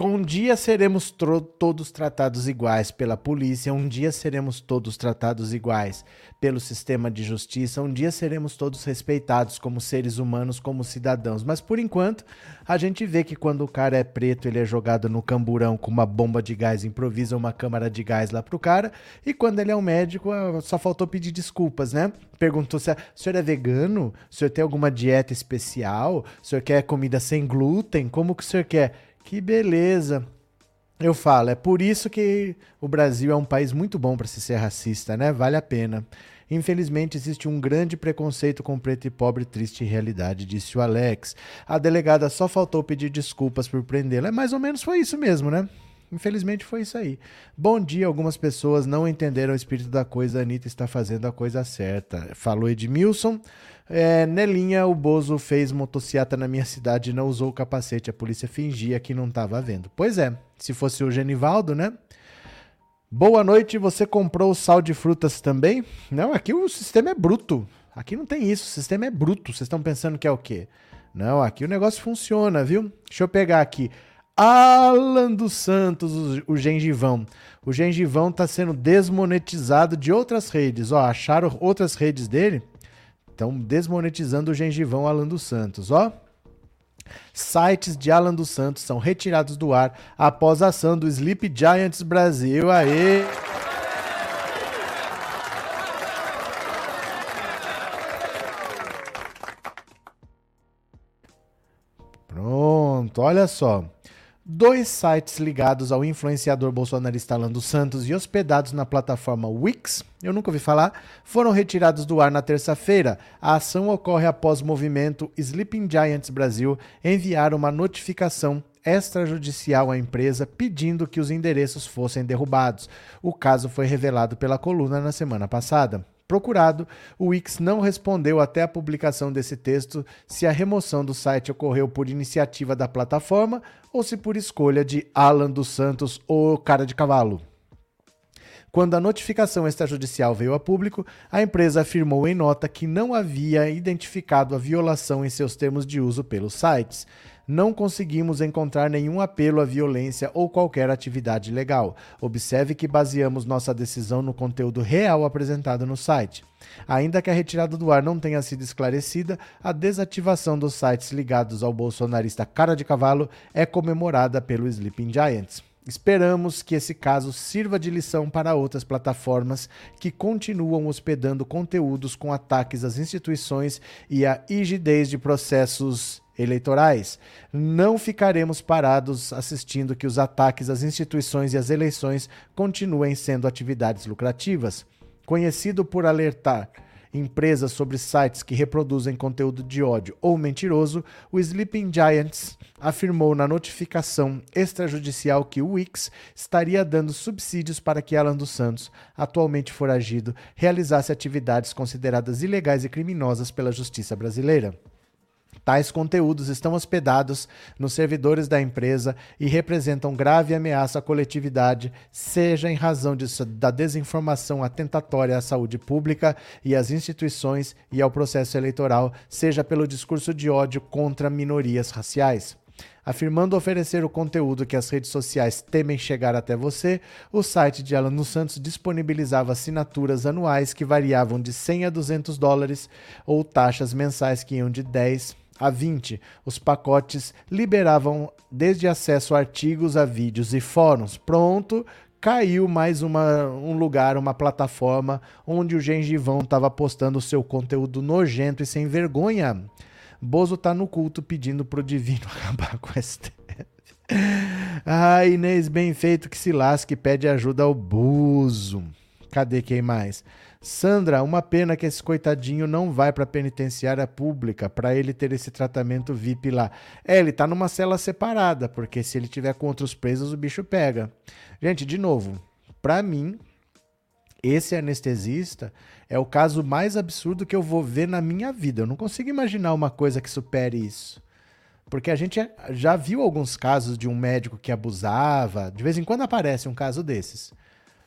Um dia seremos todos tratados iguais pela polícia, um dia seremos todos tratados iguais pelo sistema de justiça, um dia seremos todos respeitados como seres humanos, como cidadãos. Mas por enquanto, a gente vê que quando o cara é preto, ele é jogado no camburão com uma bomba de gás, improvisa uma câmara de gás lá pro cara, e quando ele é um médico, ah, só faltou pedir desculpas, né? Perguntou se o senhor é vegano? O senhor tem alguma dieta especial? O senhor quer comida sem glúten? Como que o senhor quer? Que beleza. Eu falo, é por isso que o Brasil é um país muito bom para se ser racista, né? Vale a pena. Infelizmente, existe um grande preconceito com preto e pobre, triste realidade, disse o Alex. A delegada só faltou pedir desculpas por prendê-la. É mais ou menos foi isso mesmo, né? Infelizmente foi isso aí. Bom dia, algumas pessoas não entenderam o espírito da coisa. A Anitta está fazendo a coisa certa. Falou Edmilson. É, Nelinha, o Bozo fez motociata na minha cidade e não usou o capacete. A polícia fingia que não estava vendo. Pois é, se fosse o Genivaldo, né? Boa noite, você comprou sal de frutas também? Não, aqui o sistema é bruto. Aqui não tem isso, o sistema é bruto. Vocês estão pensando que é o quê? Não, aqui o negócio funciona, viu? Deixa eu pegar aqui. Alan dos Santos, o, o gengivão. O gengivão tá sendo desmonetizado de outras redes. Ó, acharam outras redes dele? Estão desmonetizando o gengivão Alan dos Santos, ó. Sites de Alan dos Santos são retirados do ar após a ação do Sleep Giants Brasil. Aê! Pronto, olha só. Dois sites ligados ao influenciador bolsonarista Alan dos Santos e hospedados na plataforma Wix, eu nunca ouvi falar, foram retirados do ar na terça-feira. A ação ocorre após o movimento Sleeping Giants Brasil enviar uma notificação extrajudicial à empresa pedindo que os endereços fossem derrubados. O caso foi revelado pela coluna na semana passada. Procurado, o Wix não respondeu até a publicação desse texto se a remoção do site ocorreu por iniciativa da plataforma ou se por escolha de Alan dos Santos ou Cara de Cavalo. Quando a notificação extrajudicial veio a público, a empresa afirmou em nota que não havia identificado a violação em seus termos de uso pelos sites. Não conseguimos encontrar nenhum apelo à violência ou qualquer atividade ilegal. Observe que baseamos nossa decisão no conteúdo real apresentado no site. Ainda que a retirada do ar não tenha sido esclarecida, a desativação dos sites ligados ao bolsonarista Cara de Cavalo é comemorada pelo Sleeping Giants. Esperamos que esse caso sirva de lição para outras plataformas que continuam hospedando conteúdos com ataques às instituições e à rigidez de processos eleitorais. Não ficaremos parados assistindo que os ataques às instituições e às eleições continuem sendo atividades lucrativas. Conhecido por alertar empresas sobre sites que reproduzem conteúdo de ódio ou mentiroso, o Sleeping Giants afirmou na notificação extrajudicial que o Wix estaria dando subsídios para que Alan dos Santos, atualmente foragido, realizasse atividades consideradas ilegais e criminosas pela justiça brasileira. Tais conteúdos estão hospedados nos servidores da empresa e representam grave ameaça à coletividade, seja em razão de, da desinformação atentatória à saúde pública e às instituições e ao processo eleitoral, seja pelo discurso de ódio contra minorias raciais. Afirmando oferecer o conteúdo que as redes sociais temem chegar até você, o site de Alan dos Santos disponibilizava assinaturas anuais que variavam de 100 a 200 dólares ou taxas mensais que iam de 10 a 20. Os pacotes liberavam desde acesso a artigos a vídeos e fóruns. Pronto, caiu mais uma, um lugar, uma plataforma onde o gengivão estava postando seu conteúdo nojento e sem vergonha. Bozo tá no culto pedindo pro divino acabar com esse Ah, Inês, bem feito que se lasque, pede ajuda ao Bozo. Cadê quem mais? Sandra, uma pena que esse coitadinho não vai para penitenciária pública para ele ter esse tratamento VIP lá. É, ele tá numa cela separada, porque se ele tiver com outros presos o bicho pega. Gente, de novo, para mim, esse anestesista é o caso mais absurdo que eu vou ver na minha vida. Eu não consigo imaginar uma coisa que supere isso. Porque a gente já viu alguns casos de um médico que abusava. De vez em quando aparece um caso desses.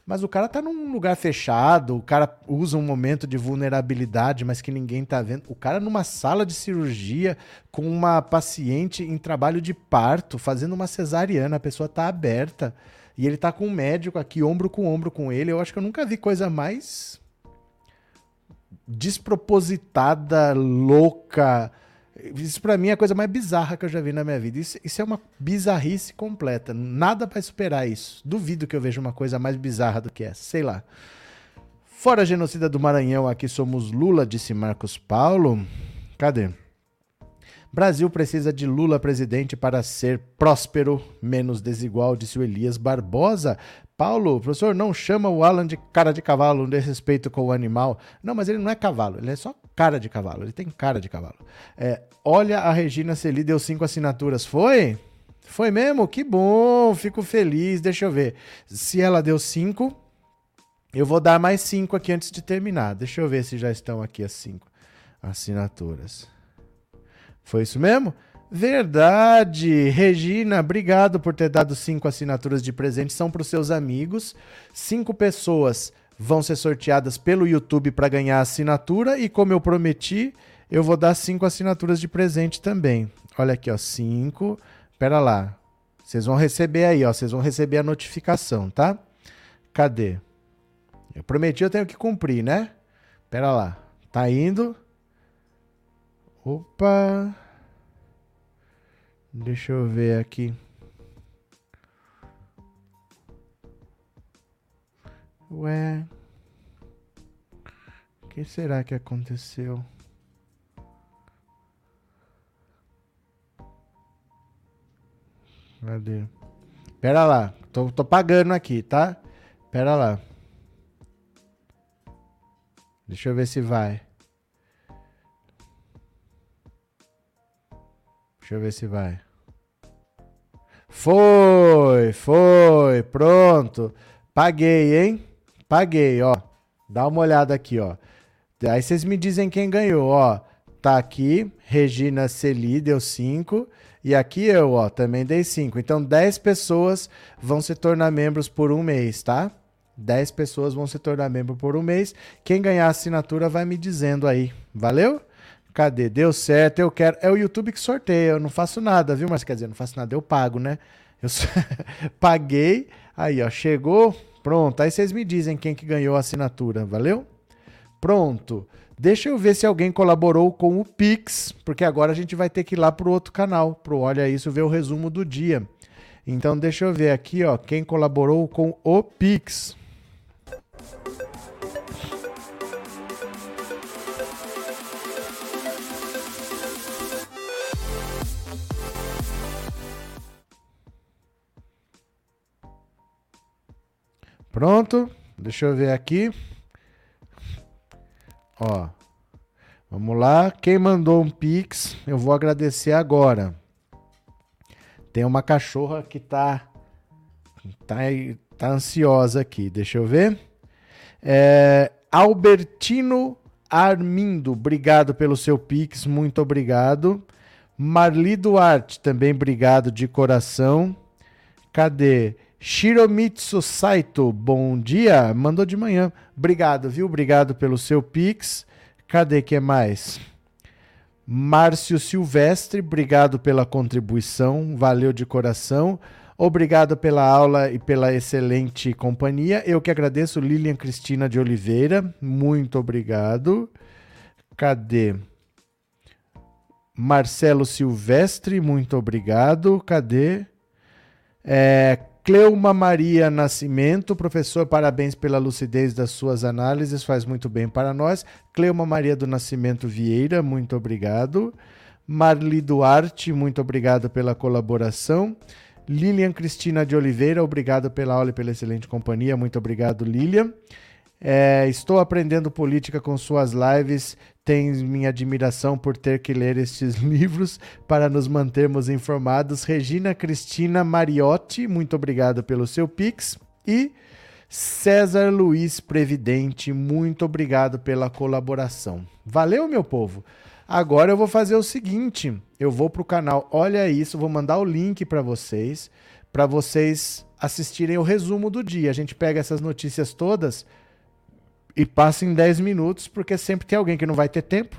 Mas o cara tá num lugar fechado, o cara usa um momento de vulnerabilidade, mas que ninguém tá vendo. O cara numa sala de cirurgia com uma paciente em trabalho de parto, fazendo uma cesariana, a pessoa tá aberta. E ele tá com um médico aqui, ombro com ombro com ele. Eu acho que eu nunca vi coisa mais despropositada, louca, isso para mim é a coisa mais bizarra que eu já vi na minha vida. Isso, isso é uma bizarrice completa. Nada para superar isso. Duvido que eu veja uma coisa mais bizarra do que essa. Sei lá. Fora a genocida do Maranhão, aqui somos Lula, disse Marcos Paulo. Cadê? Brasil precisa de Lula presidente para ser próspero, menos desigual, disse o Elias Barbosa. Paulo, professor, não chama o Alan de cara de cavalo, de respeito com o animal. Não, mas ele não é cavalo, ele é só cara de cavalo. Ele tem cara de cavalo. É, olha, a Regina Celi deu cinco assinaturas. Foi? Foi mesmo? Que bom, fico feliz. Deixa eu ver. Se ela deu cinco, eu vou dar mais cinco aqui antes de terminar. Deixa eu ver se já estão aqui as cinco assinaturas. Foi isso mesmo? Verdade! Regina, obrigado por ter dado cinco assinaturas de presente. São para os seus amigos. Cinco pessoas vão ser sorteadas pelo YouTube para ganhar assinatura. E como eu prometi, eu vou dar cinco assinaturas de presente também. Olha aqui, ó, cinco. Pera lá. Vocês vão receber aí, ó. Vocês vão receber a notificação, tá? Cadê? Eu prometi, eu tenho que cumprir, né? Pera lá. Tá indo. Opa! Deixa eu ver aqui. Ué. O que será que aconteceu? Cadê? Pera lá. Tô, tô pagando aqui, tá? Pera lá. Deixa eu ver se vai. Deixa eu ver se vai. Foi, foi, pronto. Paguei, hein? Paguei, ó. Dá uma olhada aqui, ó. Aí vocês me dizem quem ganhou, ó. Tá aqui, Regina Celi deu 5. E aqui eu, ó, também dei 5. Então 10 pessoas vão se tornar membros por um mês, tá? 10 pessoas vão se tornar membro por um mês. Quem ganhar a assinatura vai me dizendo aí. Valeu? Cadê? Deu certo, eu quero. É o YouTube que sorteia, eu não faço nada, viu? Mas quer dizer, não faço nada, eu pago, né? Eu paguei, aí ó, chegou, pronto. Aí vocês me dizem quem que ganhou a assinatura, valeu? Pronto. Deixa eu ver se alguém colaborou com o Pix, porque agora a gente vai ter que ir lá pro outro canal, pro Olha Isso, ver o resumo do dia. Então deixa eu ver aqui, ó, quem colaborou com o Pix. Pronto? Deixa eu ver aqui. Ó. Vamos lá. Quem mandou um pix, eu vou agradecer agora. Tem uma cachorra que tá tá, tá ansiosa aqui. Deixa eu ver. É, Albertino Armindo, obrigado pelo seu pix, muito obrigado. Marli Duarte, também obrigado de coração. Cadê? Shiromitsu Saito, bom dia. Mandou de manhã. Obrigado, viu? Obrigado pelo seu pix. Cadê que mais? Márcio Silvestre, obrigado pela contribuição. Valeu de coração. Obrigado pela aula e pela excelente companhia. Eu que agradeço, Lilian Cristina de Oliveira. Muito obrigado. Cadê? Marcelo Silvestre, muito obrigado. Cadê? É, Cleuma Maria Nascimento, professor, parabéns pela lucidez das suas análises, faz muito bem para nós. Cleuma Maria do Nascimento Vieira, muito obrigado. Marli Duarte, muito obrigado pela colaboração. Lilian Cristina de Oliveira, obrigado pela aula e pela excelente companhia, muito obrigado, Lilian. É, estou aprendendo política com suas lives. Tens minha admiração por ter que ler estes livros para nos mantermos informados. Regina Cristina Mariotti, muito obrigado pelo seu pix. E César Luiz Previdente, muito obrigado pela colaboração. Valeu, meu povo! Agora eu vou fazer o seguinte: eu vou para o canal Olha Isso, vou mandar o link para vocês, para vocês assistirem o resumo do dia. A gente pega essas notícias todas e passa em 10 minutos, porque sempre tem alguém que não vai ter tempo.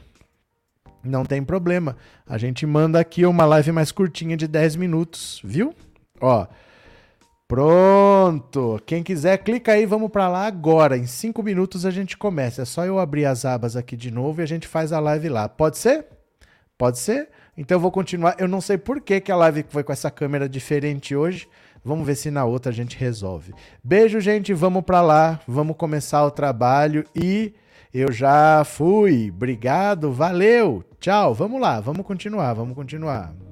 Não tem problema. A gente manda aqui uma live mais curtinha de 10 minutos, viu? Ó. Pronto. Quem quiser, clica aí, vamos para lá agora. Em 5 minutos a gente começa. É só eu abrir as abas aqui de novo e a gente faz a live lá. Pode ser? Pode ser? Então eu vou continuar. Eu não sei por que, que a live foi com essa câmera diferente hoje. Vamos ver se na outra a gente resolve. Beijo, gente. Vamos para lá. Vamos começar o trabalho e eu já fui. Obrigado. Valeu. Tchau. Vamos lá. Vamos continuar. Vamos continuar.